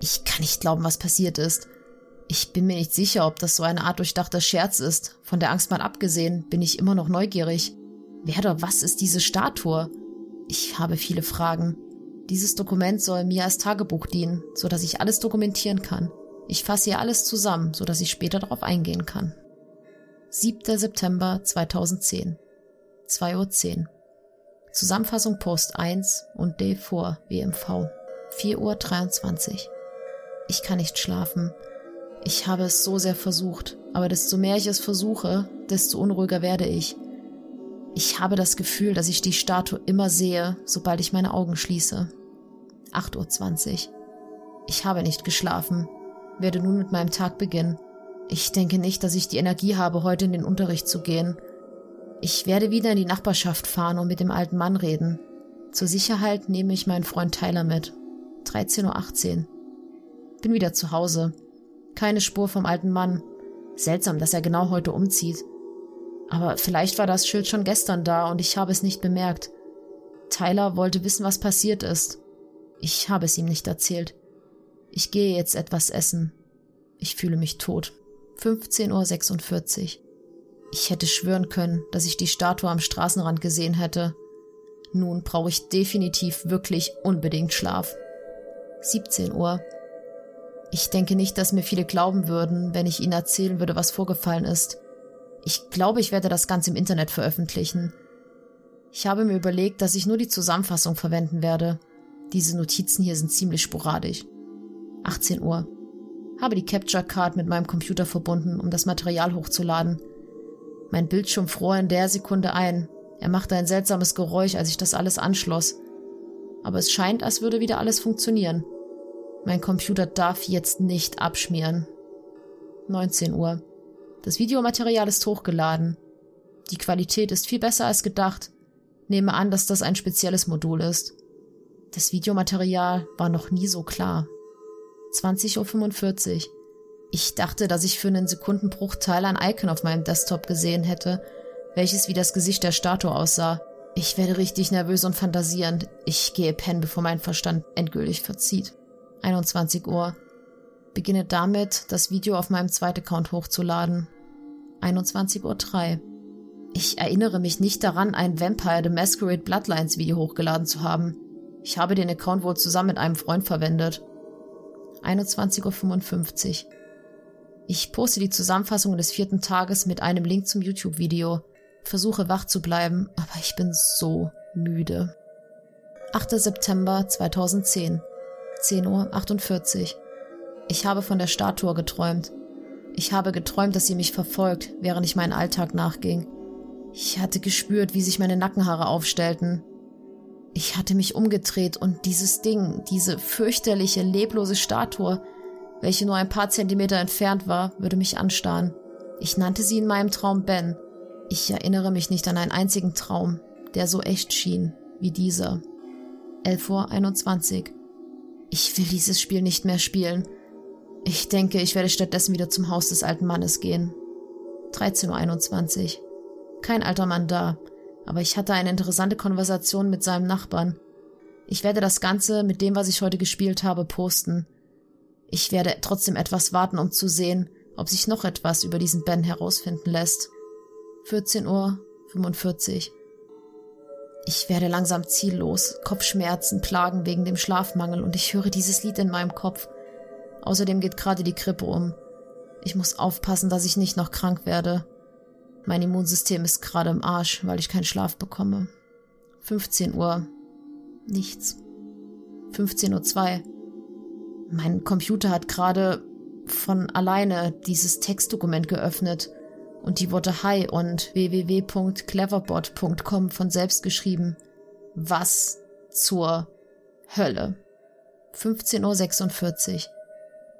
Ich kann nicht glauben, was passiert ist. Ich bin mir nicht sicher, ob das so eine Art durchdachter Scherz ist. Von der Angst mal abgesehen, bin ich immer noch neugierig. Wer oder was ist diese Statue? Ich habe viele Fragen. Dieses Dokument soll mir als Tagebuch dienen, so dass ich alles dokumentieren kann. Ich fasse hier alles zusammen, so dass ich später darauf eingehen kann. 7. September 2010. 2.10 Uhr. Zusammenfassung Post 1 und D vor WMV. 4.23 Uhr. Ich kann nicht schlafen. Ich habe es so sehr versucht, aber desto mehr ich es versuche, desto unruhiger werde ich. Ich habe das Gefühl, dass ich die Statue immer sehe, sobald ich meine Augen schließe. 8.20 Uhr. Ich habe nicht geschlafen, werde nun mit meinem Tag beginnen. Ich denke nicht, dass ich die Energie habe, heute in den Unterricht zu gehen. Ich werde wieder in die Nachbarschaft fahren und mit dem alten Mann reden. Zur Sicherheit nehme ich meinen Freund Tyler mit. 13.18 Uhr. Bin wieder zu Hause. Keine Spur vom alten Mann. Seltsam, dass er genau heute umzieht. Aber vielleicht war das Schild schon gestern da und ich habe es nicht bemerkt. Tyler wollte wissen, was passiert ist. Ich habe es ihm nicht erzählt. Ich gehe jetzt etwas essen. Ich fühle mich tot. 15.46 Uhr. Ich hätte schwören können, dass ich die Statue am Straßenrand gesehen hätte. Nun brauche ich definitiv wirklich unbedingt Schlaf. 17 Uhr. Ich denke nicht, dass mir viele glauben würden, wenn ich ihnen erzählen würde, was vorgefallen ist. Ich glaube, ich werde das Ganze im Internet veröffentlichen. Ich habe mir überlegt, dass ich nur die Zusammenfassung verwenden werde. Diese Notizen hier sind ziemlich sporadisch. 18 Uhr. Habe die Capture Card mit meinem Computer verbunden, um das Material hochzuladen. Mein Bildschirm fror in der Sekunde ein. Er machte ein seltsames Geräusch, als ich das alles anschloss. Aber es scheint, als würde wieder alles funktionieren. Mein Computer darf jetzt nicht abschmieren. 19 Uhr. Das Videomaterial ist hochgeladen. Die Qualität ist viel besser als gedacht. Nehme an, dass das ein spezielles Modul ist. Das Videomaterial war noch nie so klar. 20.45 Uhr. Ich dachte, dass ich für einen Sekundenbruchteil ein Icon auf meinem Desktop gesehen hätte, welches wie das Gesicht der Statue aussah. Ich werde richtig nervös und fantasierend. Ich gehe pennen, bevor mein Verstand endgültig verzieht. 21 Uhr. Beginne damit, das Video auf meinem zweiten Account hochzuladen. 21.03 Uhr. Ich erinnere mich nicht daran, ein Vampire the Masquerade Bloodlines Video hochgeladen zu haben. Ich habe den Account wohl zusammen mit einem Freund verwendet. 21.55 Uhr. Ich poste die Zusammenfassung des vierten Tages mit einem Link zum YouTube-Video. Versuche wach zu bleiben, aber ich bin so müde. 8. September 2010. 10.48 Uhr. Ich habe von der Statue geträumt. Ich habe geträumt, dass sie mich verfolgt, während ich meinen Alltag nachging. Ich hatte gespürt, wie sich meine Nackenhaare aufstellten. Ich hatte mich umgedreht und dieses Ding, diese fürchterliche, leblose Statue, welche nur ein paar Zentimeter entfernt war, würde mich anstarren. Ich nannte sie in meinem Traum Ben. Ich erinnere mich nicht an einen einzigen Traum, der so echt schien wie dieser. 11.21 Uhr. Ich will dieses Spiel nicht mehr spielen. Ich denke, ich werde stattdessen wieder zum Haus des alten Mannes gehen. 13.21 Uhr. Kein alter Mann da, aber ich hatte eine interessante Konversation mit seinem Nachbarn. Ich werde das Ganze mit dem, was ich heute gespielt habe, posten. Ich werde trotzdem etwas warten, um zu sehen, ob sich noch etwas über diesen Ben herausfinden lässt. 14 Uhr 45. Ich werde langsam ziellos, Kopfschmerzen plagen wegen dem Schlafmangel und ich höre dieses Lied in meinem Kopf. Außerdem geht gerade die Krippe um. Ich muss aufpassen, dass ich nicht noch krank werde. Mein Immunsystem ist gerade im Arsch, weil ich keinen Schlaf bekomme. 15 Uhr. Nichts. 15.02 Uhr. Mein Computer hat gerade von alleine dieses Textdokument geöffnet und die Worte Hi und www.cleverbot.com von selbst geschrieben. Was zur Hölle? 15.46 Uhr.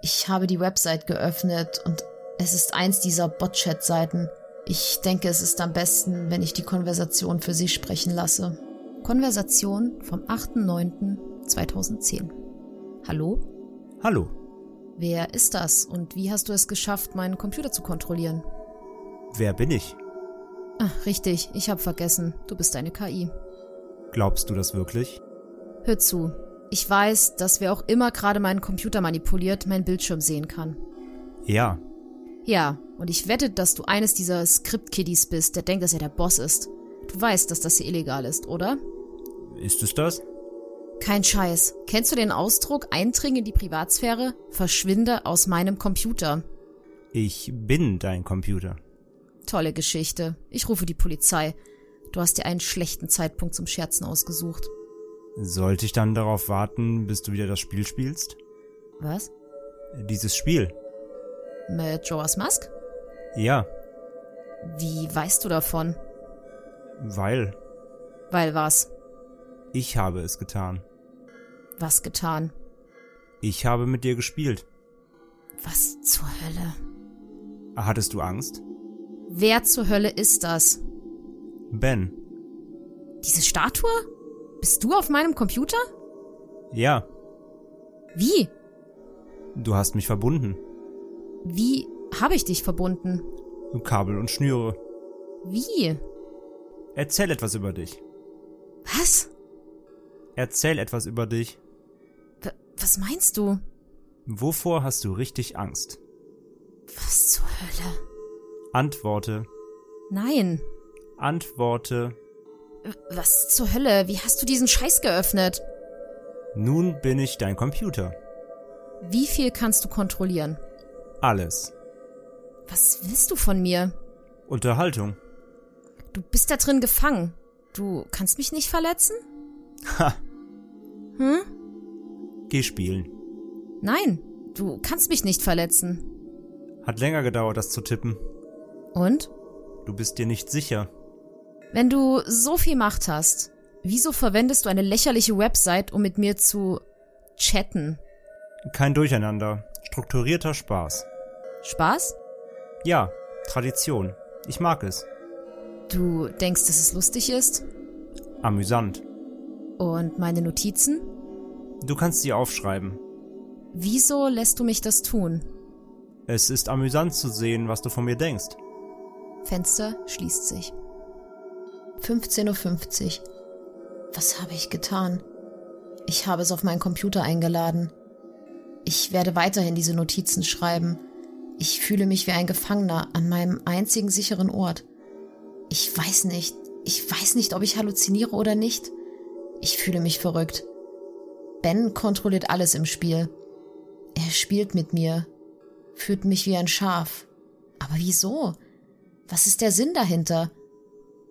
Ich habe die Website geöffnet und es ist eins dieser Bot-Chat-Seiten. Ich denke, es ist am besten, wenn ich die Konversation für Sie sprechen lasse. Konversation vom 8.9.2010. Hallo? Hallo. Wer ist das und wie hast du es geschafft, meinen Computer zu kontrollieren? Wer bin ich? Ach, richtig, ich habe vergessen. Du bist eine KI. Glaubst du das wirklich? Hör zu. Ich weiß, dass wer auch immer gerade meinen Computer manipuliert, meinen Bildschirm sehen kann. Ja. Ja, und ich wette, dass du eines dieser Script-Kiddies bist, der denkt, dass er der Boss ist. Du weißt, dass das hier illegal ist, oder? Ist es das? Kein Scheiß. Kennst du den Ausdruck Eindringen in die Privatsphäre? Verschwinde aus meinem Computer. Ich bin dein Computer. Tolle Geschichte. Ich rufe die Polizei. Du hast dir einen schlechten Zeitpunkt zum Scherzen ausgesucht. Sollte ich dann darauf warten, bis du wieder das Spiel spielst? Was? Dieses Spiel. Mit Joas Musk? Ja, Wie weißt du davon? weil Weil was? ich habe es getan. Was getan? Ich habe mit dir gespielt. Was zur Hölle? Hattest du Angst? Wer zur Hölle ist das? Ben. Diese Statue? Bist du auf meinem Computer? Ja, Wie? du hast mich verbunden. Wie habe ich dich verbunden? Kabel und Schnüre. Wie? Erzähl etwas über dich. Was? Erzähl etwas über dich. W was meinst du? Wovor hast du richtig Angst? Was zur Hölle? Antworte. Nein. Antworte. Was zur Hölle? Wie hast du diesen Scheiß geöffnet? Nun bin ich dein Computer. Wie viel kannst du kontrollieren? Alles. Was willst du von mir? Unterhaltung. Du bist da drin gefangen. Du kannst mich nicht verletzen? Ha, Hm? geh spielen. Nein, du kannst mich nicht verletzen. Hat länger gedauert, das zu tippen. Und? Du bist dir nicht sicher. Wenn du so viel Macht hast, wieso verwendest du eine lächerliche Website, um mit mir zu chatten? Kein Durcheinander. Strukturierter Spaß. Spaß? Ja, Tradition. Ich mag es. Du denkst, dass es lustig ist? Amüsant. Und meine Notizen? Du kannst sie aufschreiben. Wieso lässt du mich das tun? Es ist amüsant zu sehen, was du von mir denkst. Fenster schließt sich. 15.50 Uhr. Was habe ich getan? Ich habe es auf meinen Computer eingeladen. Ich werde weiterhin diese Notizen schreiben. Ich fühle mich wie ein Gefangener an meinem einzigen sicheren Ort. Ich weiß nicht, ich weiß nicht, ob ich halluziniere oder nicht. Ich fühle mich verrückt. Ben kontrolliert alles im Spiel. Er spielt mit mir, führt mich wie ein Schaf. Aber wieso? Was ist der Sinn dahinter?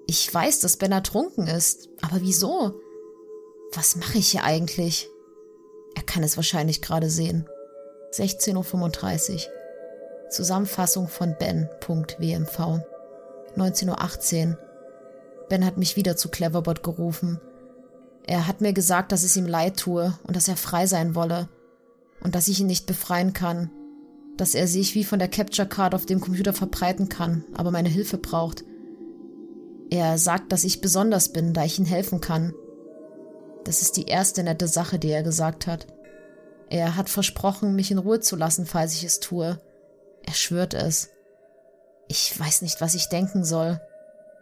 Ich weiß, dass Ben ertrunken ist, aber wieso? Was mache ich hier eigentlich? Er kann es wahrscheinlich gerade sehen. 16.35 Uhr. Zusammenfassung von Ben.wmv. 19.18 Uhr. Ben hat mich wieder zu Cleverbot gerufen. Er hat mir gesagt, dass es ihm leid tue und dass er frei sein wolle und dass ich ihn nicht befreien kann, dass er sich wie von der Capture Card auf dem Computer verbreiten kann, aber meine Hilfe braucht. Er sagt, dass ich besonders bin, da ich ihm helfen kann. Das ist die erste nette Sache, die er gesagt hat. Er hat versprochen, mich in Ruhe zu lassen, falls ich es tue. Er schwört es. Ich weiß nicht, was ich denken soll.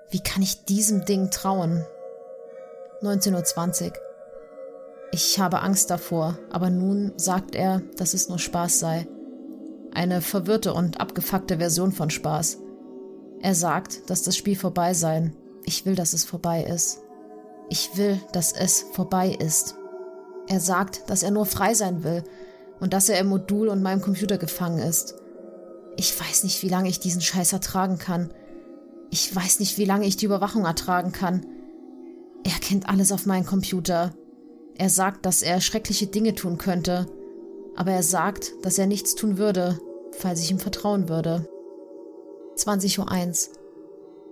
Wie kann ich diesem Ding trauen? 19.20 Uhr. Ich habe Angst davor, aber nun sagt er, dass es nur Spaß sei. Eine verwirrte und abgefuckte Version von Spaß. Er sagt, dass das Spiel vorbei sei. Ich will, dass es vorbei ist. Ich will, dass es vorbei ist. Er sagt, dass er nur frei sein will und dass er im Modul und meinem Computer gefangen ist. Ich weiß nicht, wie lange ich diesen Scheiß ertragen kann. Ich weiß nicht, wie lange ich die Überwachung ertragen kann. Er kennt alles auf meinem Computer. Er sagt, dass er schreckliche Dinge tun könnte. Aber er sagt, dass er nichts tun würde, falls ich ihm vertrauen würde. 20.01 Uhr.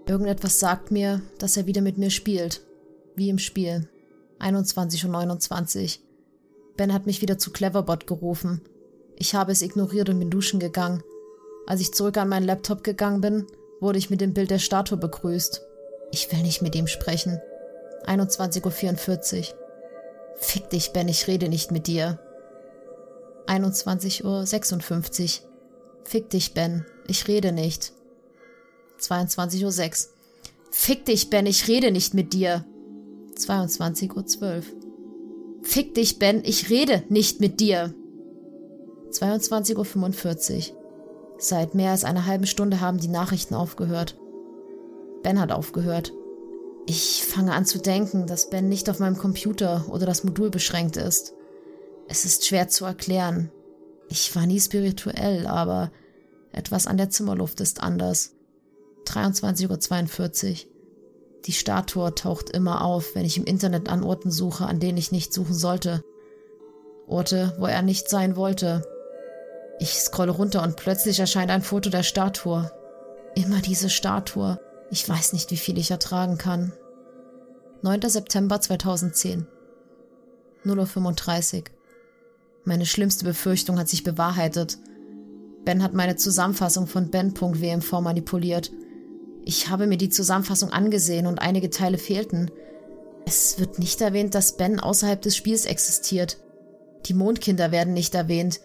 Irgendetwas sagt mir, dass er wieder mit mir spielt. Wie im Spiel. 21.29 Uhr. Ben hat mich wieder zu Cleverbot gerufen. Ich habe es ignoriert und bin duschen gegangen. Als ich zurück an meinen Laptop gegangen bin, wurde ich mit dem Bild der Statue begrüßt. Ich will nicht mit ihm sprechen. 21.44 Uhr. Fick dich, Ben, ich rede nicht mit dir. 21.56 Uhr. Fick dich, Ben, ich rede nicht. 22.06 Uhr. Fick dich, Ben, ich rede nicht mit dir. 22.12 Uhr. Fick dich, Ben, ich rede nicht mit dir. 22.45 Uhr. Seit mehr als einer halben Stunde haben die Nachrichten aufgehört. Ben hat aufgehört. Ich fange an zu denken, dass Ben nicht auf meinem Computer oder das Modul beschränkt ist. Es ist schwer zu erklären. Ich war nie spirituell, aber etwas an der Zimmerluft ist anders. 23.42 Uhr. Die Statue taucht immer auf, wenn ich im Internet an Orten suche, an denen ich nicht suchen sollte. Orte, wo er nicht sein wollte. Ich scrolle runter und plötzlich erscheint ein Foto der Statue. Immer diese Statue. Ich weiß nicht, wie viel ich ertragen kann. 9. September 2010. 0.35 Uhr. Meine schlimmste Befürchtung hat sich bewahrheitet. Ben hat meine Zusammenfassung von Ben.wmv manipuliert ich habe mir die Zusammenfassung angesehen und einige Teile fehlten. Es wird nicht erwähnt, dass Ben außerhalb des Spiels existiert. Die Mondkinder werden nicht erwähnt.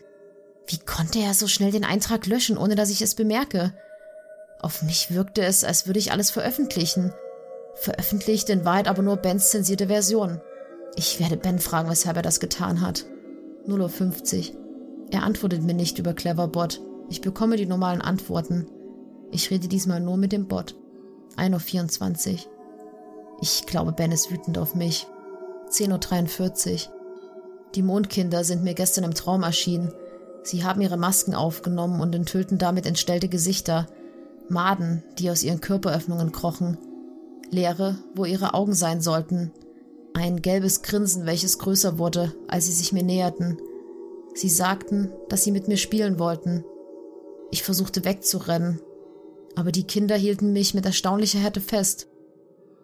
Wie konnte er so schnell den Eintrag löschen, ohne dass ich es bemerke? Auf mich wirkte es, als würde ich alles veröffentlichen. Veröffentlicht in Wahrheit aber nur Bens zensierte Version. Ich werde Ben fragen, weshalb er das getan hat. 0.50 Uhr. Er antwortet mir nicht über Cleverbot. Ich bekomme die normalen Antworten. Ich rede diesmal nur mit dem Bot. 1.24 Uhr. Ich glaube, Ben ist wütend auf mich. 10.43 Uhr. Die Mondkinder sind mir gestern im Traum erschienen. Sie haben ihre Masken aufgenommen und enthüllten damit entstellte Gesichter. Maden, die aus ihren Körperöffnungen krochen. Leere, wo ihre Augen sein sollten. Ein gelbes Grinsen, welches größer wurde, als sie sich mir näherten. Sie sagten, dass sie mit mir spielen wollten. Ich versuchte wegzurennen, aber die Kinder hielten mich mit erstaunlicher Härte fest.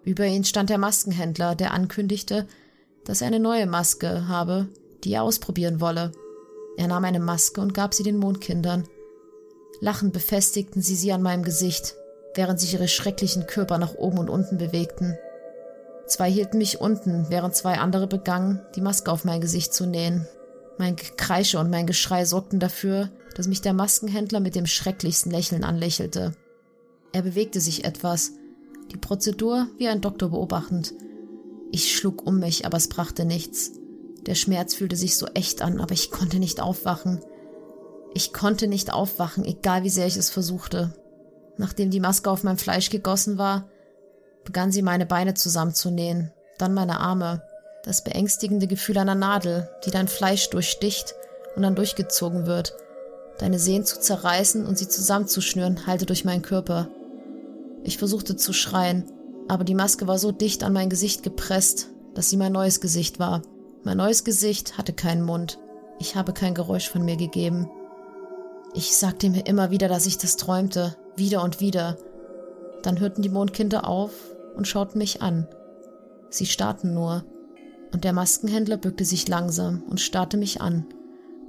Über ihn stand der Maskenhändler, der ankündigte, dass er eine neue Maske habe, die er ausprobieren wolle. Er nahm eine Maske und gab sie den Mondkindern. Lachend befestigten sie sie an meinem Gesicht, während sich ihre schrecklichen Körper nach oben und unten bewegten. Zwei hielten mich unten, während zwei andere begannen, die Maske auf mein Gesicht zu nähen. Mein Gekreische und mein Geschrei sorgten dafür, dass mich der Maskenhändler mit dem schrecklichsten Lächeln anlächelte. Er bewegte sich etwas. Die Prozedur wie ein Doktor beobachtend. Ich schlug um mich, aber es brachte nichts. Der Schmerz fühlte sich so echt an, aber ich konnte nicht aufwachen. Ich konnte nicht aufwachen, egal wie sehr ich es versuchte. Nachdem die Maske auf mein Fleisch gegossen war, begann sie meine Beine zusammenzunähen, dann meine Arme. Das beängstigende Gefühl einer Nadel, die dein Fleisch durchsticht und dann durchgezogen wird. Deine Sehnen zu zerreißen und sie zusammenzuschnüren, halte durch meinen Körper. Ich versuchte zu schreien, aber die Maske war so dicht an mein Gesicht gepresst, dass sie mein neues Gesicht war. Mein neues Gesicht hatte keinen Mund. Ich habe kein Geräusch von mir gegeben. Ich sagte mir immer wieder, dass ich das träumte, wieder und wieder. Dann hörten die Mondkinder auf und schauten mich an. Sie starrten nur, und der Maskenhändler bückte sich langsam und starrte mich an,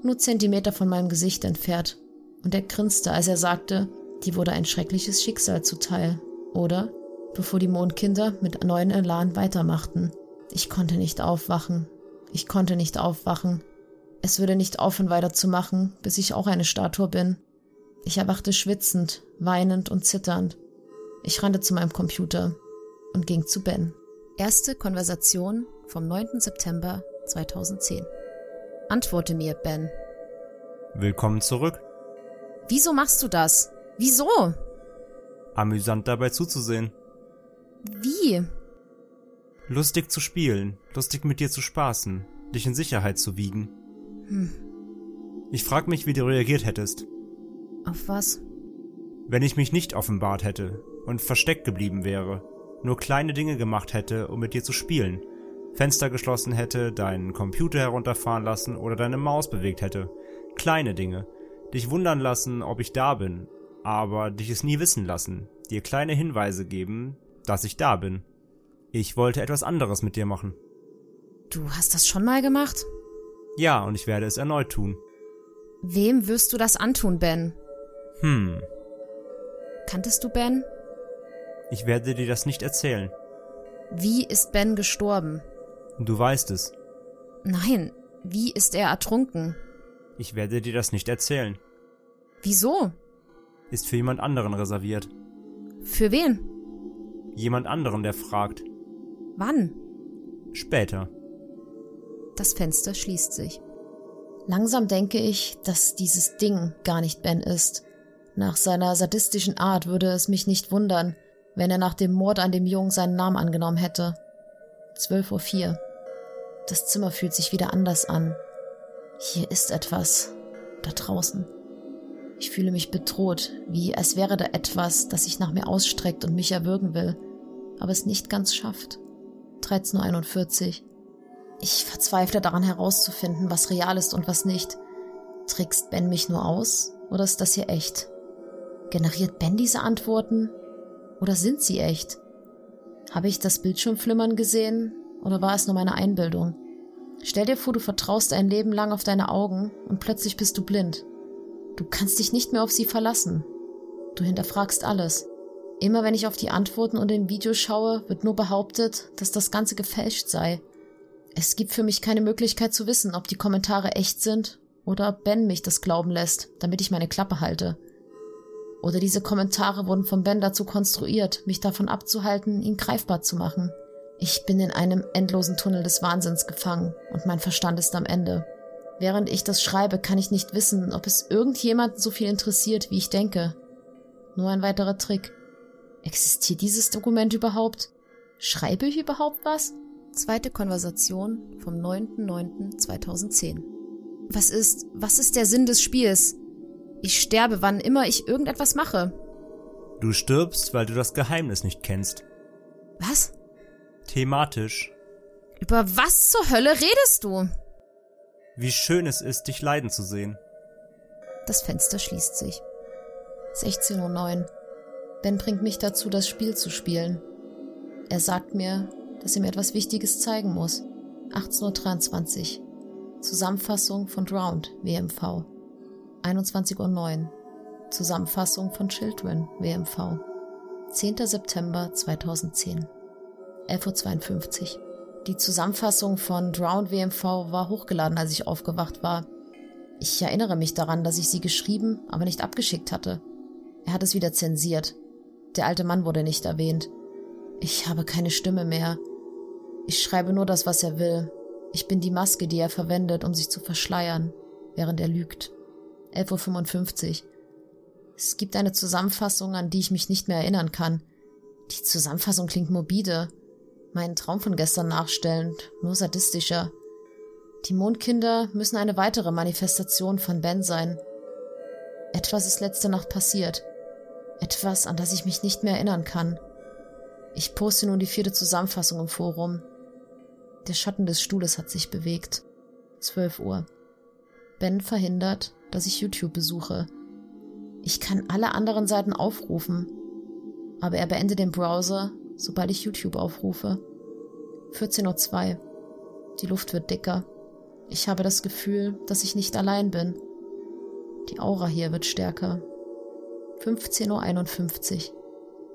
nur Zentimeter von meinem Gesicht entfernt, und er grinste, als er sagte, die wurde ein schreckliches Schicksal zuteil, oder? Bevor die Mondkinder mit neuen Elan weitermachten. Ich konnte nicht aufwachen. Ich konnte nicht aufwachen. Es würde nicht aufhören weiterzumachen, bis ich auch eine Statue bin. Ich erwachte schwitzend, weinend und zitternd. Ich rannte zu meinem Computer und ging zu Ben. Erste Konversation vom 9. September 2010. Antworte mir, Ben. Willkommen zurück. Wieso machst du das? Wieso? Amüsant dabei zuzusehen. Wie? Lustig zu spielen, lustig mit dir zu spaßen, dich in Sicherheit zu wiegen. Hm. Ich frag mich, wie du reagiert hättest, Auf was? wenn ich mich nicht offenbart hätte und versteckt geblieben wäre, nur kleine Dinge gemacht hätte, um mit dir zu spielen, Fenster geschlossen hätte, deinen Computer herunterfahren lassen oder deine Maus bewegt hätte. Kleine Dinge. Dich wundern lassen, ob ich da bin, aber dich es nie wissen lassen, dir kleine Hinweise geben, dass ich da bin. Ich wollte etwas anderes mit dir machen. Du hast das schon mal gemacht? Ja, und ich werde es erneut tun. Wem wirst du das antun, Ben? Hm, Kanntest du Ben? Ich werde dir das nicht erzählen. Wie ist Ben gestorben? Du weißt es. Nein, wie ist er ertrunken? Ich werde dir das nicht erzählen. Wieso? Ist für jemand anderen reserviert. Für wen? Jemand anderen, der fragt. Wann? Später. Das Fenster schließt sich. Langsam denke ich, dass dieses Ding gar nicht Ben ist. Nach seiner sadistischen Art würde es mich nicht wundern, wenn er nach dem Mord an dem Jungen seinen Namen angenommen hätte. 12.04 Uhr. Das Zimmer fühlt sich wieder anders an. Hier ist etwas. Da draußen. Ich fühle mich bedroht, wie als wäre da etwas, das sich nach mir ausstreckt und mich erwürgen will, aber es nicht ganz schafft. 13.41 Uhr. Ich verzweifle daran herauszufinden, was real ist und was nicht. Trickst Ben mich nur aus oder ist das hier echt? Generiert Ben diese Antworten oder sind sie echt? Habe ich das Bildschirmflimmern gesehen oder war es nur meine Einbildung? Stell dir vor, du vertraust ein Leben lang auf deine Augen und plötzlich bist du blind. Du kannst dich nicht mehr auf sie verlassen. Du hinterfragst alles. Immer wenn ich auf die Antworten und den Videos schaue, wird nur behauptet, dass das Ganze gefälscht sei. Es gibt für mich keine Möglichkeit zu wissen, ob die Kommentare echt sind oder ob Ben mich das glauben lässt, damit ich meine Klappe halte. Oder diese Kommentare wurden von Ben dazu konstruiert, mich davon abzuhalten, ihn greifbar zu machen. Ich bin in einem endlosen Tunnel des Wahnsinns gefangen und mein Verstand ist am Ende. Während ich das schreibe, kann ich nicht wissen, ob es irgendjemanden so viel interessiert, wie ich denke. Nur ein weiterer Trick. Existiert dieses Dokument überhaupt? Schreibe ich überhaupt was? Zweite Konversation vom 9.9.2010. Was ist, was ist der Sinn des Spiels? Ich sterbe, wann immer ich irgendetwas mache. Du stirbst, weil du das Geheimnis nicht kennst. Was? Thematisch. Über was zur Hölle redest du? Wie schön es ist, dich leiden zu sehen. Das Fenster schließt sich. 16.09 Uhr. Ben bringt mich dazu, das Spiel zu spielen. Er sagt mir, dass er mir etwas Wichtiges zeigen muss. 18.23 Uhr. Zusammenfassung von Drowned, WMV. 21.09 Uhr. Zusammenfassung von Children, WMV. 10. September 2010. 11.52 Uhr. Die Zusammenfassung von Drowned WMV war hochgeladen, als ich aufgewacht war. Ich erinnere mich daran, dass ich sie geschrieben, aber nicht abgeschickt hatte. Er hat es wieder zensiert. Der alte Mann wurde nicht erwähnt. Ich habe keine Stimme mehr. Ich schreibe nur das, was er will. Ich bin die Maske, die er verwendet, um sich zu verschleiern, während er lügt. 11.55 Uhr. Es gibt eine Zusammenfassung, an die ich mich nicht mehr erinnern kann. Die Zusammenfassung klingt morbide. Meinen Traum von gestern nachstellend, nur sadistischer. Die Mondkinder müssen eine weitere Manifestation von Ben sein. Etwas ist letzte Nacht passiert. Etwas, an das ich mich nicht mehr erinnern kann. Ich poste nun die vierte Zusammenfassung im Forum. Der Schatten des Stuhles hat sich bewegt. 12 Uhr. Ben verhindert, dass ich YouTube besuche. Ich kann alle anderen Seiten aufrufen, aber er beendet den Browser, sobald ich YouTube aufrufe. 14.02 Uhr. Die Luft wird dicker. Ich habe das Gefühl, dass ich nicht allein bin. Die Aura hier wird stärker. 15.51 Uhr.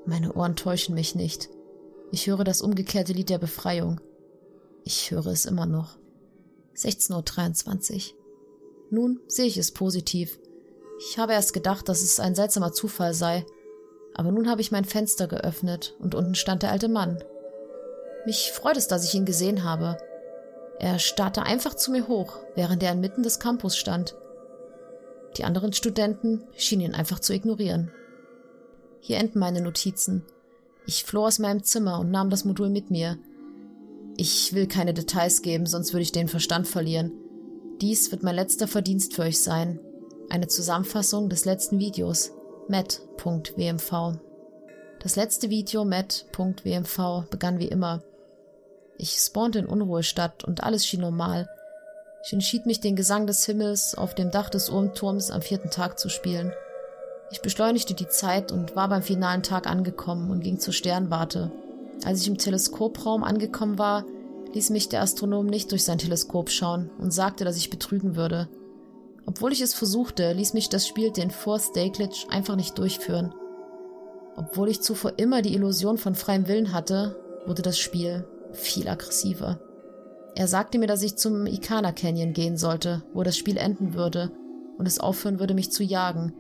Meine Ohren täuschen mich nicht. Ich höre das umgekehrte Lied der Befreiung. Ich höre es immer noch. 16.23 Uhr. Nun sehe ich es positiv. Ich habe erst gedacht, dass es ein seltsamer Zufall sei, aber nun habe ich mein Fenster geöffnet und unten stand der alte Mann. Mich freut es, dass ich ihn gesehen habe. Er starrte einfach zu mir hoch, während er inmitten des Campus stand. Die anderen Studenten schienen ihn einfach zu ignorieren. Hier enden meine Notizen. Ich floh aus meinem Zimmer und nahm das Modul mit mir. Ich will keine Details geben, sonst würde ich den Verstand verlieren. Dies wird mein letzter Verdienst für euch sein. Eine Zusammenfassung des letzten Videos. met.wmv. Das letzte Video met.wmv begann wie immer. Ich spawnte in Unruhestadt und alles schien normal. Ich entschied mich, den Gesang des Himmels auf dem Dach des Urmturms am vierten Tag zu spielen. Ich beschleunigte die Zeit und war beim finalen Tag angekommen und ging zur Sternwarte. Als ich im Teleskopraum angekommen war, ließ mich der Astronom nicht durch sein Teleskop schauen und sagte, dass ich betrügen würde. Obwohl ich es versuchte, ließ mich das Spiel den Fourth Day einfach nicht durchführen. Obwohl ich zuvor immer die Illusion von freiem Willen hatte, wurde das Spiel viel aggressiver. Er sagte mir, dass ich zum Ikana Canyon gehen sollte, wo das Spiel enden würde und es aufhören würde, mich zu jagen.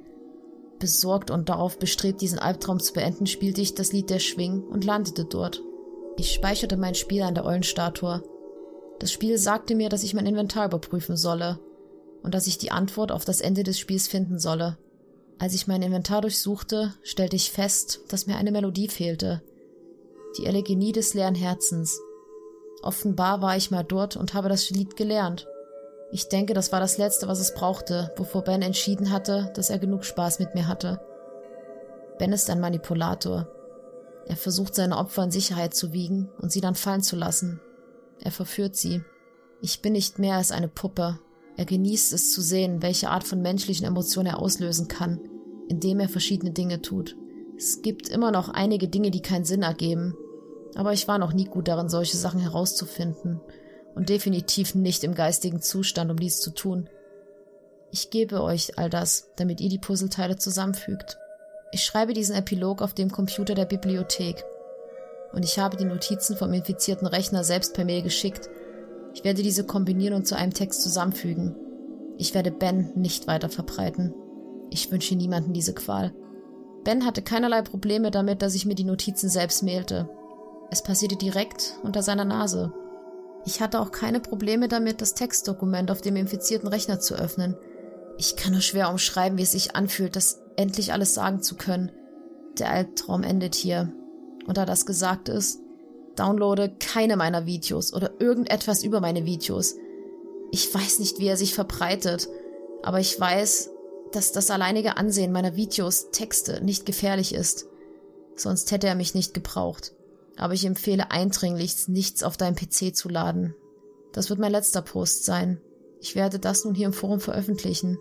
Besorgt und darauf bestrebt, diesen Albtraum zu beenden, spielte ich das Lied der Schwing und landete dort. Ich speicherte mein Spiel an der Eulenstatue. Das Spiel sagte mir, dass ich mein Inventar überprüfen solle und dass ich die Antwort auf das Ende des Spiels finden solle. Als ich mein Inventar durchsuchte, stellte ich fest, dass mir eine Melodie fehlte. Die Elegenie des leeren Herzens. Offenbar war ich mal dort und habe das Lied gelernt. Ich denke, das war das Letzte, was es brauchte, bevor Ben entschieden hatte, dass er genug Spaß mit mir hatte. Ben ist ein Manipulator. Er versucht seine Opfer in Sicherheit zu wiegen und sie dann fallen zu lassen. Er verführt sie. Ich bin nicht mehr als eine Puppe. Er genießt es zu sehen, welche Art von menschlichen Emotionen er auslösen kann, indem er verschiedene Dinge tut. Es gibt immer noch einige Dinge, die keinen Sinn ergeben, aber ich war noch nie gut darin, solche Sachen herauszufinden und definitiv nicht im geistigen Zustand, um dies zu tun. Ich gebe euch all das, damit ihr die Puzzleteile zusammenfügt. Ich schreibe diesen Epilog auf dem Computer der Bibliothek. Und ich habe die Notizen vom infizierten Rechner selbst per Mail geschickt. Ich werde diese kombinieren und zu einem Text zusammenfügen. Ich werde Ben nicht weiter verbreiten. Ich wünsche niemanden diese Qual. Ben hatte keinerlei Probleme damit, dass ich mir die Notizen selbst mailte. Es passierte direkt unter seiner Nase. Ich hatte auch keine Probleme damit, das Textdokument auf dem infizierten Rechner zu öffnen. Ich kann nur schwer umschreiben, wie es sich anfühlt, das endlich alles sagen zu können. Der Albtraum endet hier. Und da das gesagt ist, downloade keine meiner Videos oder irgendetwas über meine Videos. Ich weiß nicht, wie er sich verbreitet, aber ich weiß, dass das alleinige Ansehen meiner Videos, Texte nicht gefährlich ist. Sonst hätte er mich nicht gebraucht. Aber ich empfehle eindringlichst, nichts auf deinem PC zu laden. Das wird mein letzter Post sein. Ich werde das nun hier im Forum veröffentlichen.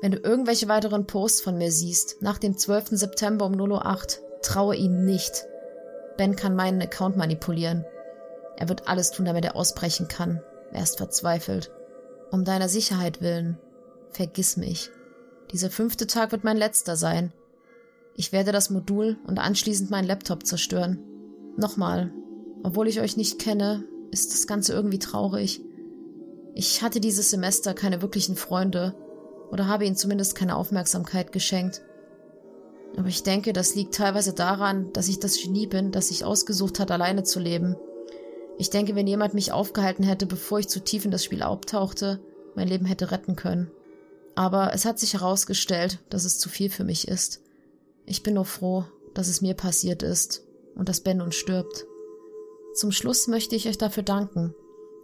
Wenn du irgendwelche weiteren Posts von mir siehst, nach dem 12. September um 0.08 Uhr, traue ihm nicht. Ben kann meinen Account manipulieren. Er wird alles tun, damit er ausbrechen kann. Er ist verzweifelt. Um deiner Sicherheit willen, vergiss mich. Dieser fünfte Tag wird mein letzter sein. Ich werde das Modul und anschließend meinen Laptop zerstören. Nochmal, obwohl ich euch nicht kenne, ist das Ganze irgendwie traurig. Ich hatte dieses Semester keine wirklichen Freunde oder habe ihnen zumindest keine Aufmerksamkeit geschenkt. Aber ich denke, das liegt teilweise daran, dass ich das Genie bin, das sich ausgesucht hat, alleine zu leben. Ich denke, wenn jemand mich aufgehalten hätte, bevor ich zu tief in das Spiel abtauchte, mein Leben hätte retten können. Aber es hat sich herausgestellt, dass es zu viel für mich ist. Ich bin nur froh, dass es mir passiert ist und dass Ben nun stirbt. Zum Schluss möchte ich euch dafür danken,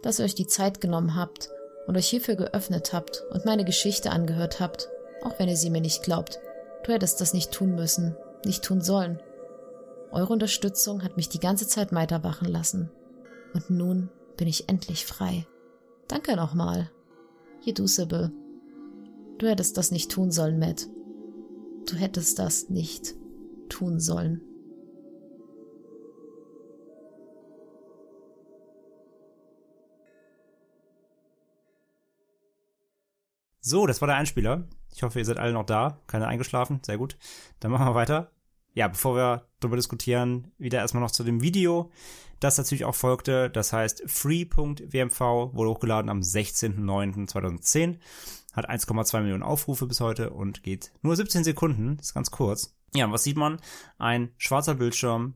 dass ihr euch die Zeit genommen habt und euch hierfür geöffnet habt und meine Geschichte angehört habt, auch wenn ihr sie mir nicht glaubt. Du hättest das nicht tun müssen, nicht tun sollen. Eure Unterstützung hat mich die ganze Zeit weiterwachen lassen. Und nun bin ich endlich frei. Danke nochmal. Jedusable. Du hättest das nicht tun sollen, Matt. Du hättest das nicht tun sollen. So, das war der Einspieler. Ich hoffe, ihr seid alle noch da. Keine eingeschlafen. Sehr gut. Dann machen wir weiter. Ja, bevor wir darüber diskutieren, wieder erstmal noch zu dem Video, das natürlich auch folgte. Das heißt, free.wmv wurde hochgeladen am 16.09.2010. Hat 1,2 Millionen Aufrufe bis heute und geht nur 17 Sekunden. Ist ganz kurz. Ja, was sieht man? Ein schwarzer Bildschirm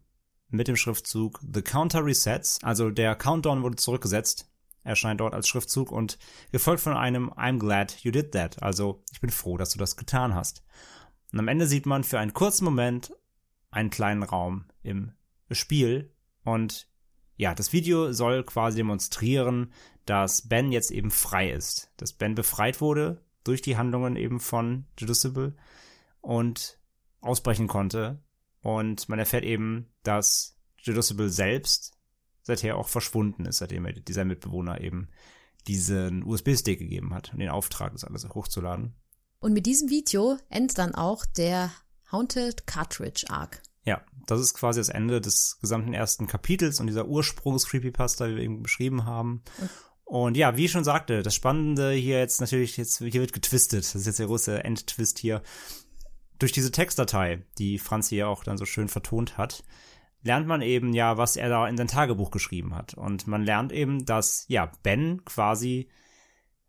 mit dem Schriftzug The Counter Resets. Also der Countdown wurde zurückgesetzt erscheint dort als Schriftzug und gefolgt von einem I'm glad you did that. Also ich bin froh, dass du das getan hast. Und am Ende sieht man für einen kurzen Moment einen kleinen Raum im Spiel und ja, das Video soll quasi demonstrieren, dass Ben jetzt eben frei ist, dass Ben befreit wurde durch die Handlungen eben von Judiciable und ausbrechen konnte und man erfährt eben, dass Judiciable selbst seither auch verschwunden ist, seitdem er dieser Mitbewohner eben diesen USB-Stick gegeben hat und den Auftrag, das alles hochzuladen. Und mit diesem Video endet dann auch der Haunted Cartridge Arc. Ja, das ist quasi das Ende des gesamten ersten Kapitels und dieser Ursprungs-Creepypasta, wie wir eben beschrieben haben. Und und ja, wie ich schon sagte, das Spannende hier jetzt natürlich, jetzt, hier wird getwistet. Das ist jetzt der große Endtwist hier. Durch diese Textdatei, die Franzi ja auch dann so schön vertont hat, lernt man eben ja, was er da in sein Tagebuch geschrieben hat. Und man lernt eben, dass ja Ben quasi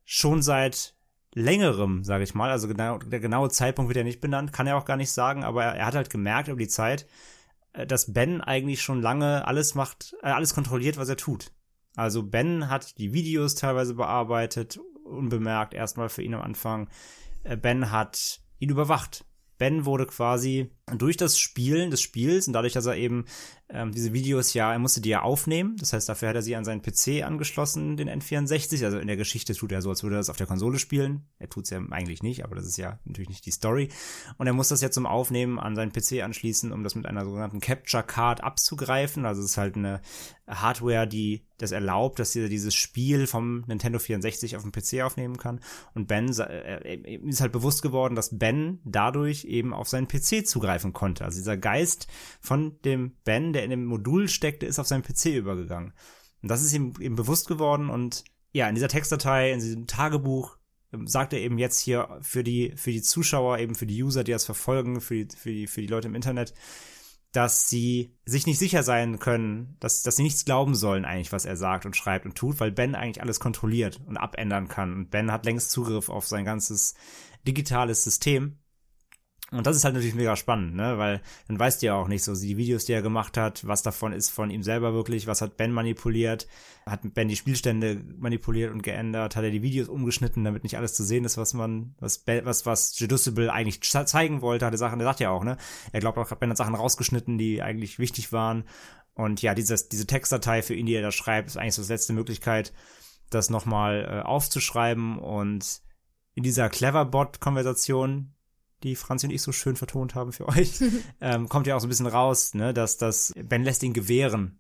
schon seit längerem, sage ich mal, also genau, der genaue Zeitpunkt wird ja nicht benannt, kann er auch gar nicht sagen, aber er, er hat halt gemerkt über die Zeit, äh, dass Ben eigentlich schon lange alles macht, äh, alles kontrolliert, was er tut. Also Ben hat die Videos teilweise bearbeitet, unbemerkt erstmal für ihn am Anfang. Äh, ben hat ihn überwacht. Ben wurde quasi durch das Spielen des Spiels und dadurch, dass er eben ähm, diese Videos ja, er musste die ja aufnehmen. Das heißt, dafür hat er sie an seinen PC angeschlossen, den N64. Also in der Geschichte tut er so, als würde er das auf der Konsole spielen. Er tut es ja eigentlich nicht, aber das ist ja natürlich nicht die Story. Und er muss das jetzt zum Aufnehmen an seinen PC anschließen, um das mit einer sogenannten Capture Card abzugreifen. Also es ist halt eine Hardware, die das erlaubt, dass er dieses Spiel vom Nintendo 64 auf dem PC aufnehmen kann. Und Ben äh, ist halt bewusst geworden, dass Ben dadurch eben auf seinen PC zugreifen konnte. Also dieser Geist von dem Ben, der in dem Modul steckte, ist auf seinen PC übergegangen. Und das ist ihm eben bewusst geworden und ja, in dieser Textdatei, in diesem Tagebuch, ähm, sagt er eben jetzt hier für die, für die Zuschauer, eben für die User, die das verfolgen, für die, für die, für die Leute im Internet, dass sie sich nicht sicher sein können, dass, dass sie nichts glauben sollen eigentlich, was er sagt und schreibt und tut, weil Ben eigentlich alles kontrolliert und abändern kann. Und Ben hat längst Zugriff auf sein ganzes digitales System. Und das ist halt natürlich mega spannend, ne? Weil dann weißt du ja auch nicht so, die Videos, die er gemacht hat, was davon ist von ihm selber wirklich, was hat Ben manipuliert, hat Ben die Spielstände manipuliert und geändert, hat er die Videos umgeschnitten, damit nicht alles zu sehen ist, was man, was ben, was, was Jeducible eigentlich zeigen wollte, hat er Sachen, er sagt ja auch, ne? Er glaubt auch, Ben hat Sachen rausgeschnitten, die eigentlich wichtig waren. Und ja, dieses, diese Textdatei für ihn, die er da schreibt, ist eigentlich so die letzte Möglichkeit, das nochmal äh, aufzuschreiben und in dieser Cleverbot-Konversation, die Franzi und ich so schön vertont haben für euch, ähm, kommt ja auch so ein bisschen raus, ne, dass das Ben lässt ihn gewähren.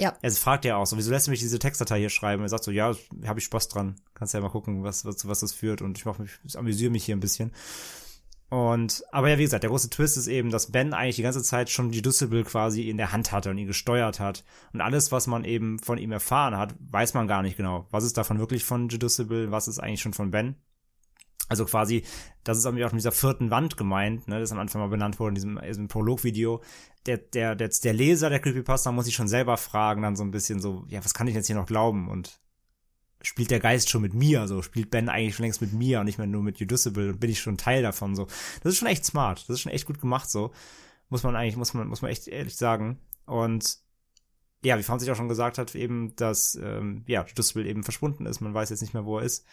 Ja. Er fragt ja auch so, wieso lässt du mich diese Textdatei hier schreiben? Er sagt so, ja, habe ich Spaß dran. Kannst ja mal gucken, was, was, was das führt und ich mach mich, ich amüsiere mich hier ein bisschen. Und, aber ja, wie gesagt, der große Twist ist eben, dass Ben eigentlich die ganze Zeit schon die Ducible quasi in der Hand hatte und ihn gesteuert hat. Und alles, was man eben von ihm erfahren hat, weiß man gar nicht genau. Was ist davon wirklich von Judiciable, was ist eigentlich schon von Ben? Also quasi, das ist auch mit dieser vierten Wand gemeint, ne, das am Anfang mal benannt wurde in diesem, diesem Prolog-Video. Der, der, der, der Leser der Creepypasta muss sich schon selber fragen, dann so ein bisschen so, ja, was kann ich jetzt hier noch glauben? Und spielt der Geist schon mit mir, so spielt Ben eigentlich schon längst mit mir und nicht mehr nur mit Udicible und bin ich schon Teil davon, so. Das ist schon echt smart, das ist schon echt gut gemacht, so. Muss man eigentlich, muss man, muss man echt ehrlich sagen. Und ja, wie Franz sich auch schon gesagt hat, eben, dass, ähm, ja, Udicible eben verschwunden ist, man weiß jetzt nicht mehr, wo er ist.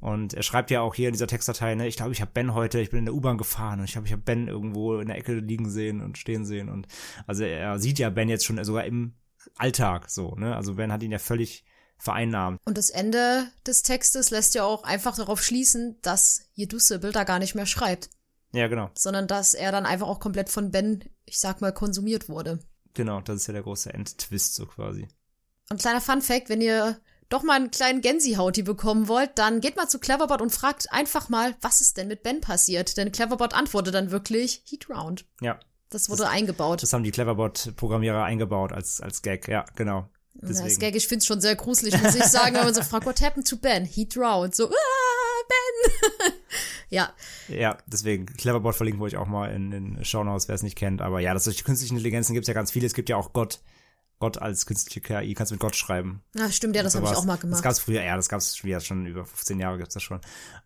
Und er schreibt ja auch hier in dieser Textdatei, ne, ich glaube, ich habe Ben heute, ich bin in der U-Bahn gefahren und ich glaube, ich habe Ben irgendwo in der Ecke liegen sehen und stehen sehen und also er sieht ja Ben jetzt schon sogar im Alltag so, ne? Also Ben hat ihn ja völlig vereinnahmt. Und das Ende des Textes lässt ja auch einfach darauf schließen, dass Jedussebil da gar nicht mehr schreibt. Ja, genau. Sondern dass er dann einfach auch komplett von Ben, ich sag mal, konsumiert wurde. Genau, das ist ja der große Endtwist so quasi. Und kleiner Fun Fact, wenn ihr doch mal einen kleinen Gänsihauti bekommen wollt, dann geht mal zu Cleverbot und fragt einfach mal, was ist denn mit Ben passiert? Denn Cleverbot antwortet dann wirklich, he drowned. Ja. Das wurde das, eingebaut. Das haben die Cleverbot-Programmierer eingebaut als, als Gag, ja, genau. Deswegen. Das Gag, ich find's schon sehr gruselig, muss ich sagen, wenn man so fragt, what happened to Ben? He drowned. So, ah, Ben! ja. Ja, deswegen, Cleverbot verlinken wir euch auch mal in den Shownotes, wer es nicht kennt. Aber ja, das durch künstliche Intelligenzen gibt's ja ganz viele. Es gibt ja auch Gott, Gott als künstliche KI, kannst mit Gott schreiben. Ah, stimmt, ja, das habe ich auch mal gemacht. Das gab's früher, ja, das gab's wieder schon über 15 Jahre gibt's das schon.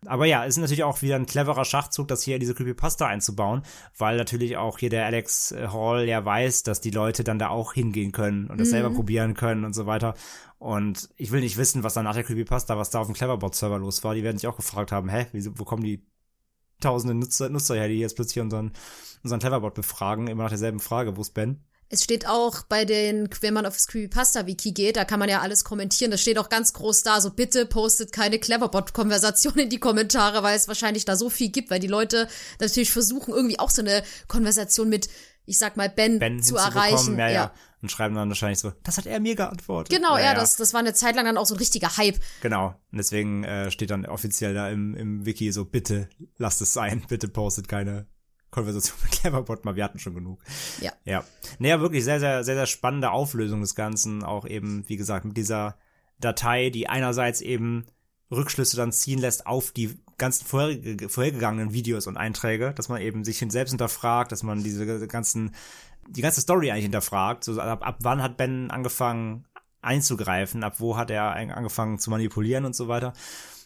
Aber ja, es ist natürlich auch wieder ein cleverer Schachzug, das hier in diese Creepypasta einzubauen, weil natürlich auch hier der Alex äh, Hall ja weiß, dass die Leute dann da auch hingehen können und das mhm. selber probieren können und so weiter. Und ich will nicht wissen, was da nach der Creepypasta, was da auf dem Cleverbot-Server los war. Die werden sich auch gefragt haben, hä, wie, wo kommen die tausende Nutzer, Nutzer her, die jetzt plötzlich unseren, unseren Cleverbot befragen, immer nach derselben Frage, wo ist Ben? Es steht auch bei den, wenn man auf das Creepypasta-Wiki geht, da kann man ja alles kommentieren. Das steht auch ganz groß da, so bitte postet keine Cleverbot-Konversation in die Kommentare, weil es wahrscheinlich da so viel gibt, weil die Leute natürlich versuchen, irgendwie auch so eine Konversation mit, ich sag mal, Ben, ben zu erreichen. Ja, ja, ja. Und schreiben dann wahrscheinlich so, das hat er mir geantwortet. Genau, ja, ja, Das, das war eine Zeit lang dann auch so ein richtiger Hype. Genau. Und deswegen äh, steht dann offiziell da im, im Wiki so, bitte lasst es sein, bitte postet keine Konversation mit Cleverbot mal, wir hatten schon genug. Ja. Ja. Naja, wirklich sehr, sehr, sehr, sehr spannende Auflösung des Ganzen. Auch eben, wie gesagt, mit dieser Datei, die einerseits eben Rückschlüsse dann ziehen lässt auf die ganzen vorherge vorhergegangenen Videos und Einträge, dass man eben sich selbst hinterfragt, dass man diese ganzen, die ganze Story eigentlich hinterfragt. So ab, ab wann hat Ben angefangen einzugreifen, ab wo hat er angefangen zu manipulieren und so weiter.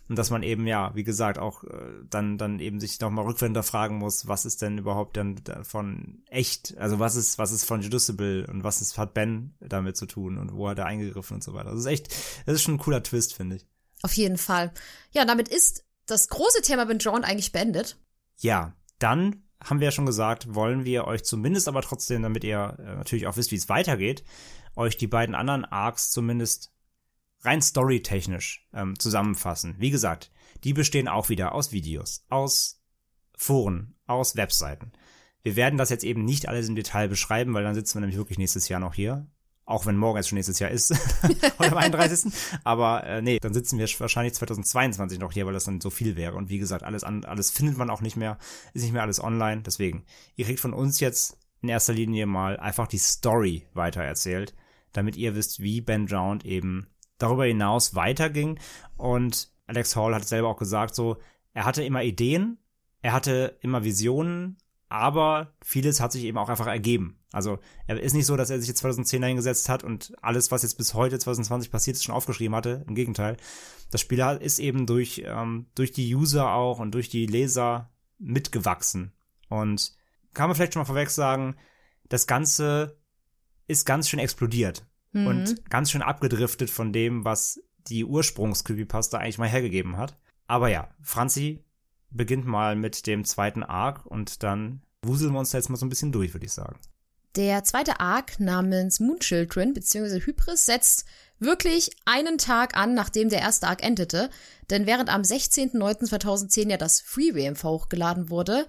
Und dass man eben, ja, wie gesagt, auch äh, dann, dann eben sich nochmal rückwärts fragen muss, was ist denn überhaupt dann von echt, also was ist, was ist von Judiceable und was ist, hat Ben damit zu tun und wo hat er eingegriffen und so weiter. Das ist echt, das ist schon ein cooler Twist, finde ich. Auf jeden Fall. Ja, damit ist das große Thema Ben John eigentlich beendet. Ja, dann haben wir ja schon gesagt, wollen wir euch zumindest aber trotzdem, damit ihr äh, natürlich auch wisst, wie es weitergeht, euch die beiden anderen Arcs zumindest rein storytechnisch ähm, zusammenfassen. Wie gesagt, die bestehen auch wieder aus Videos, aus Foren, aus Webseiten. Wir werden das jetzt eben nicht alles im Detail beschreiben, weil dann sitzen wir nämlich wirklich nächstes Jahr noch hier. Auch wenn morgen jetzt schon nächstes Jahr ist, heute am 31. Aber äh, nee, dann sitzen wir wahrscheinlich 2022 noch hier, weil das dann so viel wäre. Und wie gesagt, alles, an, alles findet man auch nicht mehr, ist nicht mehr alles online. Deswegen, ihr kriegt von uns jetzt in erster Linie mal einfach die Story weitererzählt, damit ihr wisst, wie Ben Drowned eben darüber hinaus weiterging. Und Alex Hall hat selber auch gesagt, so, er hatte immer Ideen, er hatte immer Visionen, aber vieles hat sich eben auch einfach ergeben. Also er ist nicht so, dass er sich jetzt 2010 hingesetzt hat und alles, was jetzt bis heute 2020 passiert ist, schon aufgeschrieben hatte. Im Gegenteil. Das Spiel ist eben durch, ähm, durch die User auch und durch die Leser mitgewachsen. Und kann man vielleicht schon mal vorweg sagen, das Ganze ist ganz schön explodiert mhm. und ganz schön abgedriftet von dem, was die Ursprungs-Creepypasta eigentlich mal hergegeben hat. Aber ja, Franzi beginnt mal mit dem zweiten Arc und dann wuseln wir uns da jetzt mal so ein bisschen durch, würde ich sagen. Der zweite Arc namens Moon Children bzw. Hybris setzt wirklich einen Tag an, nachdem der erste Arc endete. Denn während am 16.09.2010 ja das Free-WMV hochgeladen wurde,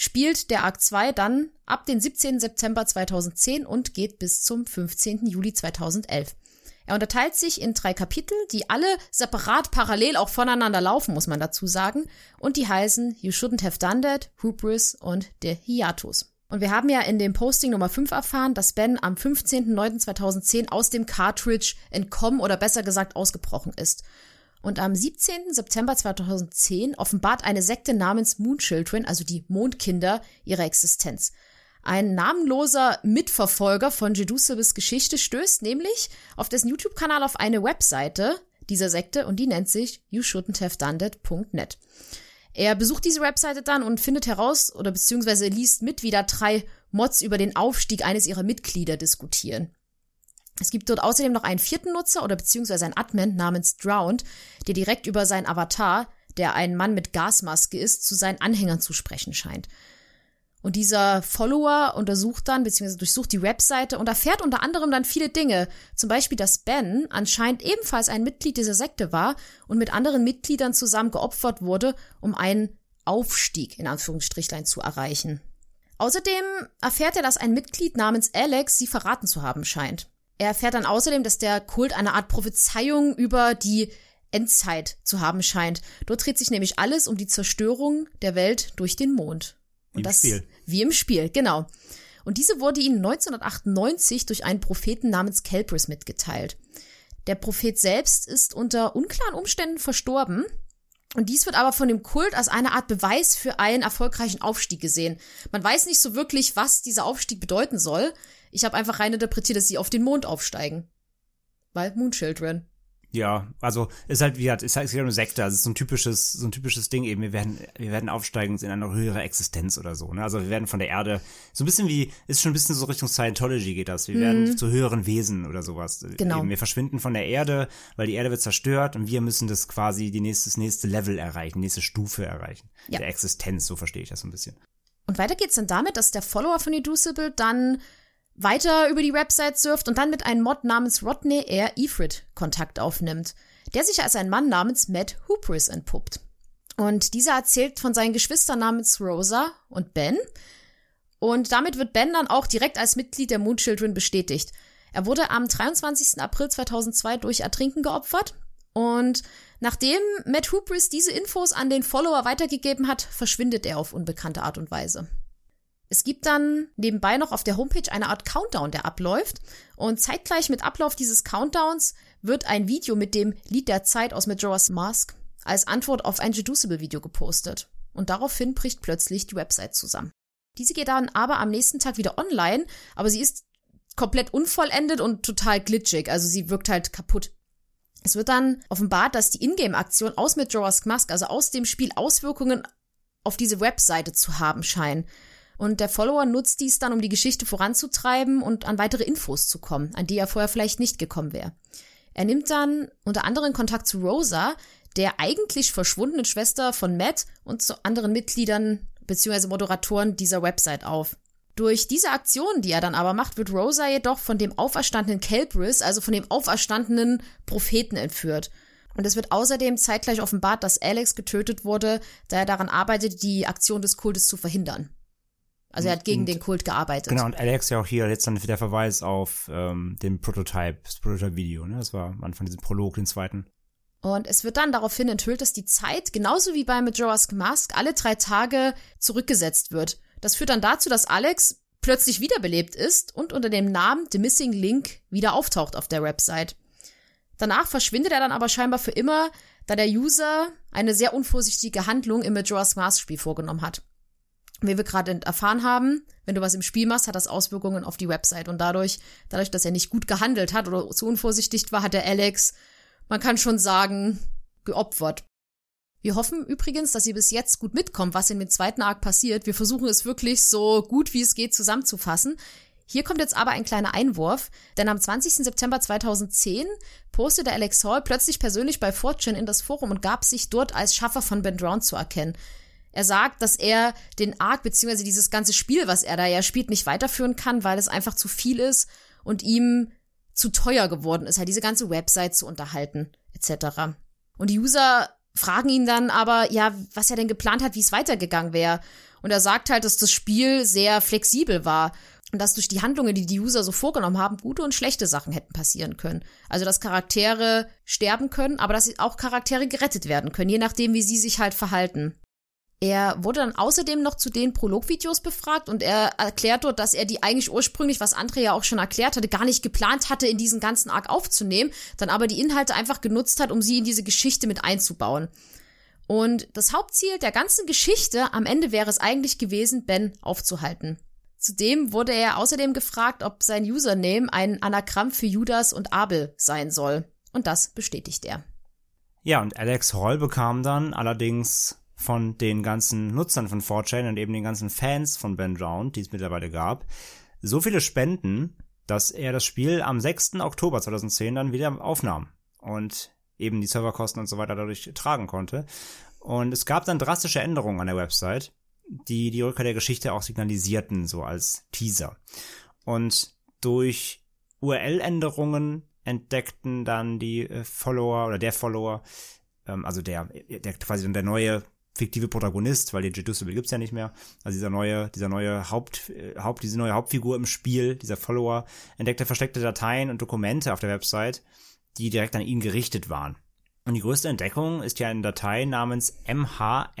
spielt der Arc 2 dann ab den 17. September 2010 und geht bis zum 15. Juli 2011. Er unterteilt sich in drei Kapitel, die alle separat parallel auch voneinander laufen, muss man dazu sagen, und die heißen You Shouldn't Have Done That, Hubris und der Hiatus. Und wir haben ja in dem Posting Nummer 5 erfahren, dass Ben am 15.09.2010 aus dem Cartridge entkommen oder besser gesagt ausgebrochen ist. Und am 17. September 2010 offenbart eine Sekte namens Moon Children, also die Mondkinder, ihre Existenz. Ein namenloser Mitverfolger von Jedusebes Geschichte stößt nämlich auf dessen YouTube-Kanal auf eine Webseite, dieser Sekte und die nennt sich youshouldn'thavedonethat.net. Er besucht diese Webseite dann und findet heraus oder beziehungsweise liest mit, wie da drei Mods über den Aufstieg eines ihrer Mitglieder diskutieren. Es gibt dort außerdem noch einen vierten Nutzer oder beziehungsweise einen Admin namens Drowned, der direkt über seinen Avatar, der ein Mann mit Gasmaske ist, zu seinen Anhängern zu sprechen scheint. Und dieser Follower untersucht dann, beziehungsweise durchsucht die Webseite und erfährt unter anderem dann viele Dinge. Zum Beispiel, dass Ben anscheinend ebenfalls ein Mitglied dieser Sekte war und mit anderen Mitgliedern zusammen geopfert wurde, um einen Aufstieg in Anführungsstrichlein zu erreichen. Außerdem erfährt er, dass ein Mitglied namens Alex sie verraten zu haben scheint. Er erfährt dann außerdem, dass der Kult eine Art Prophezeiung über die Endzeit zu haben scheint. Dort dreht sich nämlich alles um die Zerstörung der Welt durch den Mond. Wie im das, Spiel. Wie im Spiel, genau. Und diese wurde ihnen 1998 durch einen Propheten namens Kelpris mitgeteilt. Der Prophet selbst ist unter unklaren Umständen verstorben. Und dies wird aber von dem Kult als eine Art Beweis für einen erfolgreichen Aufstieg gesehen. Man weiß nicht so wirklich, was dieser Aufstieg bedeuten soll. Ich habe einfach rein interpretiert, dass sie auf den Mond aufsteigen. Weil Moonchildren. Ja, also ist halt wie gesagt, ist halt eine Sekte, also ist so ein typisches, so ein typisches Ding eben. Wir werden, wir werden aufsteigen in eine höhere Existenz oder so. Ne? Also wir werden von der Erde so ein bisschen wie, ist schon ein bisschen so Richtung Scientology geht das. Wir mhm. werden zu höheren Wesen oder sowas. Genau. Eben, wir verschwinden von der Erde, weil die Erde wird zerstört und wir müssen das quasi die nächste, das nächste Level erreichen, nächste Stufe erreichen. Ja. Der Existenz, so verstehe ich das so ein bisschen. Und weiter geht's dann damit, dass der Follower von Educible dann weiter über die Website surft und dann mit einem Mod namens Rodney Air Ifrit Kontakt aufnimmt, der sich als ein Mann namens Matt Hooperis entpuppt. Und dieser erzählt von seinen Geschwistern namens Rosa und Ben. Und damit wird Ben dann auch direkt als Mitglied der Moon Children bestätigt. Er wurde am 23. April 2002 durch Ertrinken geopfert. Und nachdem Matt Hooperis diese Infos an den Follower weitergegeben hat, verschwindet er auf unbekannte Art und Weise. Es gibt dann nebenbei noch auf der Homepage eine Art Countdown, der abläuft. Und zeitgleich mit Ablauf dieses Countdowns wird ein Video mit dem Lied der Zeit aus Majora's Mask als Antwort auf ein Jeducible-Video gepostet. Und daraufhin bricht plötzlich die Website zusammen. Diese geht dann aber am nächsten Tag wieder online, aber sie ist komplett unvollendet und total glitchig, also sie wirkt halt kaputt. Es wird dann offenbart, dass die Ingame-Aktion aus Majora's Mask, also aus dem Spiel, Auswirkungen auf diese Webseite zu haben scheinen. Und der Follower nutzt dies dann, um die Geschichte voranzutreiben und an weitere Infos zu kommen, an die er vorher vielleicht nicht gekommen wäre. Er nimmt dann unter anderem Kontakt zu Rosa, der eigentlich verschwundenen Schwester von Matt und zu anderen Mitgliedern bzw. Moderatoren dieser Website auf. Durch diese Aktion, die er dann aber macht, wird Rosa jedoch von dem auferstandenen Kelbris, also von dem auferstandenen Propheten entführt. Und es wird außerdem zeitgleich offenbart, dass Alex getötet wurde, da er daran arbeitet, die Aktion des Kultes zu verhindern. Also er hat gegen und, den Kult gearbeitet. Genau, und Alex ja auch hier jetzt dann der Verweis auf ähm, den Prototype, das Prototype-Video, ne? Das war am Anfang diesen Prolog, den zweiten. Und es wird dann daraufhin enthüllt, dass die Zeit, genauso wie bei Majora's Mask, alle drei Tage zurückgesetzt wird. Das führt dann dazu, dass Alex plötzlich wiederbelebt ist und unter dem Namen The Missing Link wieder auftaucht auf der Website. Danach verschwindet er dann aber scheinbar für immer, da der User eine sehr unvorsichtige Handlung im Majora's Mask Spiel vorgenommen hat wie wir gerade erfahren haben, wenn du was im Spiel machst, hat das Auswirkungen auf die Website. Und dadurch, dadurch, dass er nicht gut gehandelt hat oder zu unvorsichtig war, hat der Alex, man kann schon sagen, geopfert. Wir hoffen übrigens, dass ihr bis jetzt gut mitkommt, was in dem zweiten Arc passiert. Wir versuchen es wirklich so gut wie es geht zusammenzufassen. Hier kommt jetzt aber ein kleiner Einwurf, denn am 20. September 2010 postete Alex Hall plötzlich persönlich bei Fortune in das Forum und gab sich dort als Schaffer von Ben Drown zu erkennen. Er sagt, dass er den Arc beziehungsweise dieses ganze Spiel, was er da ja spielt, nicht weiterführen kann, weil es einfach zu viel ist und ihm zu teuer geworden ist, halt diese ganze Website zu unterhalten, etc. Und die User fragen ihn dann aber, ja, was er denn geplant hat, wie es weitergegangen wäre. Und er sagt halt, dass das Spiel sehr flexibel war und dass durch die Handlungen, die die User so vorgenommen haben, gute und schlechte Sachen hätten passieren können. Also, dass Charaktere sterben können, aber dass auch Charaktere gerettet werden können, je nachdem, wie sie sich halt verhalten. Er wurde dann außerdem noch zu den Prologvideos befragt und er erklärt dort, dass er die eigentlich ursprünglich, was Andre ja auch schon erklärt hatte, gar nicht geplant hatte, in diesen ganzen Arc aufzunehmen, dann aber die Inhalte einfach genutzt hat, um sie in diese Geschichte mit einzubauen. Und das Hauptziel der ganzen Geschichte am Ende wäre es eigentlich gewesen, Ben aufzuhalten. Zudem wurde er außerdem gefragt, ob sein Username ein Anagramm für Judas und Abel sein soll. Und das bestätigt er. Ja, und Alex Hall bekam dann allerdings von den ganzen Nutzern von 4chan und eben den ganzen Fans von Ben Drowned, die es mittlerweile gab, so viele Spenden, dass er das Spiel am 6. Oktober 2010 dann wieder aufnahm und eben die Serverkosten und so weiter dadurch tragen konnte. Und es gab dann drastische Änderungen an der Website, die die Rückkehr der Geschichte auch signalisierten, so als Teaser. Und durch URL-Änderungen entdeckten dann die äh, Follower oder der Follower, ähm, also der, der quasi dann der neue fiktive Protagonist, weil den Jedusible gibt's ja nicht mehr. Also dieser neue, dieser neue Haupt, äh, Haupt, diese neue Hauptfigur im Spiel, dieser Follower, entdeckte versteckte Dateien und Dokumente auf der Website, die direkt an ihn gerichtet waren. Und die größte Entdeckung ist ja eine Datei namens mhftt.txt,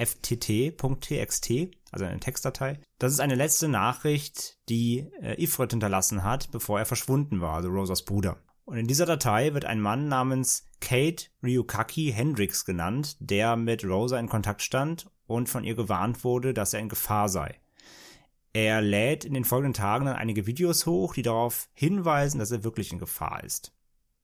also eine Textdatei. Das ist eine letzte Nachricht, die äh, Ifrit hinterlassen hat, bevor er verschwunden war, also Rosas Bruder. Und in dieser Datei wird ein Mann namens Kate Ryukaki Hendricks genannt, der mit Rosa in Kontakt stand und von ihr gewarnt wurde, dass er in Gefahr sei. Er lädt in den folgenden Tagen dann einige Videos hoch, die darauf hinweisen, dass er wirklich in Gefahr ist.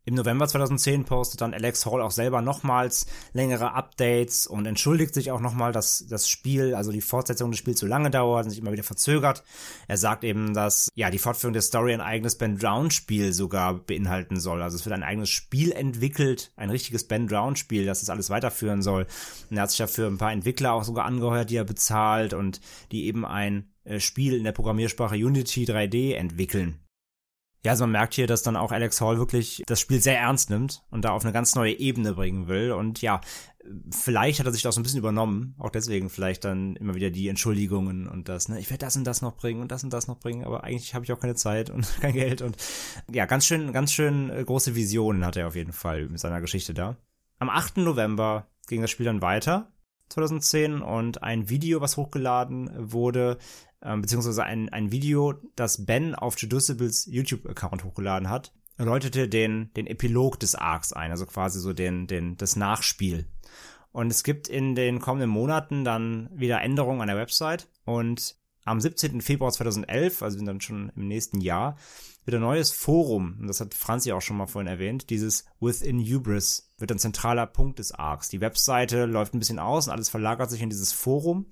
Im November 2010 postet dann Alex Hall auch selber nochmals längere Updates und entschuldigt sich auch nochmal, dass das Spiel, also die Fortsetzung des Spiels zu lange dauert und sich immer wieder verzögert. Er sagt eben, dass ja die Fortführung der Story ein eigenes Ben Drown Spiel sogar beinhalten soll. Also es wird ein eigenes Spiel entwickelt, ein richtiges Ben Drown Spiel, das das alles weiterführen soll. Und er hat sich dafür ein paar Entwickler auch sogar angeheuert, die er bezahlt und die eben ein äh, Spiel in der Programmiersprache Unity 3D entwickeln. Ja, also man merkt hier, dass dann auch Alex Hall wirklich das Spiel sehr ernst nimmt und da auf eine ganz neue Ebene bringen will. Und ja, vielleicht hat er sich da so ein bisschen übernommen. Auch deswegen vielleicht dann immer wieder die Entschuldigungen und das, ne, ich werde das und das noch bringen und das und das noch bringen, aber eigentlich habe ich auch keine Zeit und kein Geld. Und ja, ganz schön, ganz schön äh, große Visionen hat er auf jeden Fall mit seiner Geschichte da. Am 8. November ging das Spiel dann weiter 2010 und ein Video, was hochgeladen wurde, ähm, beziehungsweise ein, ein Video, das Ben auf Jedusibles YouTube-Account hochgeladen hat, erläuterte den, den Epilog des Arcs ein, also quasi so den, den, das Nachspiel. Und es gibt in den kommenden Monaten dann wieder Änderungen an der Website und am 17. Februar 2011, also dann schon im nächsten Jahr, wird ein neues Forum, und das hat Franzi auch schon mal vorhin erwähnt, dieses Within Hubris wird ein zentraler Punkt des Arcs. Die Webseite läuft ein bisschen aus und alles verlagert sich in dieses Forum.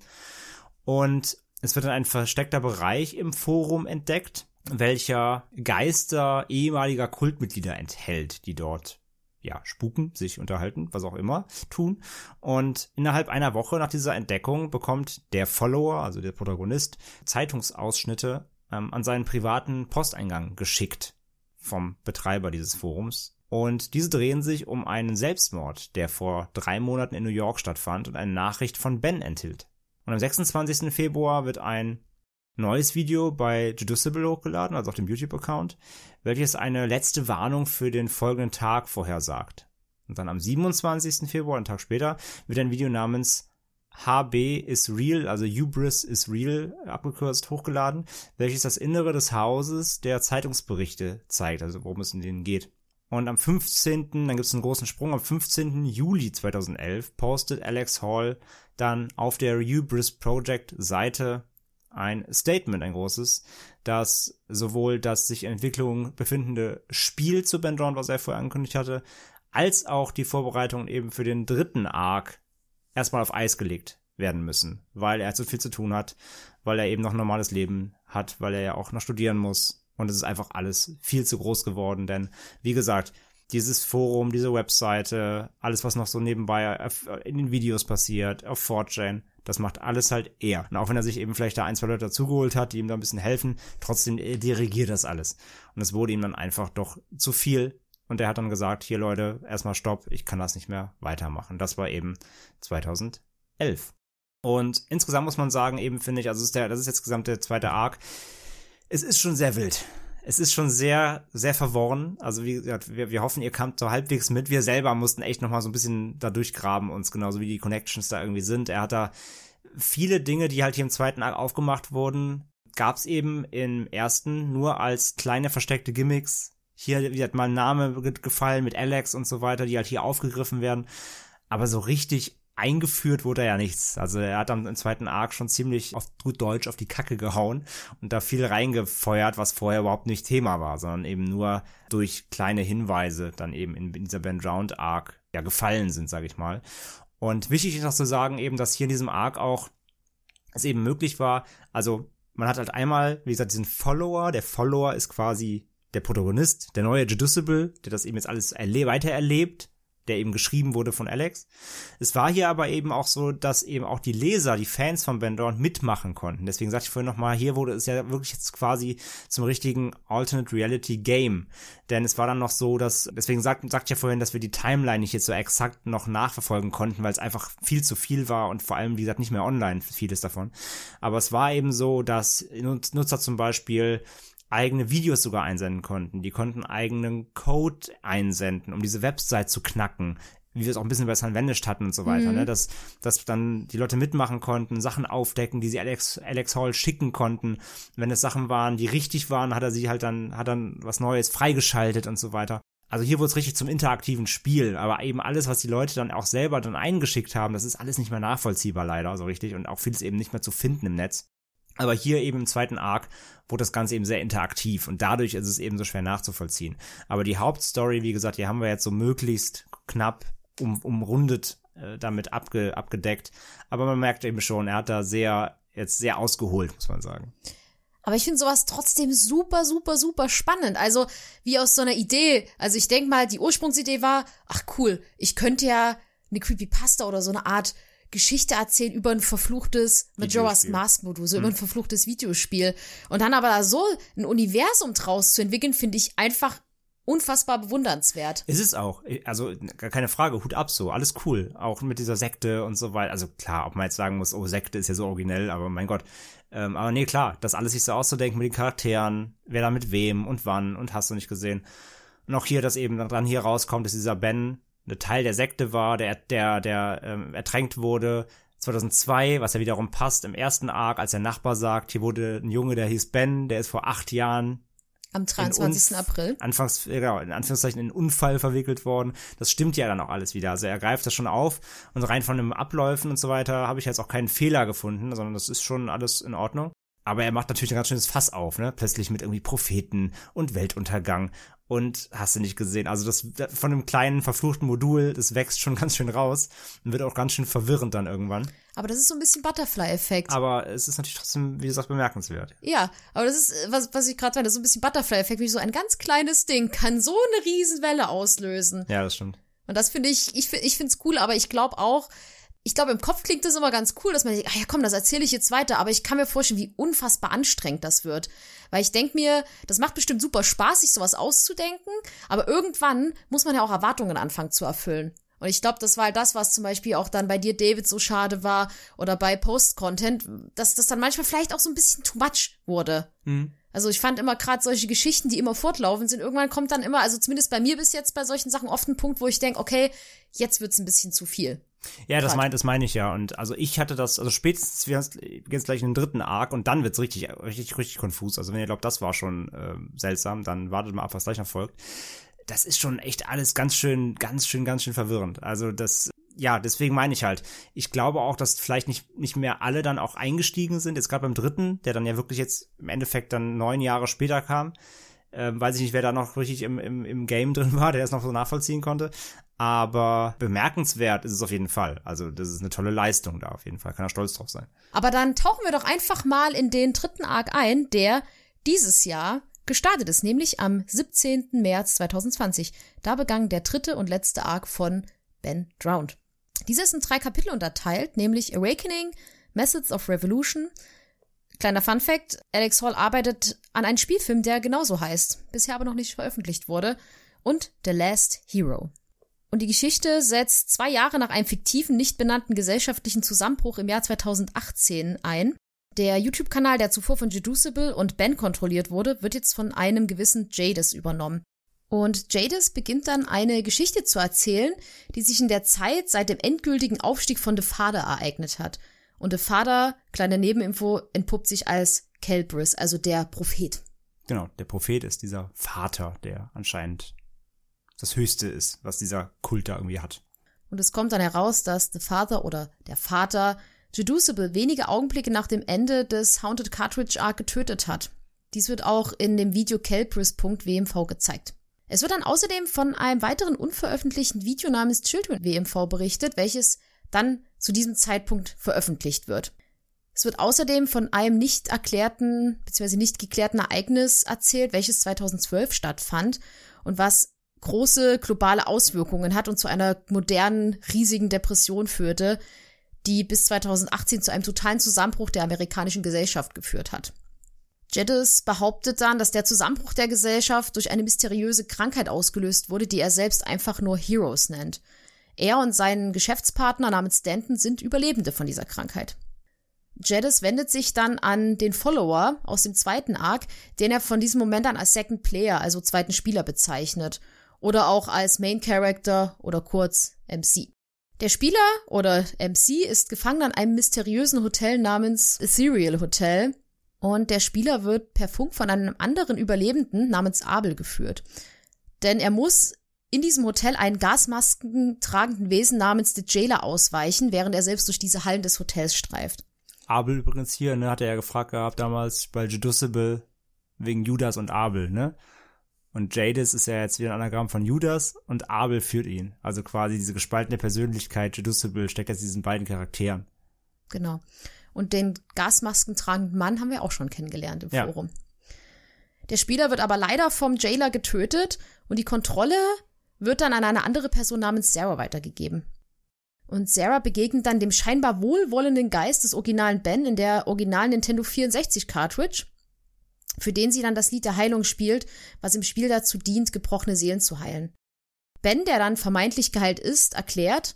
Und es wird dann ein versteckter Bereich im Forum entdeckt, welcher Geister ehemaliger Kultmitglieder enthält, die dort ja, spuken, sich unterhalten, was auch immer tun. Und innerhalb einer Woche nach dieser Entdeckung bekommt der Follower, also der Protagonist, Zeitungsausschnitte ähm, an seinen privaten Posteingang geschickt vom Betreiber dieses Forums. Und diese drehen sich um einen Selbstmord, der vor drei Monaten in New York stattfand und eine Nachricht von Ben enthielt. Und am 26. Februar wird ein neues Video bei Juducible hochgeladen, also auf dem YouTube-Account, welches eine letzte Warnung für den folgenden Tag vorhersagt. Und dann am 27. Februar, einen Tag später, wird ein Video namens HB is real, also Hubris is real, abgekürzt, hochgeladen, welches das Innere des Hauses der Zeitungsberichte zeigt, also worum es in denen geht. Und am 15., dann gibt es einen großen Sprung, am 15. Juli 2011 postet Alex Hall dann auf der Hubris Project Seite ein Statement, ein großes, das sowohl das sich in Entwicklung befindende Spiel zu Ben Drown, was er vorher angekündigt hatte, als auch die Vorbereitungen eben für den dritten Arc erstmal auf Eis gelegt werden müssen, weil er zu viel zu tun hat, weil er eben noch ein normales Leben hat, weil er ja auch noch studieren muss und es ist einfach alles viel zu groß geworden, denn wie gesagt, dieses Forum, diese Webseite, alles, was noch so nebenbei in den Videos passiert, auf 4chan, das macht alles halt er. Und auch wenn er sich eben vielleicht da ein, zwei Leute dazugeholt hat, die ihm da ein bisschen helfen, trotzdem dirigiert das alles. Und es wurde ihm dann einfach doch zu viel. Und er hat dann gesagt, hier Leute, erstmal stopp, ich kann das nicht mehr weitermachen. Das war eben 2011. Und insgesamt muss man sagen, eben finde ich, also ist der, das ist jetzt gesamt der zweite Arc, es ist schon sehr wild. Es ist schon sehr, sehr verworren. Also wie gesagt, wir, wir hoffen, ihr kamt so halbwegs mit. Wir selber mussten echt nochmal so ein bisschen da durchgraben uns, genauso wie die Connections da irgendwie sind. Er hat da viele Dinge, die halt hier im zweiten Akt aufgemacht wurden, gab es eben im ersten nur als kleine versteckte Gimmicks. Hier hat mal ein Name gefallen mit Alex und so weiter, die halt hier aufgegriffen werden. Aber so richtig eingeführt wurde ja nichts. Also er hat am zweiten Arc schon ziemlich auf gut Deutsch auf die Kacke gehauen und da viel reingefeuert, was vorher überhaupt nicht Thema war, sondern eben nur durch kleine Hinweise dann eben in, dieser Ben Drowned Arc ja, gefallen sind, sage ich mal. Und wichtig ist noch zu sagen eben, dass hier in diesem Arc auch es eben möglich war, also man hat halt einmal, wie gesagt, diesen Follower, der Follower ist quasi der Protagonist, der neue Judiceable, der das eben jetzt alles erle weitererlebt der eben geschrieben wurde von Alex. Es war hier aber eben auch so, dass eben auch die Leser, die Fans von Ben Dorn mitmachen konnten. Deswegen sagte ich vorhin nochmal, hier wurde es ja wirklich jetzt quasi zum richtigen Alternate Reality Game. Denn es war dann noch so, dass, deswegen sagt, sagt ja vorhin, dass wir die Timeline nicht jetzt so exakt noch nachverfolgen konnten, weil es einfach viel zu viel war und vor allem, wie gesagt, nicht mehr online vieles davon. Aber es war eben so, dass Nutzer zum Beispiel eigene Videos sogar einsenden konnten. Die konnten eigenen Code einsenden, um diese Website zu knacken wie wir es auch ein bisschen bei Sun Vanished hatten und so weiter, Mhm. ne? dass, dass dann die Leute mitmachen konnten, Sachen aufdecken, die sie Alex, Alex Hall schicken konnten. Wenn es Sachen waren, die richtig waren, hat er sie halt dann, hat dann was Neues freigeschaltet und so weiter. Also hier wurde es richtig zum interaktiven Spiel, aber eben alles, was die Leute dann auch selber dann eingeschickt haben, das ist alles nicht mehr nachvollziehbar leider so richtig und auch vieles eben nicht mehr zu finden im Netz. Aber hier eben im zweiten Arc wurde das Ganze eben sehr interaktiv und dadurch ist es eben so schwer nachzuvollziehen. Aber die Hauptstory, wie gesagt, die haben wir jetzt so möglichst knapp um, umrundet äh, damit abge, abgedeckt. Aber man merkt eben schon, er hat da sehr, jetzt sehr ausgeholt, muss man sagen. Aber ich finde sowas trotzdem super, super, super spannend. Also wie aus so einer Idee. Also ich denk mal, die Ursprungsidee war, ach cool, ich könnte ja eine Creepypasta oder so eine Art Geschichte erzählen über ein verfluchtes Majora's. Mask Modul, so über ein verfluchtes Videospiel. Und dann aber da so ein Universum draus zu entwickeln, finde ich einfach unfassbar bewundernswert. Ist es auch. Also gar keine Frage, Hut ab so, alles cool. Auch mit dieser Sekte und so weiter. Also klar, ob man jetzt sagen muss, oh, Sekte ist ja so originell, aber mein Gott. Ähm, aber nee, klar, das alles sich so auszudenken mit den Charakteren, wer da mit wem und wann und hast du nicht gesehen. Und auch hier, dass eben dann hier rauskommt, dass dieser Ben eine Teil der Sekte war, der, der, der ähm, ertränkt wurde. 2002, was ja wiederum passt, im ersten Arc, als der Nachbar sagt, hier wurde ein Junge, der hieß Ben, der ist vor acht Jahren Am 23. Unf- April. Anfangs, äh, genau, in Anführungszeichen in einen Unfall verwickelt worden. Das stimmt ja dann auch alles wieder. Also er greift das schon auf und rein von den Abläufen und so weiter habe ich jetzt auch keinen Fehler gefunden, sondern das ist schon alles in Ordnung. Aber er macht natürlich ein ganz schönes Fass auf, ne? Plötzlich mit irgendwie Propheten und Weltuntergang und hast du nicht gesehen. Also das von dem kleinen verfluchten Modul, das wächst schon ganz schön raus und wird auch ganz schön verwirrend dann irgendwann. Aber das ist so ein bisschen Butterfly-Effekt. Aber es ist natürlich trotzdem, wie gesagt, bemerkenswert. Ja, aber das ist, äh, was, was ich gerade meine, das ist so ein bisschen Butterfly-Effekt, wie so ein ganz kleines Ding kann so eine Riesenwelle auslösen. Ja, das stimmt. Und das finde ich, ich, ich finde es cool, aber ich glaube auch, ich glaube, im Kopf klingt das immer ganz cool, dass man denkt, ah ja komm, das erzähle ich jetzt weiter, aber ich kann mir vorstellen, wie unfassbar anstrengend das wird. Weil ich denke mir, das macht bestimmt super Spaß, sich sowas auszudenken, aber irgendwann muss man ja auch Erwartungen anfangen zu erfüllen. Und ich glaube, das war halt das, was zum Beispiel auch dann bei dir, David, so schade war oder bei Post-Content, dass das dann manchmal vielleicht auch so ein bisschen too much wurde. Also ich fand immer gerade solche Geschichten, die immer fortlaufen sind, irgendwann kommt dann immer, also zumindest bei mir bis jetzt bei solchen Sachen oft ein Punkt, wo ich denke, okay, jetzt wird's ein bisschen zu viel. Ja, das meint, das meine ich ja. Und also ich hatte das, also spätestens wir gehen jetzt gleich in den dritten Arc und dann wird's richtig, richtig, richtig konfus. Also wenn ihr glaubt, das war schon ähm, seltsam, dann wartet mal ab, was gleich noch folgt. Das ist schon echt alles ganz schön, ganz schön, ganz schön verwirrend. Also das, ja, deswegen meine ich halt. Ich glaube auch, dass vielleicht nicht, nicht mehr alle dann auch eingestiegen sind. Jetzt gerade beim dritten, der dann ja wirklich jetzt im Endeffekt dann neun Jahre später kam. Ähm, weiß ich nicht, wer da noch richtig im, im, im Game drin war, der das noch so nachvollziehen konnte. Aber bemerkenswert ist es auf jeden Fall. Also, das ist eine tolle Leistung da auf jeden Fall. Kann er stolz drauf sein. Aber dann tauchen wir doch einfach mal in den dritten Arc ein, der dieses Jahr gestartet ist, nämlich am 17. März 2020. Da begann der dritte und letzte Arc von Ben Drowned. Dieser ist in drei Kapitel unterteilt, nämlich Awakening, Methods of Revolution. Kleiner Fun Fact, Alex Hall arbeitet an einem Spielfilm, der genauso heißt, bisher aber noch nicht veröffentlicht wurde, und The Last Hero. Und die Geschichte setzt zwei Jahre nach einem fiktiven, nicht benannten gesellschaftlichen Zusammenbruch im Jahr 2018 ein. Der YouTube-Kanal, der zuvor von Jeducible und Ben kontrolliert wurde, wird jetzt von einem gewissen Jadis übernommen. Und Jadis beginnt dann eine Geschichte zu erzählen, die sich in der Zeit seit dem endgültigen Aufstieg von The Father ereignet hat. Und The Father, kleine Nebeninfo, entpuppt sich als Kelbris, also der Prophet. Genau, der Prophet ist dieser Vater, der anscheinend das Höchste ist, was dieser Kult da irgendwie hat. Und es kommt dann heraus, dass The Father oder der Vater Jeducible wenige Augenblicke nach dem Ende des Haunted Cartridge Arc getötet hat. Dies wird auch in dem Video Kelpris.wmv gezeigt. Es wird dann außerdem von einem weiteren unveröffentlichten Video namens Children WMV berichtet, welches dann zu diesem Zeitpunkt veröffentlicht wird. Es wird außerdem von einem nicht erklärten bzw. nicht geklärten Ereignis erzählt, welches 2012 stattfand und was große globale Auswirkungen hat und zu einer modernen, riesigen Depression führte, die bis 2018 zu einem totalen Zusammenbruch der amerikanischen Gesellschaft geführt hat. Jeddes behauptet dann, dass der Zusammenbruch der Gesellschaft durch eine mysteriöse Krankheit ausgelöst wurde, die er selbst einfach nur Heroes nennt. Er und sein Geschäftspartner namens Stanton sind Überlebende von dieser Krankheit. Jedis wendet sich dann an den Follower aus dem zweiten Arc, den er von diesem Moment an als Second Player, also zweiten Spieler bezeichnet. Oder auch als Main Character oder kurz MC. Der Spieler oder MC ist gefangen an einem mysteriösen Hotel namens Ethereal Hotel, und der Spieler wird per Funk von einem anderen Überlebenden namens Abel geführt. Denn er muss in diesem Hotel einen Gasmasken tragenden Wesen namens The Jailer ausweichen, während er selbst durch diese Hallen des Hotels streift. Abel übrigens hier, ne, hat er ja gefragt gehabt damals bei Jedusible wegen Judas und Abel, ne? Und Jadis ist ja jetzt wieder ein Anagramm von Judas und Abel führt ihn. Also quasi diese gespaltene Persönlichkeit Jedusible steckt jetzt diesen beiden Charakteren. Genau. Und den Gasmasken tragenden Mann haben wir auch schon kennengelernt im Ja. Forum. Der Spieler wird aber leider vom Jailer getötet und die Kontrolle wird dann an eine andere Person namens Sarah weitergegeben. Und Sarah begegnet dann dem scheinbar wohlwollenden Geist des originalen Ben in der originalen Nintendo 64 Cartridge, für den sie dann das Lied der Heilung spielt, was im Spiel dazu dient, gebrochene Seelen zu heilen. Ben, der dann vermeintlich geheilt ist, erklärt,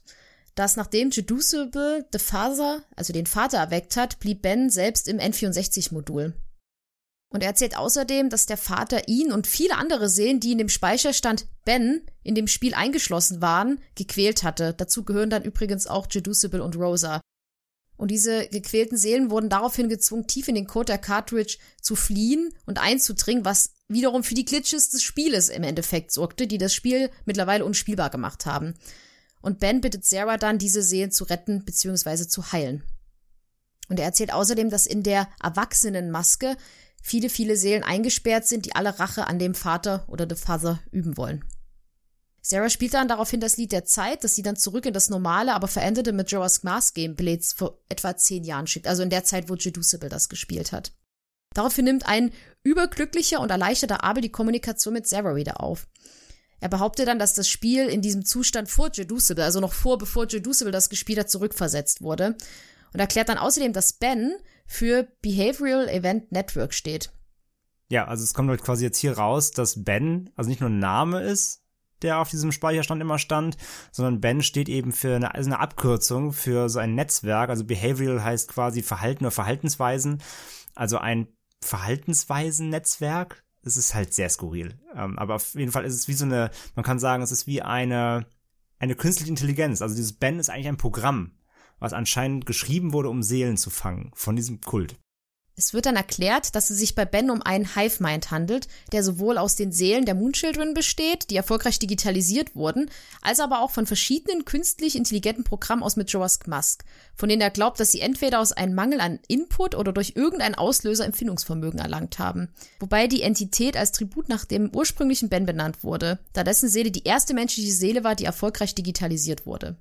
dass nachdem Jedusible the Father, also den Vater erweckt hat, blieb Ben selbst im N64-Modul. Und er erzählt außerdem, dass der Vater ihn und viele andere Seelen, die in dem Speicherstand Ben in dem Spiel eingeschlossen waren, gequält hatte. Dazu gehören dann übrigens auch Jedusible und Rosa. Und diese gequälten Seelen wurden daraufhin gezwungen, tief in den Code der Cartridge zu fliehen und einzudringen, was wiederum für die Glitches des Spieles im Endeffekt sorgte, die das Spiel mittlerweile unspielbar gemacht haben. Und Ben bittet Sarah dann, diese Seelen zu retten bzw. zu heilen. Und er erzählt außerdem, dass in der Erwachsenenmaske viele, viele Seelen eingesperrt sind, die alle Rache an dem Vater oder the Father üben wollen. Sarah spielt dann daraufhin das Lied der Zeit, das sie dann zurück in das normale, aber veränderte Majora's Mask Gameplay vor etwa zehn Jahren schickt, also in der Zeit, wo Jedusible das gespielt hat. Daraufhin nimmt ein überglücklicher und erleichterter Abel die Kommunikation mit Sarah wieder auf. Er behauptet dann, dass das Spiel in diesem Zustand vor Jedusible, also noch vor, bevor Jedusible das gespielt hat, zurückversetzt wurde. Und erklärt dann außerdem, dass Ben für Behavioral Event Network steht. Ja, also es kommt halt quasi jetzt hier raus, dass Ben, also nicht nur ein Name ist, der auf diesem Speicherstand immer stand, sondern Ben steht eben für eine, also eine Abkürzung für so ein Netzwerk. Also Behavioral heißt quasi Verhalten oder Verhaltensweisen. Also ein Verhaltensweisen-Netzwerk. Das ist halt sehr skurril. Ähm, aber auf jeden Fall ist es wie so eine, man kann sagen, es ist wie eine, eine künstliche Intelligenz. Also dieses Ben ist eigentlich ein Programm, was anscheinend geschrieben wurde, um Seelen zu fangen von diesem Kult. Es wird dann erklärt, dass es sich bei Ben um einen Hive-Mind handelt, der sowohl aus den Seelen der Moonchildren besteht, die erfolgreich digitalisiert wurden, als aber auch von verschiedenen künstlich intelligenten Programmen aus Majora's Mask, von denen er glaubt, dass sie entweder aus einem Mangel an Input oder durch irgendeinen Auslöser Empfindungsvermögen erlangt haben. Wobei die Entität als Tribut nach dem ursprünglichen Ben benannt wurde, da dessen Seele die erste menschliche Seele war, die erfolgreich digitalisiert wurde.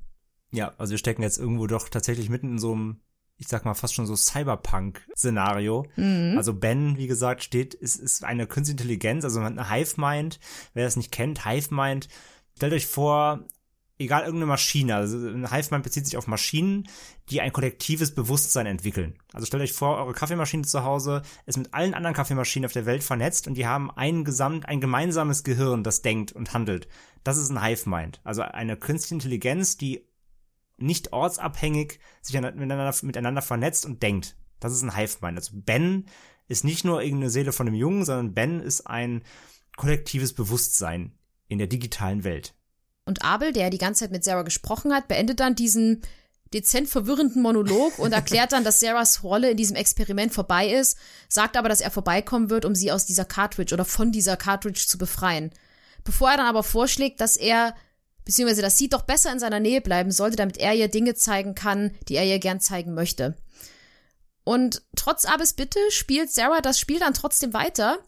Ja, also wir stecken jetzt irgendwo doch tatsächlich mitten in so einem, ich sag mal, fast schon so Cyberpunk-Szenario. Also Ben, wie gesagt, steht, ist, ist eine Künstliche Intelligenz, also eine Hive-Mind. Wer das nicht kennt, Hive-Mind, stellt euch vor, egal irgendeine Maschine, also ein Hive-Mind bezieht sich auf Maschinen, die ein kollektives Bewusstsein entwickeln. Also stellt euch vor, eure Kaffeemaschine zu Hause ist mit allen anderen Kaffeemaschinen auf der Welt vernetzt und die haben ein gesamt, ein gemeinsames Gehirn, das denkt und handelt. Das ist ein Hive-Mind. Also eine künstliche Intelligenz, die nicht ortsabhängig sich miteinander, miteinander vernetzt und denkt. Das ist ein Hive-Mind. Also Ben ist nicht nur irgendeine Seele von einem Jungen, sondern Ben ist ein kollektives Bewusstsein in der digitalen Welt. Und Abel, der die ganze Zeit mit Sarah gesprochen hat, beendet dann diesen dezent verwirrenden Monolog und erklärt dann, dass Sarahs Rolle in diesem Experiment vorbei ist, sagt aber, dass er vorbeikommen wird, um sie aus dieser Cartridge oder von dieser Cartridge zu befreien. Bevor er dann aber vorschlägt, dass er beziehungsweise dass sie doch besser in seiner Nähe bleiben sollte, damit er ihr Dinge zeigen kann, die er ihr gern zeigen möchte. Und trotz Abes Bitte spielt Sarah das Spiel dann trotzdem weiter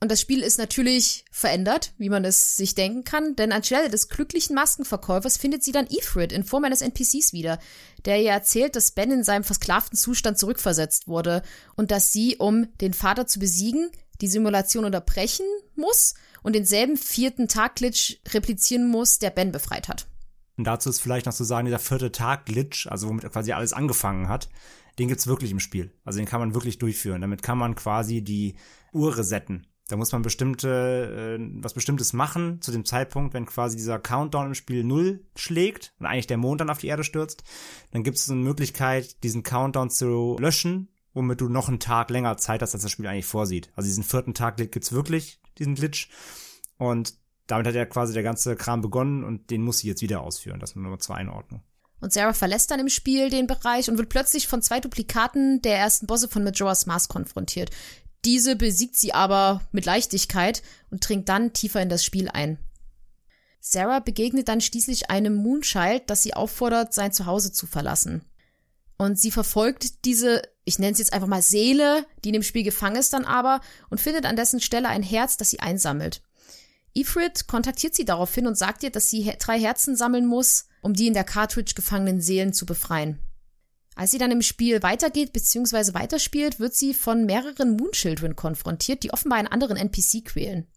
Und das Spiel ist natürlich verändert, wie man es sich denken kann, denn anstelle des glücklichen Maskenverkäufers findet sie dann Ifrit in Form eines NPCs wieder, der ihr erzählt, dass Ben in seinem versklavten Zustand zurückversetzt wurde und dass sie, um den Vater zu besiegen, die Simulation unterbrechen muss und denselben vierten Tag-Glitch replizieren muss, der Ben befreit hat. Und dazu ist vielleicht noch zu sagen, dieser vierte Tag-Glitch, also womit quasi alles angefangen hat, den gibt's wirklich im Spiel. Also den kann man wirklich durchführen. Damit kann man quasi die Uhr resetten. Da muss man bestimmte, äh, was Bestimmtes machen zu dem Zeitpunkt, wenn quasi dieser Countdown im Spiel null schlägt und eigentlich der Mond dann auf die Erde stürzt. Dann gibt es eine Möglichkeit, diesen Countdown zu löschen, womit du noch einen Tag länger Zeit hast, als das Spiel eigentlich vorsieht. Also diesen vierten Tag gibt's wirklich, diesen Glitch. Und damit hat ja quasi der ganze Kram begonnen und den muss sie jetzt wieder ausführen. Das nur zur Einordnung. Und Sarah verlässt dann im Spiel den Bereich und wird plötzlich von zwei Duplikaten der ersten Bosse von Majora's Mask konfrontiert. Diese besiegt sie aber mit Leichtigkeit und dringt dann tiefer in das Spiel ein. Sarah begegnet dann schließlich einem Moonchild, das sie auffordert, sein Zuhause zu verlassen. Und sie verfolgt diese, ich nenne es jetzt einfach mal Seele, die in dem Spiel gefangen ist dann aber, und findet an dessen Stelle ein Herz, das sie einsammelt. Ifrit kontaktiert sie daraufhin und sagt ihr, dass sie drei Herzen sammeln muss, um die in der Cartridge gefangenen Seelen zu befreien. Als sie dann im Spiel weitergeht bzw. weiterspielt, wird sie von mehreren Moonchildren konfrontiert, die offenbar einen anderen NPC quälen.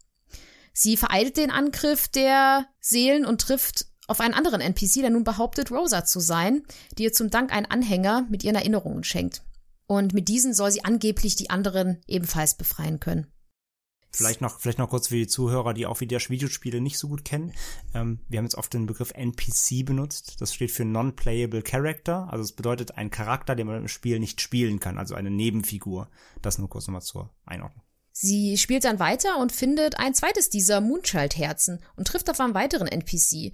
Sie vereilt den Angriff der Seelen und trifft auf einen anderen NPC, der nun behauptet, Rosa zu sein, die ihr zum Dank einen Anhänger mit ihren Erinnerungen schenkt. Und mit diesen soll sie angeblich die anderen ebenfalls befreien können. Vielleicht noch, vielleicht noch kurz für die Zuhörer, die auch wieder Videospiele nicht so gut kennen. Ähm, wir haben jetzt oft den Begriff NPC benutzt. Das steht für Non-Playable Character. Also es bedeutet ein Charakter, den man im Spiel nicht spielen kann. Also eine Nebenfigur. Das nur kurz nochmal zur Einordnung. Sie spielt dann weiter und findet ein zweites dieser Moonchild-Herzen und trifft auf einen weiteren NPC.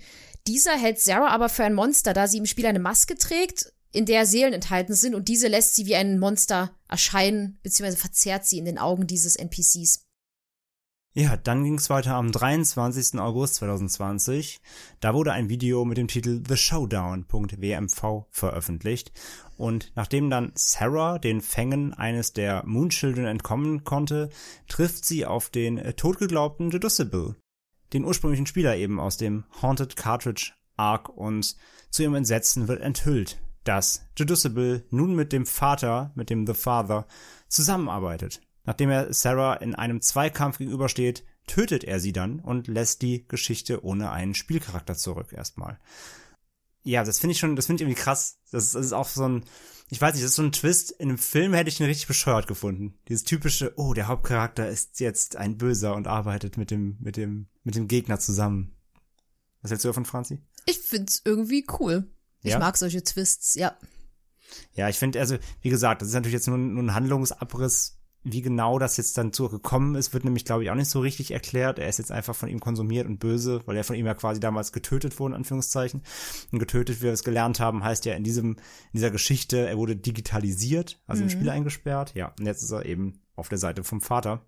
Dieser hält Sarah aber für ein Monster, da sie im Spiel eine Maske trägt, in der Seelen enthalten sind und diese lässt sie wie ein Monster erscheinen, beziehungsweise verzerrt sie in den Augen dieses NPCs. Ja, dann ging es weiter am 23. August 2020. Da wurde ein Video mit dem Titel The Showdown.wmv veröffentlicht. Und nachdem dann Sarah den Fängen eines der Moonchildren entkommen konnte, trifft sie auf den totgeglaubten Deducible, den ursprünglichen Spieler eben aus dem Haunted Cartridge Arc und zu ihrem Entsetzen wird enthüllt, dass Deducible nun mit dem Vater, mit dem The Father, zusammenarbeitet. Nachdem er Sarah in einem Zweikampf gegenübersteht, tötet er sie dann und lässt die Geschichte ohne einen Spielcharakter zurück erstmal. Ja, das finde ich schon, das finde ich irgendwie krass. Das, das, ist auch so ein, ich weiß nicht, das ist so ein Twist. In einem Film hätte ich ihn richtig bescheuert gefunden. Dieses typische, oh, der Hauptcharakter ist jetzt ein Böser und arbeitet mit dem, mit dem, mit dem Gegner zusammen. Was hältst du davon, Franzi? Ich find's irgendwie cool. Ja? Ich mag solche Twists, ja. Ja, ich finde, also, wie gesagt, das ist natürlich jetzt nur, nur ein Handlungsabriss wie genau das jetzt dann so gekommen ist, wird nämlich, glaube ich, auch nicht so richtig erklärt. Er ist jetzt einfach von ihm konsumiert und böse, weil er von ihm ja quasi damals getötet wurde, in Anführungszeichen. Und getötet, wie wir es gelernt haben, heißt ja in diesem, in dieser Geschichte, er wurde digitalisiert, also mhm. im Spiel eingesperrt. Ja, und jetzt ist er eben auf der Seite vom Vater.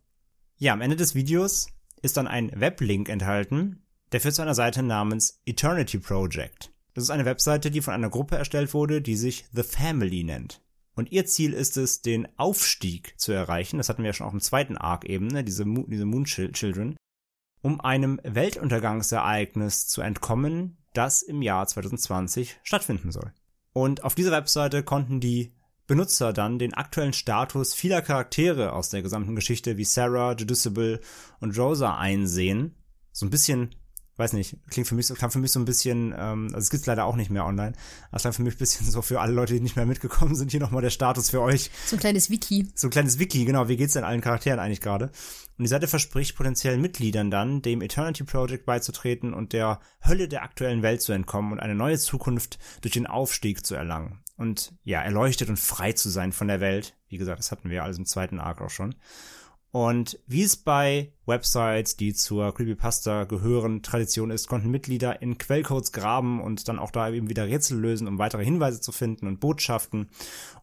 Ja, am Ende des Videos ist dann ein Weblink enthalten, der führt zu einer Seite namens Eternity Project. Das ist eine Webseite, die von einer Gruppe erstellt wurde, die sich The Family nennt. Und ihr Ziel ist es, den Aufstieg zu erreichen. Das hatten wir ja schon auch im zweiten Arc eben, ne? diese, Mo diese Moon Children. Um einem Weltuntergangsereignis zu entkommen, das im Jahr 2020 stattfinden soll. Und auf dieser Webseite konnten die Benutzer dann den aktuellen Status vieler Charaktere aus der gesamten Geschichte wie Sarah, Judiciable und Rosa einsehen. So ein bisschen weiß nicht, klingt für mich so, klang für mich so ein bisschen, ähm, also es gibt's leider auch nicht mehr online, aber es klang für mich ein bisschen so für alle Leute, die nicht mehr mitgekommen sind, hier nochmal der Status für euch. So ein kleines Wiki. So ein kleines Wiki, genau, wie geht's denn allen Charakteren eigentlich gerade? Und die Seite verspricht potenziellen Mitgliedern dann, dem Eternity Project beizutreten und der Hölle der aktuellen Welt zu entkommen und eine neue Zukunft durch den Aufstieg zu erlangen. Und ja, erleuchtet und frei zu sein von der Welt. Wie gesagt, das hatten wir alles im zweiten Arc auch schon. Und wie es bei Websites, die zur Creepypasta gehören, Tradition ist, konnten Mitglieder in Quellcodes graben und dann auch da eben wieder Rätsel lösen, um weitere Hinweise zu finden und Botschaften.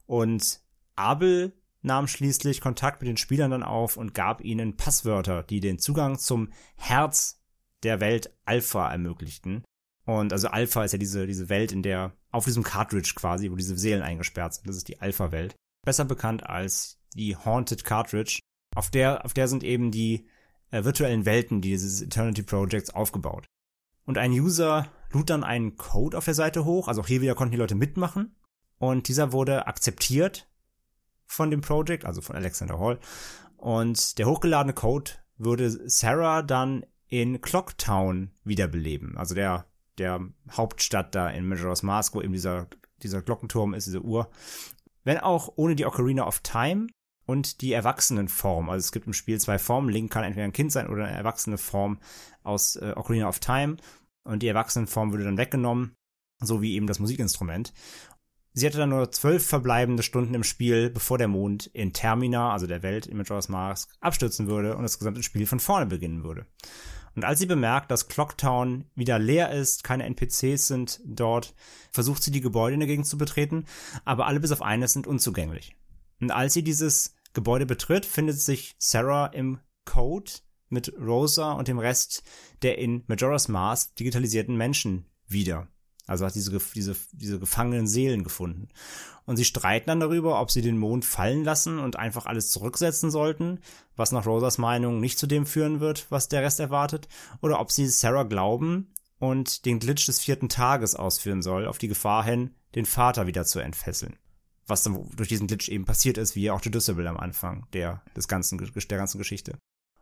Und Abel nahm schließlich Kontakt mit den Spielern dann auf und gab ihnen Passwörter, die den Zugang zum Herz der Welt Alpha ermöglichten. Und also Alpha ist ja diese, diese Welt, in der, auf diesem Cartridge quasi, wo diese Seelen eingesperrt sind. Das ist die Alpha-Welt. Besser bekannt als die Haunted Cartridge auf der, auf der sind eben die äh, virtuellen Welten dieses Eternity Projects aufgebaut. Und ein User lud dann einen Code auf der Seite hoch, also auch hier wieder konnten die Leute mitmachen. Und dieser wurde akzeptiert von dem Project, also von Alexander Hall. Und der hochgeladene Code würde Sarah dann in Clocktown wiederbeleben, also der, der Hauptstadt da in Majora's Mask, wo eben dieser, dieser Glockenturm ist, diese Uhr. Wenn auch ohne die Ocarina of Time und die Erwachsenenform. Also es gibt im Spiel zwei Formen. Link kann entweder ein Kind sein oder eine erwachsene Form aus äh, Ocarina of Time. Und die Erwachsenenform würde dann weggenommen, so wie eben das Musikinstrument. Sie hatte dann nur zwölf verbleibende Stunden im Spiel, bevor der Mond in Termina, also der Welt in Majora's Mask, abstürzen würde und das gesamte Spiel von vorne beginnen würde. Und als sie bemerkt, dass Clocktown wieder leer ist, keine NPCs sind dort, versucht sie die Gebäude in der Gegend zu betreten, aber alle bis auf eines sind unzugänglich. Und als sie dieses Gebäude betritt, findet sich Sarah im Code mit Rosa und dem Rest der in Majora's Mask digitalisierten Menschen wieder. Also hat diese, diese, diese gefangenen Seelen gefunden. Und sie streiten dann darüber, ob sie den Mond fallen lassen und einfach alles zurücksetzen sollten, was nach Rosas Meinung nicht zu dem führen wird, was der Rest erwartet, oder ob sie Sarah glauben und den Glitch des vierten Tages ausführen soll, auf die Gefahr hin, den Vater wieder zu entfesseln. Was dann durch diesen Glitch eben passiert ist, wie auch Judiciable am Anfang der, des ganzen, der ganzen Geschichte.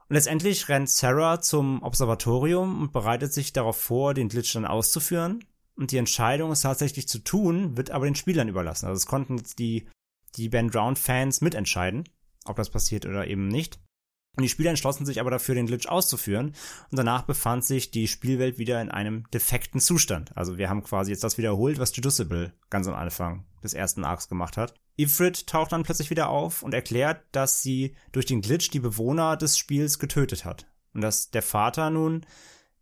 Und letztendlich rennt Sarah zum Observatorium und bereitet sich darauf vor, den Glitch dann auszuführen und die Entscheidung, es tatsächlich zu tun, wird aber den Spielern überlassen. Also es konnten jetzt die, die Ben Drown-Fans mitentscheiden, ob das passiert oder eben nicht. Und die Spieler entschlossen sich aber dafür, den Glitch auszuführen. Und danach befand sich die Spielwelt wieder in einem defekten Zustand. Also wir haben quasi jetzt das wiederholt, was Judiciable ganz am Anfang des ersten Arcs gemacht hat. Ifrit taucht dann plötzlich wieder auf und erklärt, dass sie durch den Glitch die Bewohner des Spiels getötet hat. Und dass der Vater nun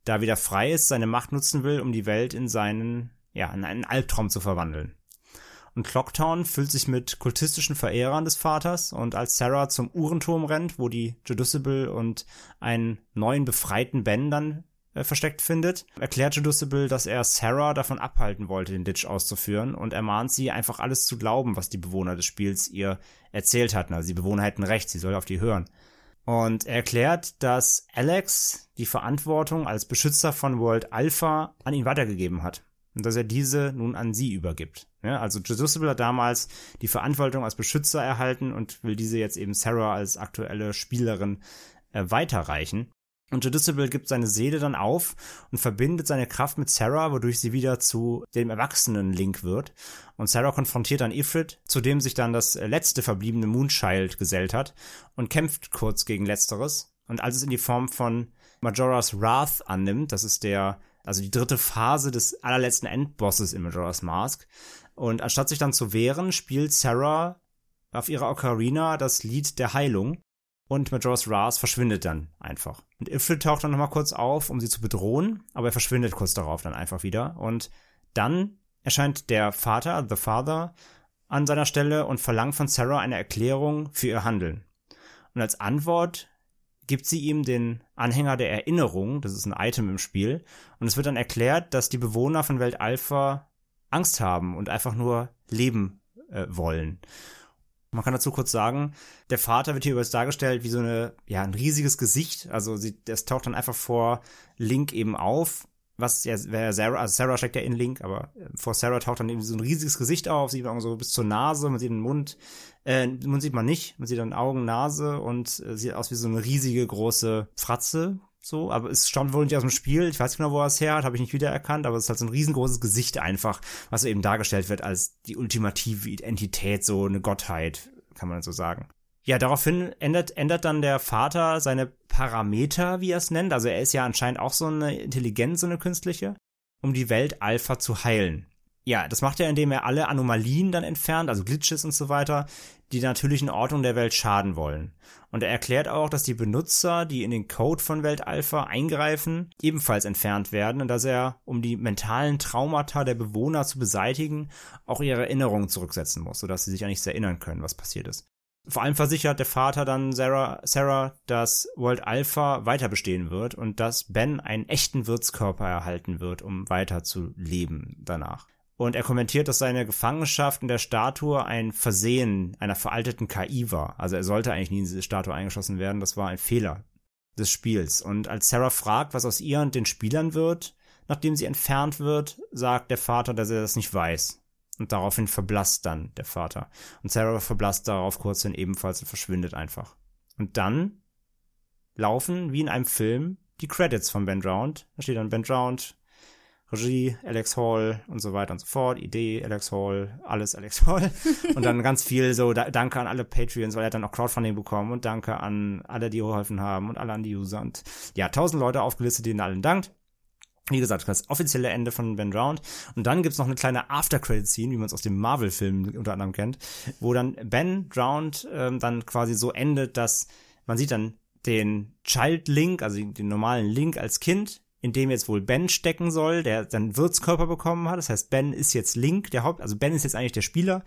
da wieder frei ist, seine Macht nutzen will, um die Welt in seinen, ja, in einen Albtraum zu verwandeln. Und Clocktown füllt sich mit kultistischen Verehrern des Vaters und als Sarah zum Uhrenturm rennt, wo die Judiciable und einen neuen befreiten Ben dann äh, versteckt findet, erklärt Judiciable, dass er Sarah davon abhalten wollte, den Ditch auszuführen und ermahnt sie einfach alles zu glauben, was die Bewohner des Spiels ihr erzählt hatten. Also die Bewohner hätten recht, sie soll auf die hören. Und er erklärt, dass Alex die Verantwortung als Beschützer von World Alpha an ihn weitergegeben hat. Und dass er diese nun an sie übergibt. Ja, also Judiciable hat damals die Verantwortung als Beschützer erhalten und will diese jetzt eben Sarah als aktuelle Spielerin äh, weiterreichen. Und Judiciable gibt seine Seele dann auf und verbindet seine Kraft mit Sarah, wodurch sie wieder zu dem erwachsenen Link wird. Und Sarah konfrontiert dann Ifrit, zu dem sich dann das letzte verbliebene Moonchild gesellt hat und kämpft kurz gegen letzteres. Und als es in die Form von Majora's Wrath annimmt, das ist der, also die dritte Phase des allerletzten Endbosses in Majora's Mask. Und anstatt sich dann zu wehren, spielt Sarah auf ihrer Ocarina das Lied der Heilung und Majora's Wrath verschwindet dann einfach. Und Ifrit taucht dann nochmal kurz auf, um sie zu bedrohen, aber er verschwindet kurz darauf dann einfach wieder. Und dann erscheint der Vater, The Father, an seiner Stelle und verlangt von Sarah eine Erklärung für ihr Handeln. Und als Antwort gibt sie ihm den Anhänger der Erinnerung, das ist ein Item im Spiel, und es wird dann erklärt, dass die Bewohner von Welt Alpha Angst haben und einfach nur leben äh, wollen. Man kann dazu kurz sagen, der Vater wird hier übrigens dargestellt wie so eine, ja, ein riesiges Gesicht. Also sie, das taucht dann einfach vor Link eben auf. Was ja, wäre Sarah, also Sarah steckt ja in Link, aber äh, vor Sarah taucht dann eben so ein riesiges Gesicht auf, sieht man so bis zur Nase, man sieht den Mund, äh, Mund sieht man nicht, man sieht dann Augen, Nase und äh, sieht aus wie so eine riesige große Fratze, so, aber es stammt wohl nicht aus dem Spiel. Ich weiß nicht genau, wo er es her hat, habe ich nicht wiedererkannt, aber es ist halt so ein riesengroßes Gesicht einfach, was eben dargestellt wird als die ultimative Identität, so eine Gottheit, kann man so sagen. Ja, daraufhin ändert, ändert dann der Vater seine Parameter, wie er es nennt. Also er ist ja anscheinend auch so eine Intelligenz, so eine künstliche, um die Welt Alpha zu heilen. Ja, das macht er, indem er alle Anomalien dann entfernt, also Glitches und so weiter, die der natürlichen Ordnung der Welt schaden wollen. Und er erklärt auch, dass die Benutzer, die in den Code von Welt Alpha eingreifen, ebenfalls entfernt werden und dass er, um die mentalen Traumata der Bewohner zu beseitigen, auch ihre Erinnerungen zurücksetzen muss, sodass sie sich an nichts erinnern können, was passiert ist. Vor allem versichert der Vater dann Sarah, Sarah, dass World Alpha weiter bestehen wird und dass Ben einen echten Wirtskörper erhalten wird, um weiter zu leben danach. Und er kommentiert, dass seine Gefangenschaft in der Statue ein Versehen einer veralteten KI war. Also er sollte eigentlich nie in diese Statue eingeschossen werden. Das war ein Fehler. des Spiels. Und als Sarah fragt, was aus ihr und den Spielern wird, nachdem sie entfernt wird, sagt der Vater, dass er das nicht weiß. Und daraufhin verblasst dann der Vater. Und Sarah verblasst darauf kurz hin ebenfalls und verschwindet einfach. Und dann laufen, wie in einem Film, die Credits von Ben Drowned. Da steht dann Ben Drowned, Regie, Alex Hall und so weiter und so fort. Idee, Alex Hall, alles Alex Hall. und dann ganz viel so, da, danke an alle Patreons, weil er dann auch Crowdfunding bekommen und danke an alle, die geholfen haben und alle an die User und ja, tausend Leute aufgelistet, denen allen dankt. Wie gesagt, das offizielle Ende von Ben Drowned. Und dann gibt's noch eine kleine After-Credit-Scene, wie man es aus dem Marvel-Film unter anderem kennt, wo dann Ben Drowned ähm, dann quasi so endet, dass man sieht dann den Child Link, also den normalen Link als Kind, in dem jetzt wohl Ben stecken soll, der dann Wirtskörper bekommen hat. Das heißt, Ben ist jetzt Link, der Haupt, also Ben ist jetzt eigentlich der Spieler.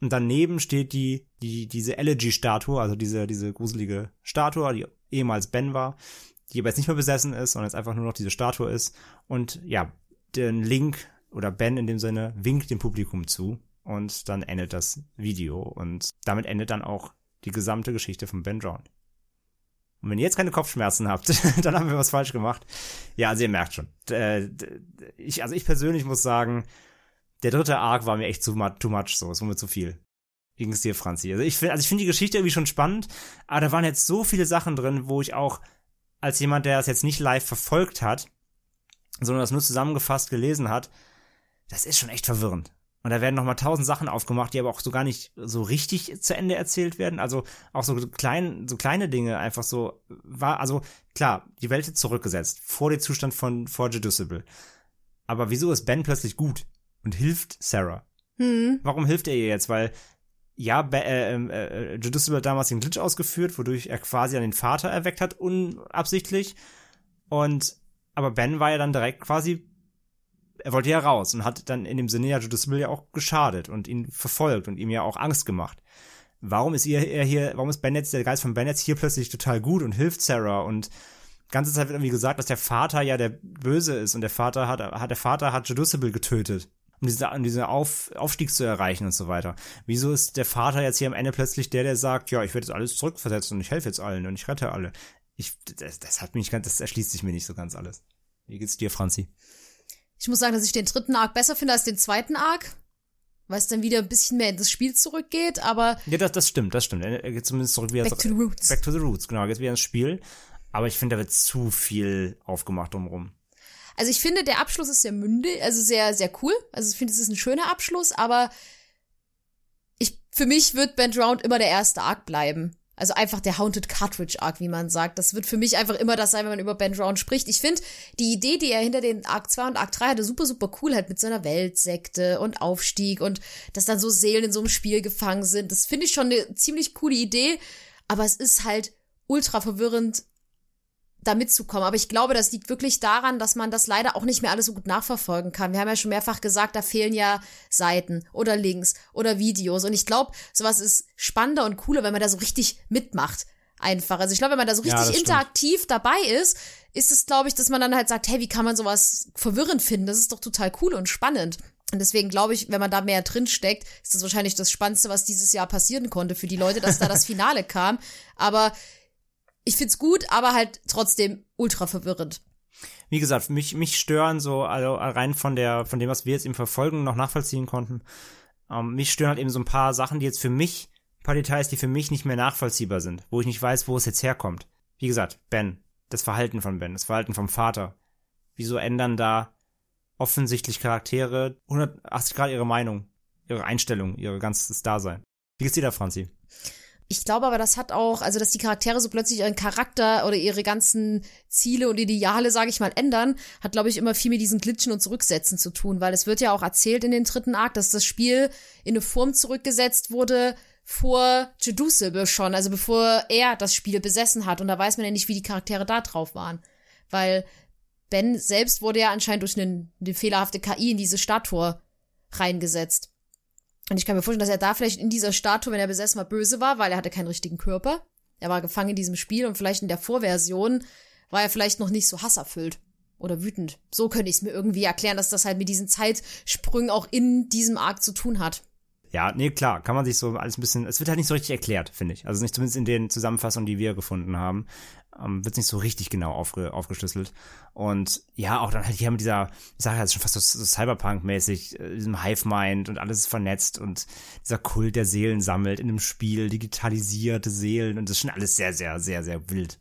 Und daneben steht die, die, diese Elegy-Statue, also diese, diese gruselige Statue, die ehemals Ben war, die aber jetzt nicht mehr besessen ist, sondern jetzt einfach nur noch diese Statue ist. Und ja, den Link oder Ben in dem Sinne winkt dem Publikum zu. Und dann endet das Video. Und damit endet dann auch die gesamte Geschichte von Ben Drowned. Und wenn ihr jetzt keine Kopfschmerzen habt, dann haben wir was falsch gemacht. Ja, also ihr merkt schon. Äh, ich, also ich persönlich muss sagen, der dritte Arc war mir echt too much, too much so. Es war mir zu viel. Wie ging's dir, Franzi? Also ich finde, also ich finde die Geschichte irgendwie schon spannend, aber da waren jetzt so viele Sachen drin, wo ich auch als jemand, der das jetzt nicht live verfolgt hat, sondern das nur zusammengefasst gelesen hat, das ist schon echt verwirrend. Und da werden nochmal tausend Sachen aufgemacht, die aber auch so gar nicht so richtig zu Ende erzählt werden. Also auch so klein, so kleine Dinge einfach so war, also klar, die Welt ist zurückgesetzt vor dem Zustand von vor Jedusible. Aber wieso ist Ben plötzlich gut und hilft Sarah? Hm. Warum hilft er ihr jetzt? Weil ja, Be äh, äh, Jedusible hat damals den Glitch ausgeführt, wodurch er quasi an den Vater erweckt hat, unabsichtlich. Und aber Ben war ja dann direkt quasi er wollte ja raus und hat dann in dem Sinne ja Bill ja auch geschadet und ihn verfolgt und ihm ja auch Angst gemacht. Warum ist ihr, er hier, warum ist Ben jetzt, der Geist von Ben jetzt hier plötzlich total gut und hilft Sarah und ganze Zeit wird irgendwie gesagt, dass der Vater ja der Böse ist und der Vater hat, hat der Vater hat Jedusible getötet, um diese, um diesen Auf, Aufstieg zu erreichen und so weiter. Wieso ist der Vater jetzt hier am Ende plötzlich der, der sagt, ja, ich werde jetzt alles zurückversetzen und ich helfe jetzt allen und ich rette alle? Ich, das, das hat mich ganz, das erschließt sich mir nicht so ganz alles. Wie geht's dir, Franzi? Ich muss sagen, dass ich den dritten Arc besser finde als den zweiten Arc, weil es dann wieder ein bisschen mehr in das Spiel zurückgeht, aber. Ja, das, das stimmt, das stimmt. Er geht zumindest zurück wieder Back to the Roots. Back to the Roots, genau, geht wieder ins Spiel. Aber ich finde, da wird zu viel aufgemacht drumherum. Also ich finde, der Abschluss ist sehr mündig, also sehr, sehr cool. Also ich finde, es ist ein schöner Abschluss, aber ich, für mich wird Ben Drowned immer der erste Arc bleiben. Also einfach der Haunted Cartridge Arc, wie man sagt. Das wird für mich einfach immer das sein, wenn man über Ben Drown spricht. Ich finde die Idee, die er hinter den Arc 2 und Arc 3 hatte, super, super cool halt mit so einer Weltsekte und Aufstieg und dass dann so Seelen in so einem Spiel gefangen sind. Das finde ich schon eine ziemlich coole Idee. Aber es ist halt ultra verwirrend, da mitzukommen. Aber ich glaube, das liegt wirklich daran, dass man das leider auch nicht mehr alles so gut nachverfolgen kann. Wir haben ja schon mehrfach gesagt, da fehlen ja Seiten oder Links oder Videos. Und ich glaube, sowas ist spannender und cooler, wenn man da so richtig mitmacht. Einfach. Also ich glaube, wenn man da so richtig Ja, interaktiv dabei ist, ist es, glaube ich, dass man dann halt sagt, hey, wie kann man sowas verwirrend finden? Das ist doch total cool und spannend. Und deswegen glaube ich, wenn man da mehr drin steckt, ist das wahrscheinlich das Spannendste, was dieses Jahr passieren konnte für die Leute, dass da das Finale kam. Aber ich find's gut, aber halt trotzdem ultra verwirrend. Wie gesagt, mich, mich stören so, also rein von der, von dem, was wir jetzt im Verfolgen noch nachvollziehen konnten, ähm, mich stören halt eben so ein paar Sachen, die jetzt für mich, ein paar Details, die für mich nicht mehr nachvollziehbar sind, wo ich nicht weiß, wo es jetzt herkommt. Wie gesagt, Ben, das Verhalten von Ben, das Verhalten vom Vater. Wieso ändern da offensichtlich Charaktere 180 Grad ihre Meinung, ihre Einstellung, ihr ganzes Dasein? Wie geht's dir da, Franzi? Ich glaube aber, das hat auch, also dass die Charaktere so plötzlich ihren Charakter oder ihre ganzen Ziele und Ideale, sage ich mal, ändern, hat, glaube ich, immer viel mit diesen Glitchen und Zurücksetzen zu tun, weil es wird ja auch erzählt in den dritten Arc, dass das Spiel in eine Form zurückgesetzt wurde vor Jedusible schon, also bevor er das Spiel besessen hat. Und da weiß man ja nicht, wie die Charaktere da drauf waren. Weil Ben selbst wurde ja anscheinend durch eine, eine fehlerhafte KI in diese Statue reingesetzt. Und ich kann mir vorstellen, dass er da vielleicht in dieser Statue, wenn er besessen war, böse war, weil er hatte keinen richtigen Körper. Er war gefangen in diesem Spiel und vielleicht in der Vorversion war er vielleicht noch nicht so hasserfüllt oder wütend. So könnte ich es mir irgendwie erklären, dass das halt mit diesen Zeitsprüngen auch in diesem Arc zu tun hat. Ja, nee, klar, kann man sich so alles ein bisschen, es wird halt nicht so richtig erklärt, finde ich. Also nicht zumindest in den Zusammenfassungen, die wir gefunden haben. Ähm, wird nicht so richtig genau aufge aufgeschlüsselt. Und ja, auch dann halt hier mit dieser, ich sage ja, das ist schon fast so, so Cyberpunk-mäßig, äh, diesem Hive-Mind und alles ist vernetzt und dieser Kult der Seelen sammelt in einem Spiel, digitalisierte Seelen und das ist schon alles sehr, sehr, sehr, sehr wild.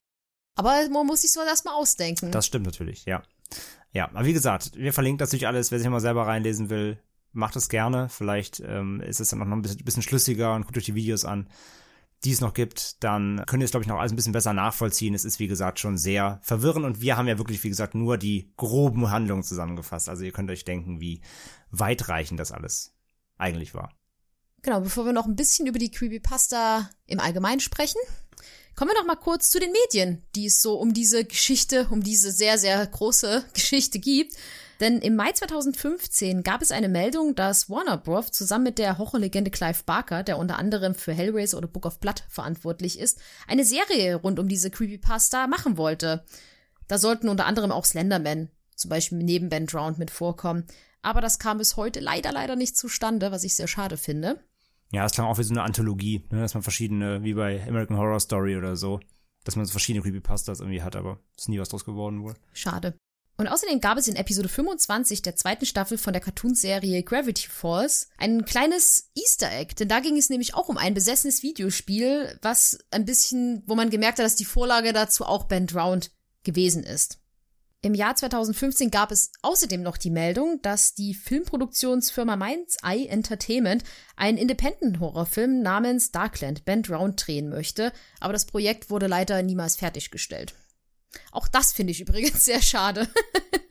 Aber man muss sich so erstmal ausdenken. Das stimmt natürlich, ja. Ja, aber wie gesagt, wir verlinken natürlich alles, wer sich mal selber reinlesen will, macht es gerne. Vielleicht ähm, ist es dann auch noch ein bisschen, bisschen schlüssiger und guckt euch die Videos an, die es noch gibt. Dann könnt ihr es, glaube ich, noch alles ein bisschen besser nachvollziehen. Es ist, wie gesagt, schon sehr verwirrend und wir haben ja wirklich, wie gesagt, nur die groben Handlungen zusammengefasst. Also ihr könnt euch denken, wie weitreichend das alles eigentlich war. Genau, bevor wir noch ein bisschen über die Creepypasta im Allgemeinen sprechen, kommen wir noch mal kurz zu den Medien, die es so um diese Geschichte, um diese sehr, sehr große Geschichte gibt. Denn im Mai 2015 gab es eine Meldung, dass Warner Bros. zusammen mit der Horrorlegende Clive Barker, der unter anderem für Hellraiser oder Book of Blood verantwortlich ist, eine Serie rund um diese Creepypasta machen wollte. Da sollten unter anderem auch Slenderman, zum Beispiel neben Ben Drowned, mit vorkommen. Aber das kam bis heute leider, leider nicht zustande, was ich sehr schade finde. Ja, es klang auch wie so eine Anthologie, ne? dass man verschiedene, wie bei American Horror Story oder so, dass man so verschiedene Creepypastas irgendwie hat, aber ist nie was draus geworden wohl. Schade. Und außerdem gab es in Episode 25 der zweiten Staffel von der Cartoonserie Gravity Falls ein kleines Easter Egg, denn da ging es nämlich auch um ein besessenes Videospiel, was ein bisschen, wo man gemerkt hat, dass die Vorlage dazu auch Ben Drowned gewesen ist. Im Jahr 2015 gab es außerdem noch die Meldung, dass die Filmproduktionsfirma Mind's Eye Entertainment einen Independent-Horrorfilm namens Darkland Band Round drehen möchte, aber das Projekt wurde leider niemals fertiggestellt. Auch das finde ich übrigens sehr schade.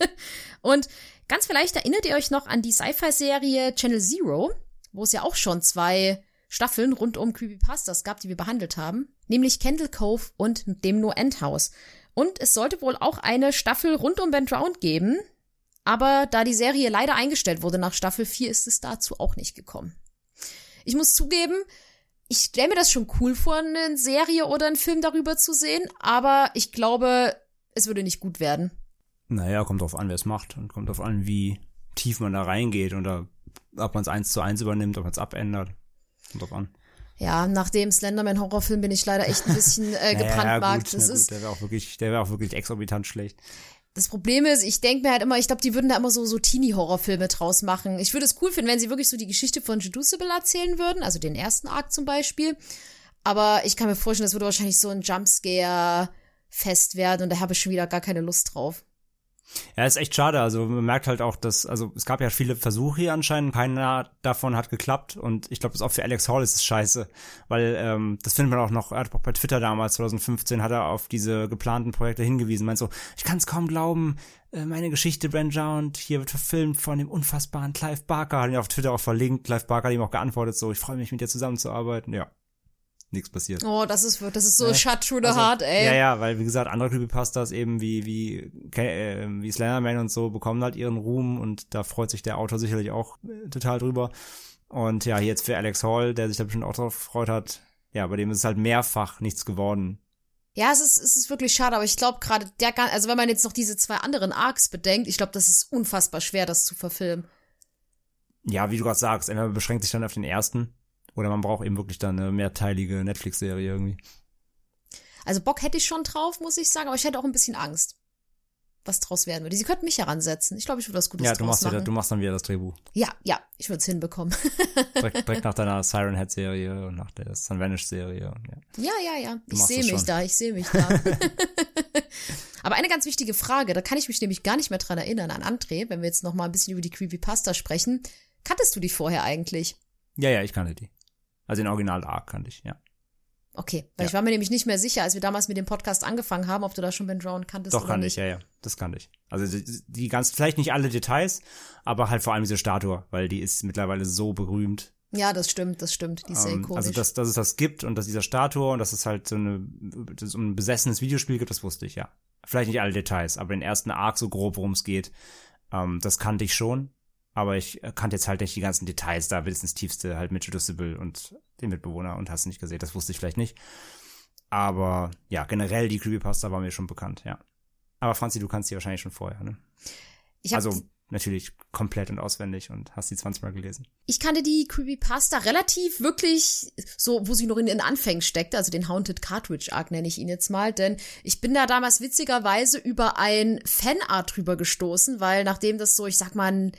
Und ganz vielleicht erinnert ihr euch noch an die Sci-Fi-Serie Channel Zero, wo es ja auch schon zwei Staffeln rund um Creepypastas gab, die wir behandelt haben, nämlich Candle Cove und dem No End House. Und es sollte wohl auch eine Staffel rund um Ben Drowned geben. Aber da die Serie leider eingestellt wurde nach Staffel 4, ist es dazu auch nicht gekommen. Ich muss zugeben, ich stelle mir das schon cool vor, eine Serie oder einen Film darüber zu sehen, aber ich glaube, es würde nicht gut werden. Naja, kommt drauf an, wer es macht und kommt drauf an, wie tief man da reingeht oder ob man es eins zu eins übernimmt, ob man es abändert. Kommt drauf an. Ja, nach dem Slenderman-Horrorfilm bin ich leider echt ein bisschen äh, gebrandmarkt. Ja, gut, das ist, der wäre auch wirklich, der wäre auch wirklich exorbitant schlecht. Das Problem ist, ich denke mir halt immer, ich glaube, die würden da immer so, so Teenie-Horrorfilme draus machen. Ich würde es cool finden, wenn sie wirklich so die Geschichte von Jedusible erzählen würden, also den ersten Arc zum Beispiel. Aber ich kann mir vorstellen, das würde wahrscheinlich so ein Jumpscare-Fest werden und da habe ich schon wieder gar keine Lust drauf. Ja, ist echt schade. Also man merkt halt auch, dass, also es gab ja viele Versuche hier anscheinend, keiner davon hat geklappt. Und ich glaube, auch für Alex Hall ist es scheiße, weil ähm, das findet man auch noch, er hat auch bei Twitter damals, 2015, hat er auf diese geplanten Projekte hingewiesen, meint so, ich kann es kaum glauben, äh, meine Geschichte Brand und hier wird verfilmt von dem unfassbaren Clive Barker, hat ihn auf Twitter auch verlinkt, Clive Barker hat ihm auch geantwortet, so, ich freue mich mit dir zusammenzuarbeiten, ja nichts passiert. Oh, das ist das ist so ja. shut through the also, heart, ey. Ja, ja, weil wie gesagt, andere Creepypastas eben wie wie äh, wie Slenderman und so bekommen halt ihren Ruhm und da freut sich der Autor sicherlich auch äh, total drüber. Und ja, jetzt für Alex Hall, der sich da bestimmt auch drauf gefreut hat, ja, bei dem ist es halt mehrfach nichts geworden. Ja, es ist, es ist wirklich schade, aber ich glaube gerade der, also wenn man jetzt noch diese zwei anderen Arcs bedenkt, ich glaube, das ist unfassbar schwer, das zu verfilmen. Ja, wie du gerade sagst, entweder beschränkt sich dann auf den ersten oder man braucht eben wirklich dann eine mehrteilige Netflix-Serie irgendwie. Also Bock hätte ich schon drauf, muss ich sagen, aber ich hätte auch ein bisschen Angst, was draus werden würde. Sie könnten mich heransetzen. Ich glaube, ich würde was Gutes ja, du machst machen. Wieder, du machst dann wieder das Drehbuch. Ja, ja, ich würde es hinbekommen. direkt, direkt nach deiner Siren Head Serie und nach der Sun Vanish Serie. Ja, ja, ja. ja. Ich sehe mich da, ich sehe mich da. Aber eine ganz wichtige Frage, da kann ich mich nämlich gar nicht mehr dran erinnern an André, wenn wir jetzt noch mal ein bisschen über die Creepypasta sprechen. Kanntest du die vorher eigentlich? Ja, ja, ich kannte die. Also den Original Arc kannte ich, ja. Okay, weil ja. ich war mir nämlich nicht mehr sicher, als wir damals mit dem Podcast angefangen haben, ob du da schon Ben Drown kanntest Doch, oder kannte nicht. ich, ja, ja. Das kannte ich. Also die, die ganz, vielleicht nicht alle Details, aber halt vor allem diese Statue, weil die ist mittlerweile so berühmt. Ja, das stimmt, das stimmt. Die ist sehr ähm, ikonisch. Also, dass, dass es das gibt und dass dieser Statue und dass es halt so eine, dass es ein besessenes Videospiel gibt, das wusste ich, ja. Vielleicht nicht alle Details, aber den ersten Arc so grob, worum es geht, ähm, das kannte ich schon. Aber ich kannte jetzt halt nicht die ganzen Details da, bis ins Tiefste, halt mit Judiceable und den Mitbewohner und hast nicht gesehen. Das wusste ich vielleicht nicht. Aber ja, generell die Creepypasta war mir schon bekannt, ja. Aber Franzi, du kannst die wahrscheinlich schon vorher, ne? Ich also natürlich komplett und auswendig und hast die 20 Mal gelesen. Ich kannte die Creepypasta relativ wirklich so, wo sie noch in den Anfängen steckte, also den Haunted Cartridge Arc nenne ich ihn jetzt mal, denn ich bin da damals witzigerweise über ein Fanart drüber gestoßen, weil nachdem das so, ich sag mal, ein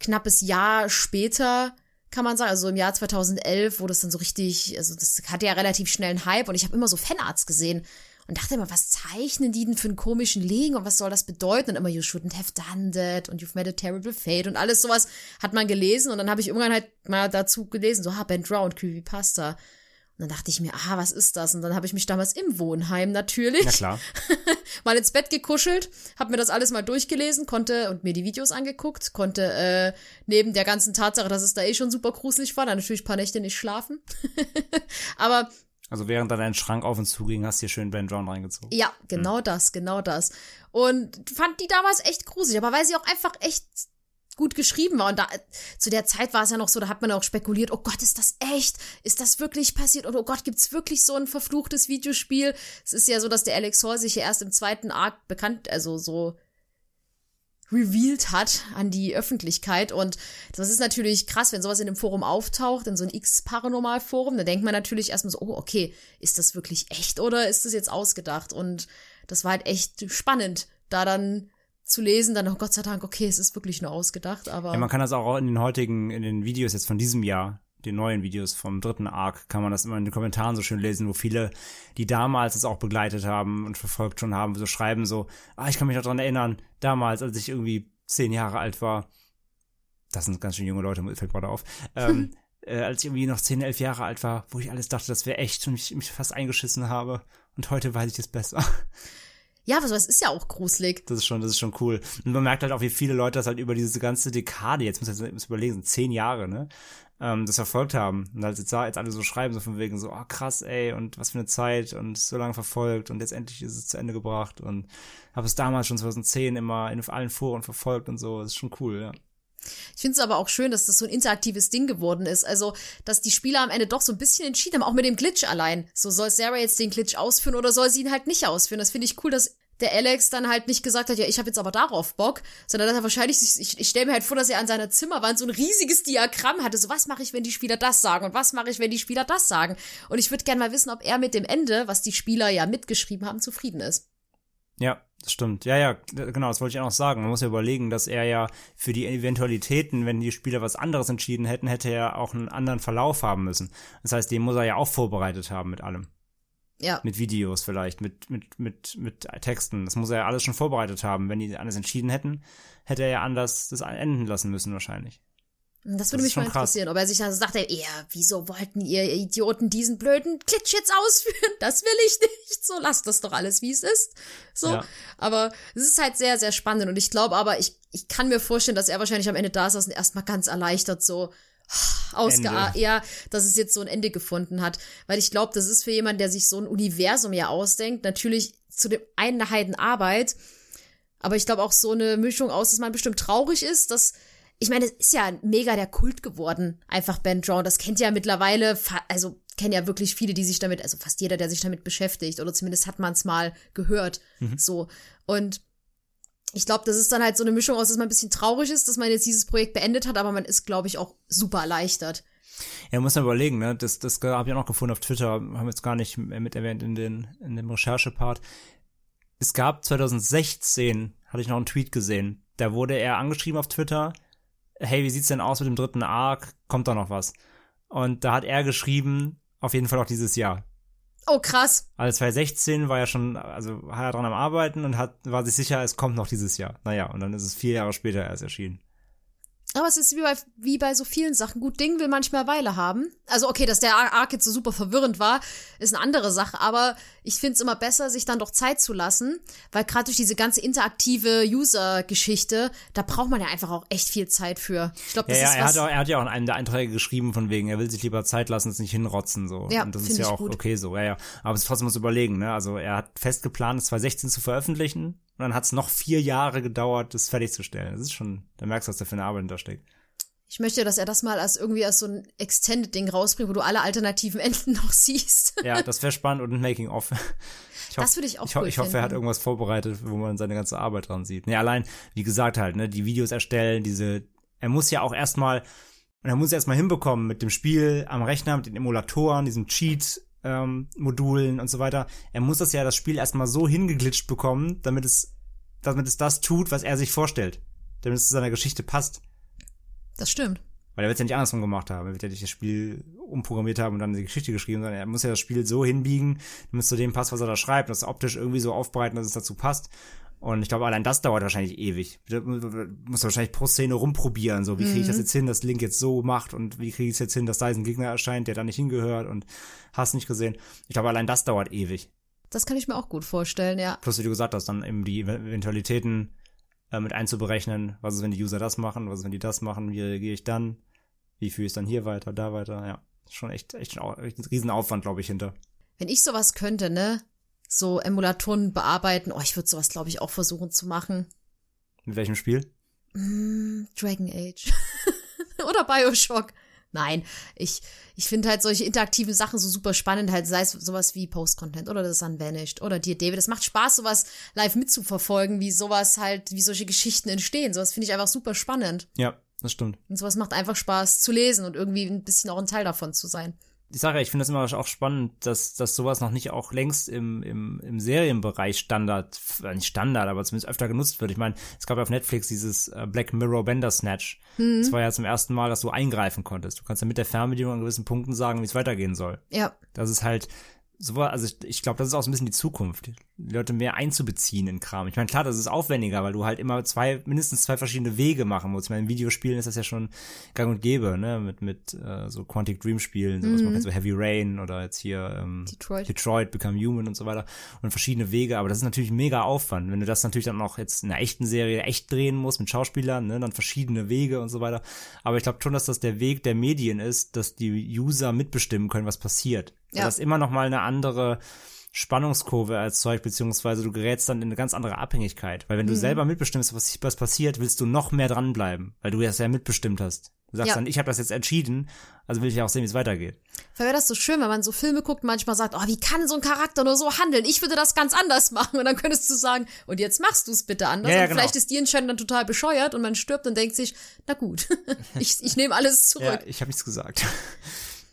knappes Jahr später kann man sagen, also im Jahr 2011, wo das dann so richtig, also das hatte ja relativ schnell einen Hype und ich habe immer so Fanarts gesehen und dachte immer, was zeichnen die denn für einen komischen Legen und was soll das bedeuten? Und immer, you shouldn't have done that und you've made a terrible fate und alles sowas hat man gelesen und dann habe ich irgendwann halt mal dazu gelesen, so, ha, Ben Drowned, Creepypasta. Und dann dachte ich mir, ah, was ist das? Und dann habe ich mich damals im Wohnheim natürlich Na klar. mal ins Bett gekuschelt, habe mir das alles mal durchgelesen, konnte und mir die Videos angeguckt, konnte äh, neben der ganzen Tatsache, dass es da eh schon super gruselig war, dann natürlich ein paar Nächte nicht schlafen. Aber Also während da dein Schrank auf und zu ging, hast du hier schön Ben Drowned reingezogen. Ja, genau das, genau das. Und fand die damals echt gruselig, aber weil sie auch einfach echt gut geschrieben war. Und da, zu der Zeit war es ja noch so, da hat man auch spekuliert, oh Gott, ist das echt? Ist das wirklich passiert? Oder oh Gott, gibt's wirklich so ein verfluchtes Videospiel? Es ist ja so, dass der Alex Hall sich ja erst im zweiten Arc bekannt, also so revealed hat an die Öffentlichkeit. Und das ist natürlich krass, wenn sowas in einem Forum auftaucht, in so ein X-Paranormal-Forum, dann denkt man natürlich erstmal so, oh, okay, ist das wirklich echt oder ist das jetzt ausgedacht? Und das war halt echt spannend, da dann zu lesen, dann, oh Gott sei Dank, okay, es ist wirklich nur ausgedacht, aber. Ja, man kann das auch in den heutigen, in den Videos jetzt von diesem Jahr, den neuen Videos vom dritten Arc, kann man das immer in den Kommentaren so schön lesen, wo viele, die damals es auch begleitet haben und verfolgt schon haben, so schreiben so, ah, ich kann mich noch dran erinnern, damals, als ich irgendwie zehn Jahre alt war, das sind ganz schön junge Leute, fällt gerade auf, ähm, äh, als ich irgendwie noch zehn, elf Jahre alt war, wo ich alles dachte, das wäre echt und mich, mich fast eingeschissen habe. Und heute weiß ich es besser. Ja, aber sowas ist ja auch gruselig. Das ist schon, das ist schon cool. Und man merkt halt auch, wie viele Leute das halt über diese ganze Dekade, jetzt muss ich jetzt überlegen, sind zehn Jahre, ne? Ähm, das verfolgt haben. Und halt jetzt, jetzt alle so schreiben, so von wegen so, oh krass, ey, und was für eine Zeit und so lange verfolgt und jetzt endlich ist es zu Ende gebracht und habe es damals schon 2010 immer in allen Foren verfolgt und so. Das ist schon cool, ja. Ich finde es aber auch schön, dass das so ein interaktives Ding geworden ist. Also, dass die Spieler am Ende doch so ein bisschen entschieden haben, auch mit dem Glitch allein. So, soll Sarah jetzt den Glitch ausführen oder soll sie ihn halt nicht ausführen? Das finde ich cool, dass der Alex dann halt nicht gesagt hat, ja, ich habe jetzt aber darauf Bock, sondern dass er wahrscheinlich, ich, ich stelle mir halt vor, dass er an seiner Zimmerwand so ein riesiges Diagramm hatte, so was mache ich, wenn die Spieler das sagen und was mache ich, wenn die Spieler das sagen. Und ich würde gerne mal wissen, ob er mit dem Ende, was die Spieler ja mitgeschrieben haben, zufrieden ist. Ja, das stimmt. Ja, ja, genau, das wollte ich auch noch sagen. Man muss ja überlegen, dass er ja für die Eventualitäten, wenn die Spieler was anderes entschieden hätten, hätte er auch einen anderen Verlauf haben müssen. Das heißt, den muss er ja auch vorbereitet haben mit allem. Ja. Mit Videos vielleicht, mit, mit, mit, mit Texten. Das muss er ja alles schon vorbereitet haben. Wenn die anders entschieden hätten, hätte er ja anders das enden lassen müssen wahrscheinlich. Das würde das mich mal interessieren, krass. ob er sich dann sagt, ja, wieso wollten ihr Idioten diesen blöden Glitch jetzt ausführen? Das will ich nicht. So, lasst das doch alles, wie es ist. So. Ja. Aber es ist halt sehr, sehr spannend. Und ich glaube aber, ich, ich kann mir vorstellen, dass er wahrscheinlich am Ende da saß und erstmal ganz erleichtert so, ausgeatmet, ja, dass es jetzt so ein Ende gefunden hat. Weil ich glaube, das ist für jemanden, der sich so ein Universum ja ausdenkt, natürlich zu dem einen eine Heidenarbeit, aber ich glaube auch so eine Mischung aus, dass man bestimmt traurig ist, dass ich meine, es ist ja mega der Kult geworden, einfach Ben Drown. Das kennt ja mittlerweile, also kennen ja wirklich viele, die sich damit, also fast jeder, der sich damit beschäftigt, oder zumindest hat man es mal gehört. Mhm. So. Und ich glaube, das ist dann halt so eine Mischung aus, dass man ein bisschen traurig ist, dass man jetzt dieses Projekt beendet hat, aber man ist, glaube ich, auch super erleichtert. Ja, muss man überlegen, ne? Das, das habe ich auch noch gefunden auf Twitter, haben wir jetzt gar nicht mit erwähnt in, den, in dem Recherchepart. Es gab 2016, hatte ich noch einen Tweet gesehen, da wurde er angeschrieben auf Twitter, hey, wie sieht's denn aus mit dem dritten Arc? Kommt da noch was? Und da hat er geschrieben, auf jeden Fall auch dieses Jahr. Oh, krass. Also 2016 war ja schon, also war er dran am Arbeiten und hat, war sich sicher, es kommt noch dieses Jahr. Naja, und dann ist es vier Jahre später erst erschienen. Aber es ist wie bei, wie bei so vielen Sachen. Gut, Ding will manchmal Weile haben. Also okay, dass der Arc jetzt so super verwirrend war, ist eine andere Sache. Aber ich finde es immer besser, sich dann doch Zeit zu lassen, weil gerade durch diese ganze interaktive User-Geschichte, da braucht man ja einfach auch echt viel Zeit für. Ich glaube, das ja, ist ja, er was. Hat auch, er hat ja auch in einem der Einträge geschrieben von wegen, er will sich lieber Zeit lassen, es nicht hinrotzen so. Ja, Und das ist ja auch gut. okay so. Ja, ja. Aber es trotzdem muss überlegen. Ne? Also er hat fest geplant, es 2016 zu veröffentlichen. Und dann hat es noch vier Jahre gedauert, das fertigzustellen. Das ist schon, da merkst du, was da für eine Arbeit hintersteckt. Ich möchte, dass er das mal als irgendwie als so ein Extended-Ding rausbringt, wo du alle alternativen Enden noch siehst. Ja, das wäre spannend und ein Making-of. Das würde ich auch ich, cool ich hoffe, er hat irgendwas vorbereitet, wo man seine ganze Arbeit dran sieht. Nee, allein, wie gesagt halt, ne, die Videos erstellen, diese, er muss ja auch erstmal, und er muss erstmal hinbekommen mit dem Spiel am Rechner, mit den Emulatoren, diesem Cheat, ähm, Modulen und so weiter. Er muss das ja das Spiel erstmal so hingeglitscht bekommen, damit es, damit es das tut, was er sich vorstellt. Damit es zu seiner Geschichte passt. Das stimmt. Weil er wird es ja nicht andersrum gemacht haben. Er wird ja nicht das Spiel umprogrammiert haben und dann die Geschichte geschrieben, sondern er muss ja das Spiel so hinbiegen, damit es zu dem passt, was er da schreibt, das optisch irgendwie so aufbereiten, dass es dazu passt. Und ich glaube, allein das dauert wahrscheinlich ewig. Du musst wahrscheinlich pro Szene rumprobieren, so wie kriege ich das jetzt hin, dass Link jetzt so macht und wie kriege ich es jetzt hin, dass da jetzt ein Gegner erscheint, der da nicht hingehört und hast nicht gesehen. Ich glaube, allein das dauert ewig. Das kann ich mir auch gut vorstellen, ja. Plus, wie du gesagt hast, dann eben die Eventualitäten äh, mit einzuberechnen. Was ist, wenn die User das machen? Was ist, wenn die das machen? Wie reagiere ich dann? Wie führe ich es dann hier weiter, da weiter? Ja, schon echt, echt, ein, echt ein Riesenaufwand, glaube ich, hinter. Wenn ich sowas könnte, ne? So Emulatoren bearbeiten, oh, ich würde sowas, glaube ich, auch versuchen zu machen. Mit welchem Spiel? Mm, Dragon Age. Oder Bioshock. Nein, ich, ich finde halt solche interaktiven Sachen so super spannend, halt sei es sowas wie Post-Content oder das Unvanished oder Dear David. Das macht Spaß, sowas live mitzuverfolgen, wie sowas halt, wie solche Geschichten entstehen. Sowas finde ich einfach super spannend. Ja, das stimmt. Und sowas macht einfach Spaß zu lesen und irgendwie ein bisschen auch ein Teil davon zu sein. Ich sage ja, ich finde das immer auch spannend, dass, dass sowas noch nicht auch längst im, im, im Serienbereich Standard, äh, nicht Standard, aber zumindest öfter genutzt wird. Ich meine, es gab ja auf Netflix dieses äh, Black Mirror Bender Snatch. Das war ja zum ersten Mal, dass du eingreifen konntest. Du kannst ja mit der Fernbedienung an gewissen Punkten sagen, wie es weitergehen soll. Ja, Das ist halt so, also ich, ich glaube, das ist auch so ein bisschen die Zukunft, die Leute mehr einzubeziehen in Kram. Ich meine, klar, das ist aufwendiger, weil du halt immer zwei, mindestens zwei verschiedene Wege machen musst. Ich meine, in Videospielen ist das ja schon gang und gäbe, ne, mit, mit äh, so Quantic Dream Spielen, sowas man kennt, so Heavy Rain oder jetzt hier ähm, Detroit. Detroit Become Human und so weiter und verschiedene Wege, aber das ist natürlich mega Aufwand. Wenn du das natürlich dann auch jetzt in einer echten Serie echt drehen musst mit Schauspielern, ne, dann verschiedene Wege und so weiter. Aber ich glaube schon, dass das der Weg der Medien ist, dass die User mitbestimmen können, was passiert. Ja. Das ist immer noch mal eine andere Spannungskurve erzeugt, beziehungsweise du gerätst dann in eine ganz andere Abhängigkeit. Weil wenn Mhm. du selber mitbestimmst, was, was passiert, willst du noch mehr dranbleiben, weil du das ja mitbestimmt hast. Du sagst Ja. dann, ich habe das jetzt entschieden, also will ich ja auch sehen, wie es weitergeht. Weil wäre das so schön, wenn man so Filme guckt, manchmal sagt, oh, wie kann so ein Charakter nur so handeln? Ich würde das ganz anders machen. Und dann könntest du sagen, und jetzt machst du es bitte anders. Ja, ja, und genau. vielleicht ist die Entscheidung dann total bescheuert und man stirbt und denkt sich, na gut, ich, ich nehme alles zurück. Ja, ich habe nichts gesagt.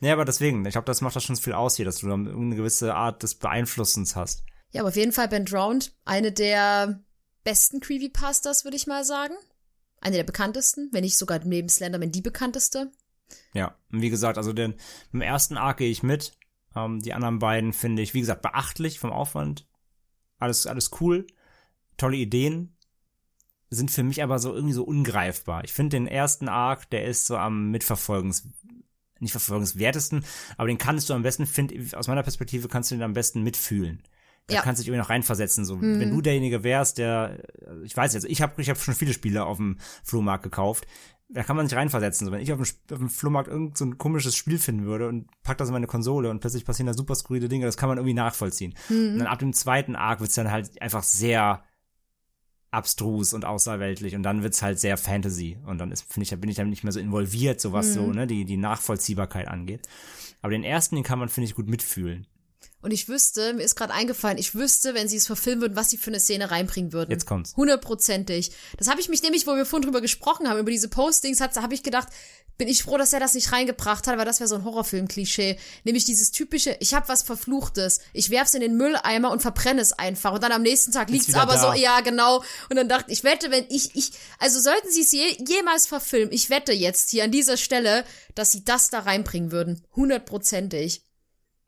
Ja, aber deswegen, ich glaube, das macht das schon viel aus hier, dass du eine gewisse Art des Beeinflussens hast. Ja, aber auf jeden Fall Ben Drowned, eine der besten Creepypastas, würde ich mal sagen. Eine der bekanntesten, wenn nicht sogar neben Slenderman die bekannteste. Ja, und wie gesagt, also den, im ersten Arc gehe ich mit. Ähm, die anderen beiden finde ich, wie gesagt, beachtlich vom Aufwand. Alles, alles cool. Tolle Ideen. Sind für mich aber so irgendwie so ungreifbar. Ich finde den ersten Arc, der ist so am mitverfolgens, nicht verfolgenswertesten, aber den kannst du am besten, finde aus meiner Perspektive kannst du den am besten mitfühlen. Da Ja. kannst du dich irgendwie noch reinversetzen. So, wenn du derjenige wärst, der, ich weiß jetzt, ich habe ich hab schon viele Spiele auf dem Flohmarkt gekauft. Da kann man sich reinversetzen. So, wenn ich auf dem, auf dem Flohmarkt irgend so ein komisches Spiel finden würde und pack das in meine Konsole und plötzlich passieren da super skurrile Dinge, das kann man irgendwie nachvollziehen. Und dann ab dem zweiten Arc wird's dann halt einfach sehr abstrus und außerweltlich und dann wird's halt sehr Fantasy und dann ist finde ich da bin ich dann nicht mehr so involviert so was so ne die die Nachvollziehbarkeit angeht. Aber den ersten den kann man finde ich gut mitfühlen Und ich wüsste, mir ist gerade eingefallen, ich wüsste, wenn sie es verfilmen würden, was sie für eine Szene reinbringen würden. Jetzt kommt's. Hundertprozentig. Das habe ich mich nämlich, wo wir vorhin drüber gesprochen haben, über diese Postings, hat, habe ich gedacht, bin ich froh, dass er das nicht reingebracht hat, weil das wäre so ein Horrorfilm-Klischee. Nämlich dieses typische, ich habe was Verfluchtes, ich werf's in den Mülleimer und verbrenne es einfach. Und dann am nächsten Tag liegt's aber da. so, ja, genau. Und dann dachte ich, wette, wenn ich, ich, also sollten sie es je, jemals verfilmen, ich wette jetzt hier an dieser Stelle, dass sie das da reinbringen würden. Hundertprozentig.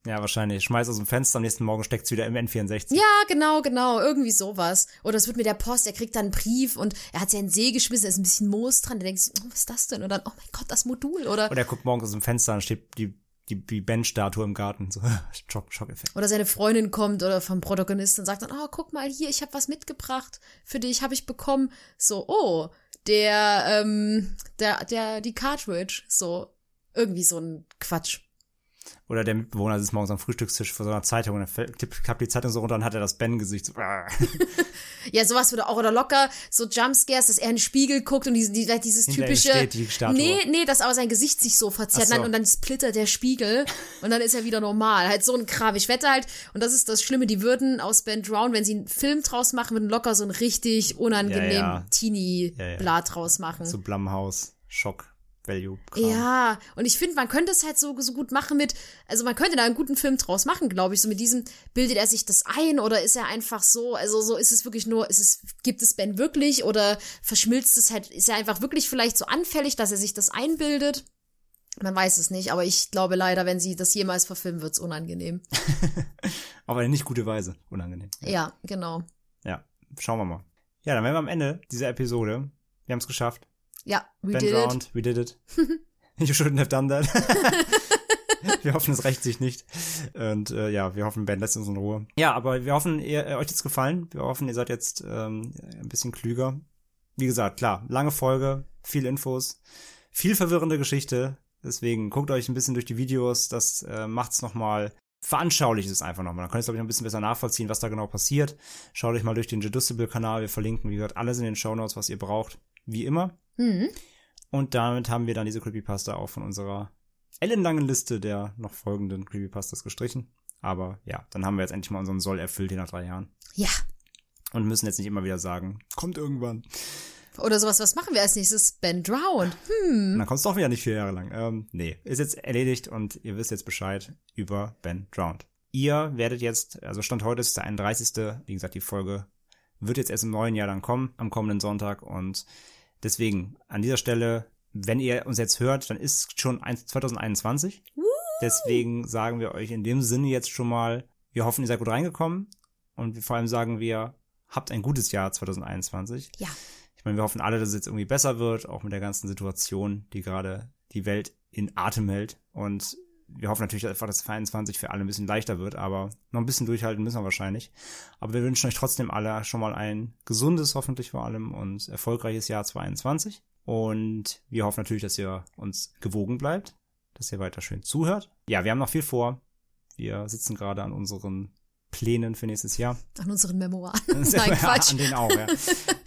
Ja wahrscheinlich schmeiß aus dem Fenster am nächsten Morgen steckt's wieder im N64 Ja, genau, genau, irgendwie sowas. Oder es wird mit der Post, er kriegt dann einen Brief und er hat den See geschmissen, da ist ein bisschen Moos dran, der denkt, sich, oh, was ist das denn? Und dann, oh mein Gott, das Modul, oder? und er guckt morgens aus dem Fenster und steht die die, die Ben-Statue im Garten so Schock Schockeffekt Oder seine Freundin kommt oder vom Protagonisten und sagt dann, oh, guck mal hier, ich habe was mitgebracht für dich, habe ich bekommen. So, oh, der, ähm, der, der, die Cartridge, so, irgendwie so ein Quatsch. Oder der Mitbewohner sitzt morgens am Frühstückstisch vor so einer Zeitung und er klippt- klappt die Zeitung so runter und hat er das Ben-Gesicht. So, ah. Ja, sowas würde auch, oder locker so Jumpscares, dass er in den Spiegel guckt und diese, die, dieses Hinter typische. steht die Statue. Nee, nee, dass aber sein Gesicht sich so verzerrt so. Nein, und dann splittert der Spiegel und dann ist er wieder normal. Halt so ein Kram. Ich wette halt, und das ist das Schlimme, die würden aus Ben Drown, wenn sie einen Film draus machen, würden locker so ein richtig unangenehm Ja, ja. Teenie-Blatt draus machen. so Blumhouse, Schock, Value. -Kram. Ja, und ich finde, man könnte es halt so, so gut machen mit, also man könnte da einen guten Film draus machen, glaube ich. So mit diesem, bildet er sich das ein oder ist er einfach so, also so ist es wirklich nur, ist es, gibt es Ben wirklich oder verschmilzt es halt, ist er einfach wirklich vielleicht so anfällig, dass er sich das einbildet? Man weiß es nicht, aber ich glaube leider, wenn sie das jemals verfilmen, wird's unangenehm. Auf eine nicht gute Weise. Unangenehm. Ja, genau. Ja, schauen wir mal. Ja, dann wären wir am Ende dieser Episode. Wir haben es geschafft. Ja, we Ben did it. Drowned, we did it. you shouldn't have done that. wir hoffen, es rächt sich nicht. Und äh, ja, wir hoffen, Ben lässt uns in Ruhe. Ja, aber wir hoffen, ihr, äh, euch hat's gefallen. Wir hoffen, ihr seid jetzt ähm, ein bisschen klüger. Wie gesagt, klar, lange Folge, viel Infos, viel verwirrende Geschichte. Deswegen guckt euch ein bisschen durch die Videos. Das äh, macht's noch mal veranschaulicht es einfach nochmal. Dann könnt ihr es, glaube ich, noch ein bisschen besser nachvollziehen, was da genau passiert. Schaut euch mal durch den Jedusible-Kanal. Wir verlinken, wie gesagt, alles in den Shownotes, was ihr braucht. Wie immer. Mhm. Und damit haben wir dann diese Creepypasta auch von unserer ellenlangen Liste der noch folgenden Creepypastas gestrichen. Aber ja, dann haben wir jetzt endlich mal unseren Soll erfüllt hier nach drei Jahren. Ja. Und müssen jetzt nicht immer wieder sagen, kommt irgendwann. Oder sowas, was machen wir als nächstes? Ben Drowned. Und dann kommt es doch wieder nicht vier Jahre lang. Ähm, nee, ist jetzt erledigt und ihr wisst jetzt Bescheid über Ben Drowned. Ihr werdet jetzt, also Stand heute ist der 31. Wie gesagt, die Folge wird jetzt erst im neuen Jahr dann kommen, am kommenden Sonntag. Und deswegen an dieser Stelle, wenn ihr uns jetzt hört, dann ist schon ein- 2021. Deswegen sagen wir euch in dem Sinne jetzt schon mal, wir hoffen, ihr seid gut reingekommen. Und vor allem sagen wir, habt ein gutes Jahr 2021. Ja. Ich meine, wir hoffen alle, dass es jetzt irgendwie besser wird, auch mit der ganzen Situation, die gerade die Welt in Atem hält. Und wir hoffen natürlich einfach, dass 22 für alle ein bisschen leichter wird, aber noch ein bisschen durchhalten müssen wir wahrscheinlich. Aber wir wünschen euch trotzdem alle schon mal ein gesundes, hoffentlich vor allem, und erfolgreiches Jahr 22. Und wir hoffen natürlich, dass ihr uns gewogen bleibt, dass ihr weiter schön zuhört. Ja, wir haben noch viel vor. Wir sitzen gerade an unseren Plänen für nächstes Jahr. An unseren Memoiren. Nein, Quatsch. An denen auch, ja.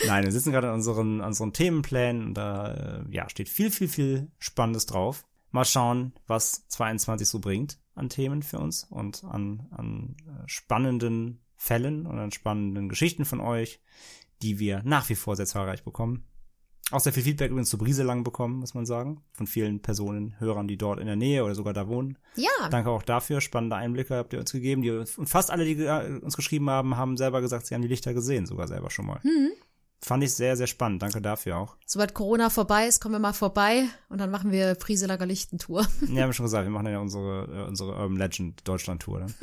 Nein, wir sitzen gerade an unseren, an unseren Themenplänen und da äh, ja, steht viel, viel, viel Spannendes drauf. Mal schauen, was 22 so bringt an Themen für uns und an, an äh, spannenden Fällen und an spannenden Geschichten von euch, die wir nach wie vor sehr zahlreich bekommen. Auch sehr viel Feedback übrigens zu Brieselang bekommen, muss man sagen. Von vielen Personen, Hörern, die dort in der Nähe oder sogar da wohnen. Ja, Danke auch dafür. Spannende Einblicke habt ihr uns gegeben. Die, und fast alle, die äh, uns geschrieben haben, haben selber gesagt, sie haben die Lichter gesehen, sogar selber schon mal. Fand ich sehr, sehr spannend. Danke dafür auch. sobald Corona vorbei ist, kommen wir mal vorbei und dann machen wir Priselager Lichtentour. Ja, haben wir schon gesagt, wir machen ja unsere, äh, unsere Urban Legend Deutschland Tour. Dann.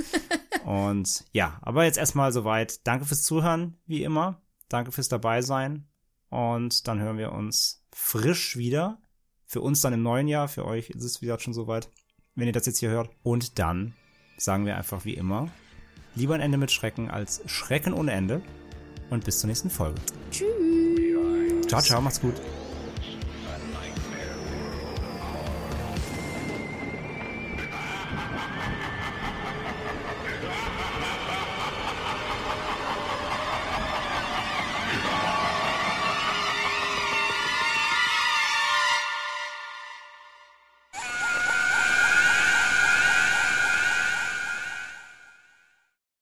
und ja, aber jetzt erstmal soweit. Danke fürs Zuhören, wie immer. Danke fürs dabei sein. Und dann hören wir uns frisch wieder. Für uns dann im neuen Jahr. Für euch ist es wieder schon soweit, wenn ihr das jetzt hier hört. Und dann sagen wir einfach wie immer, lieber ein Ende mit Schrecken als Schrecken ohne Ende. Und bis zur nächsten Folge. Tschüss. Ciao, ciao, macht's gut.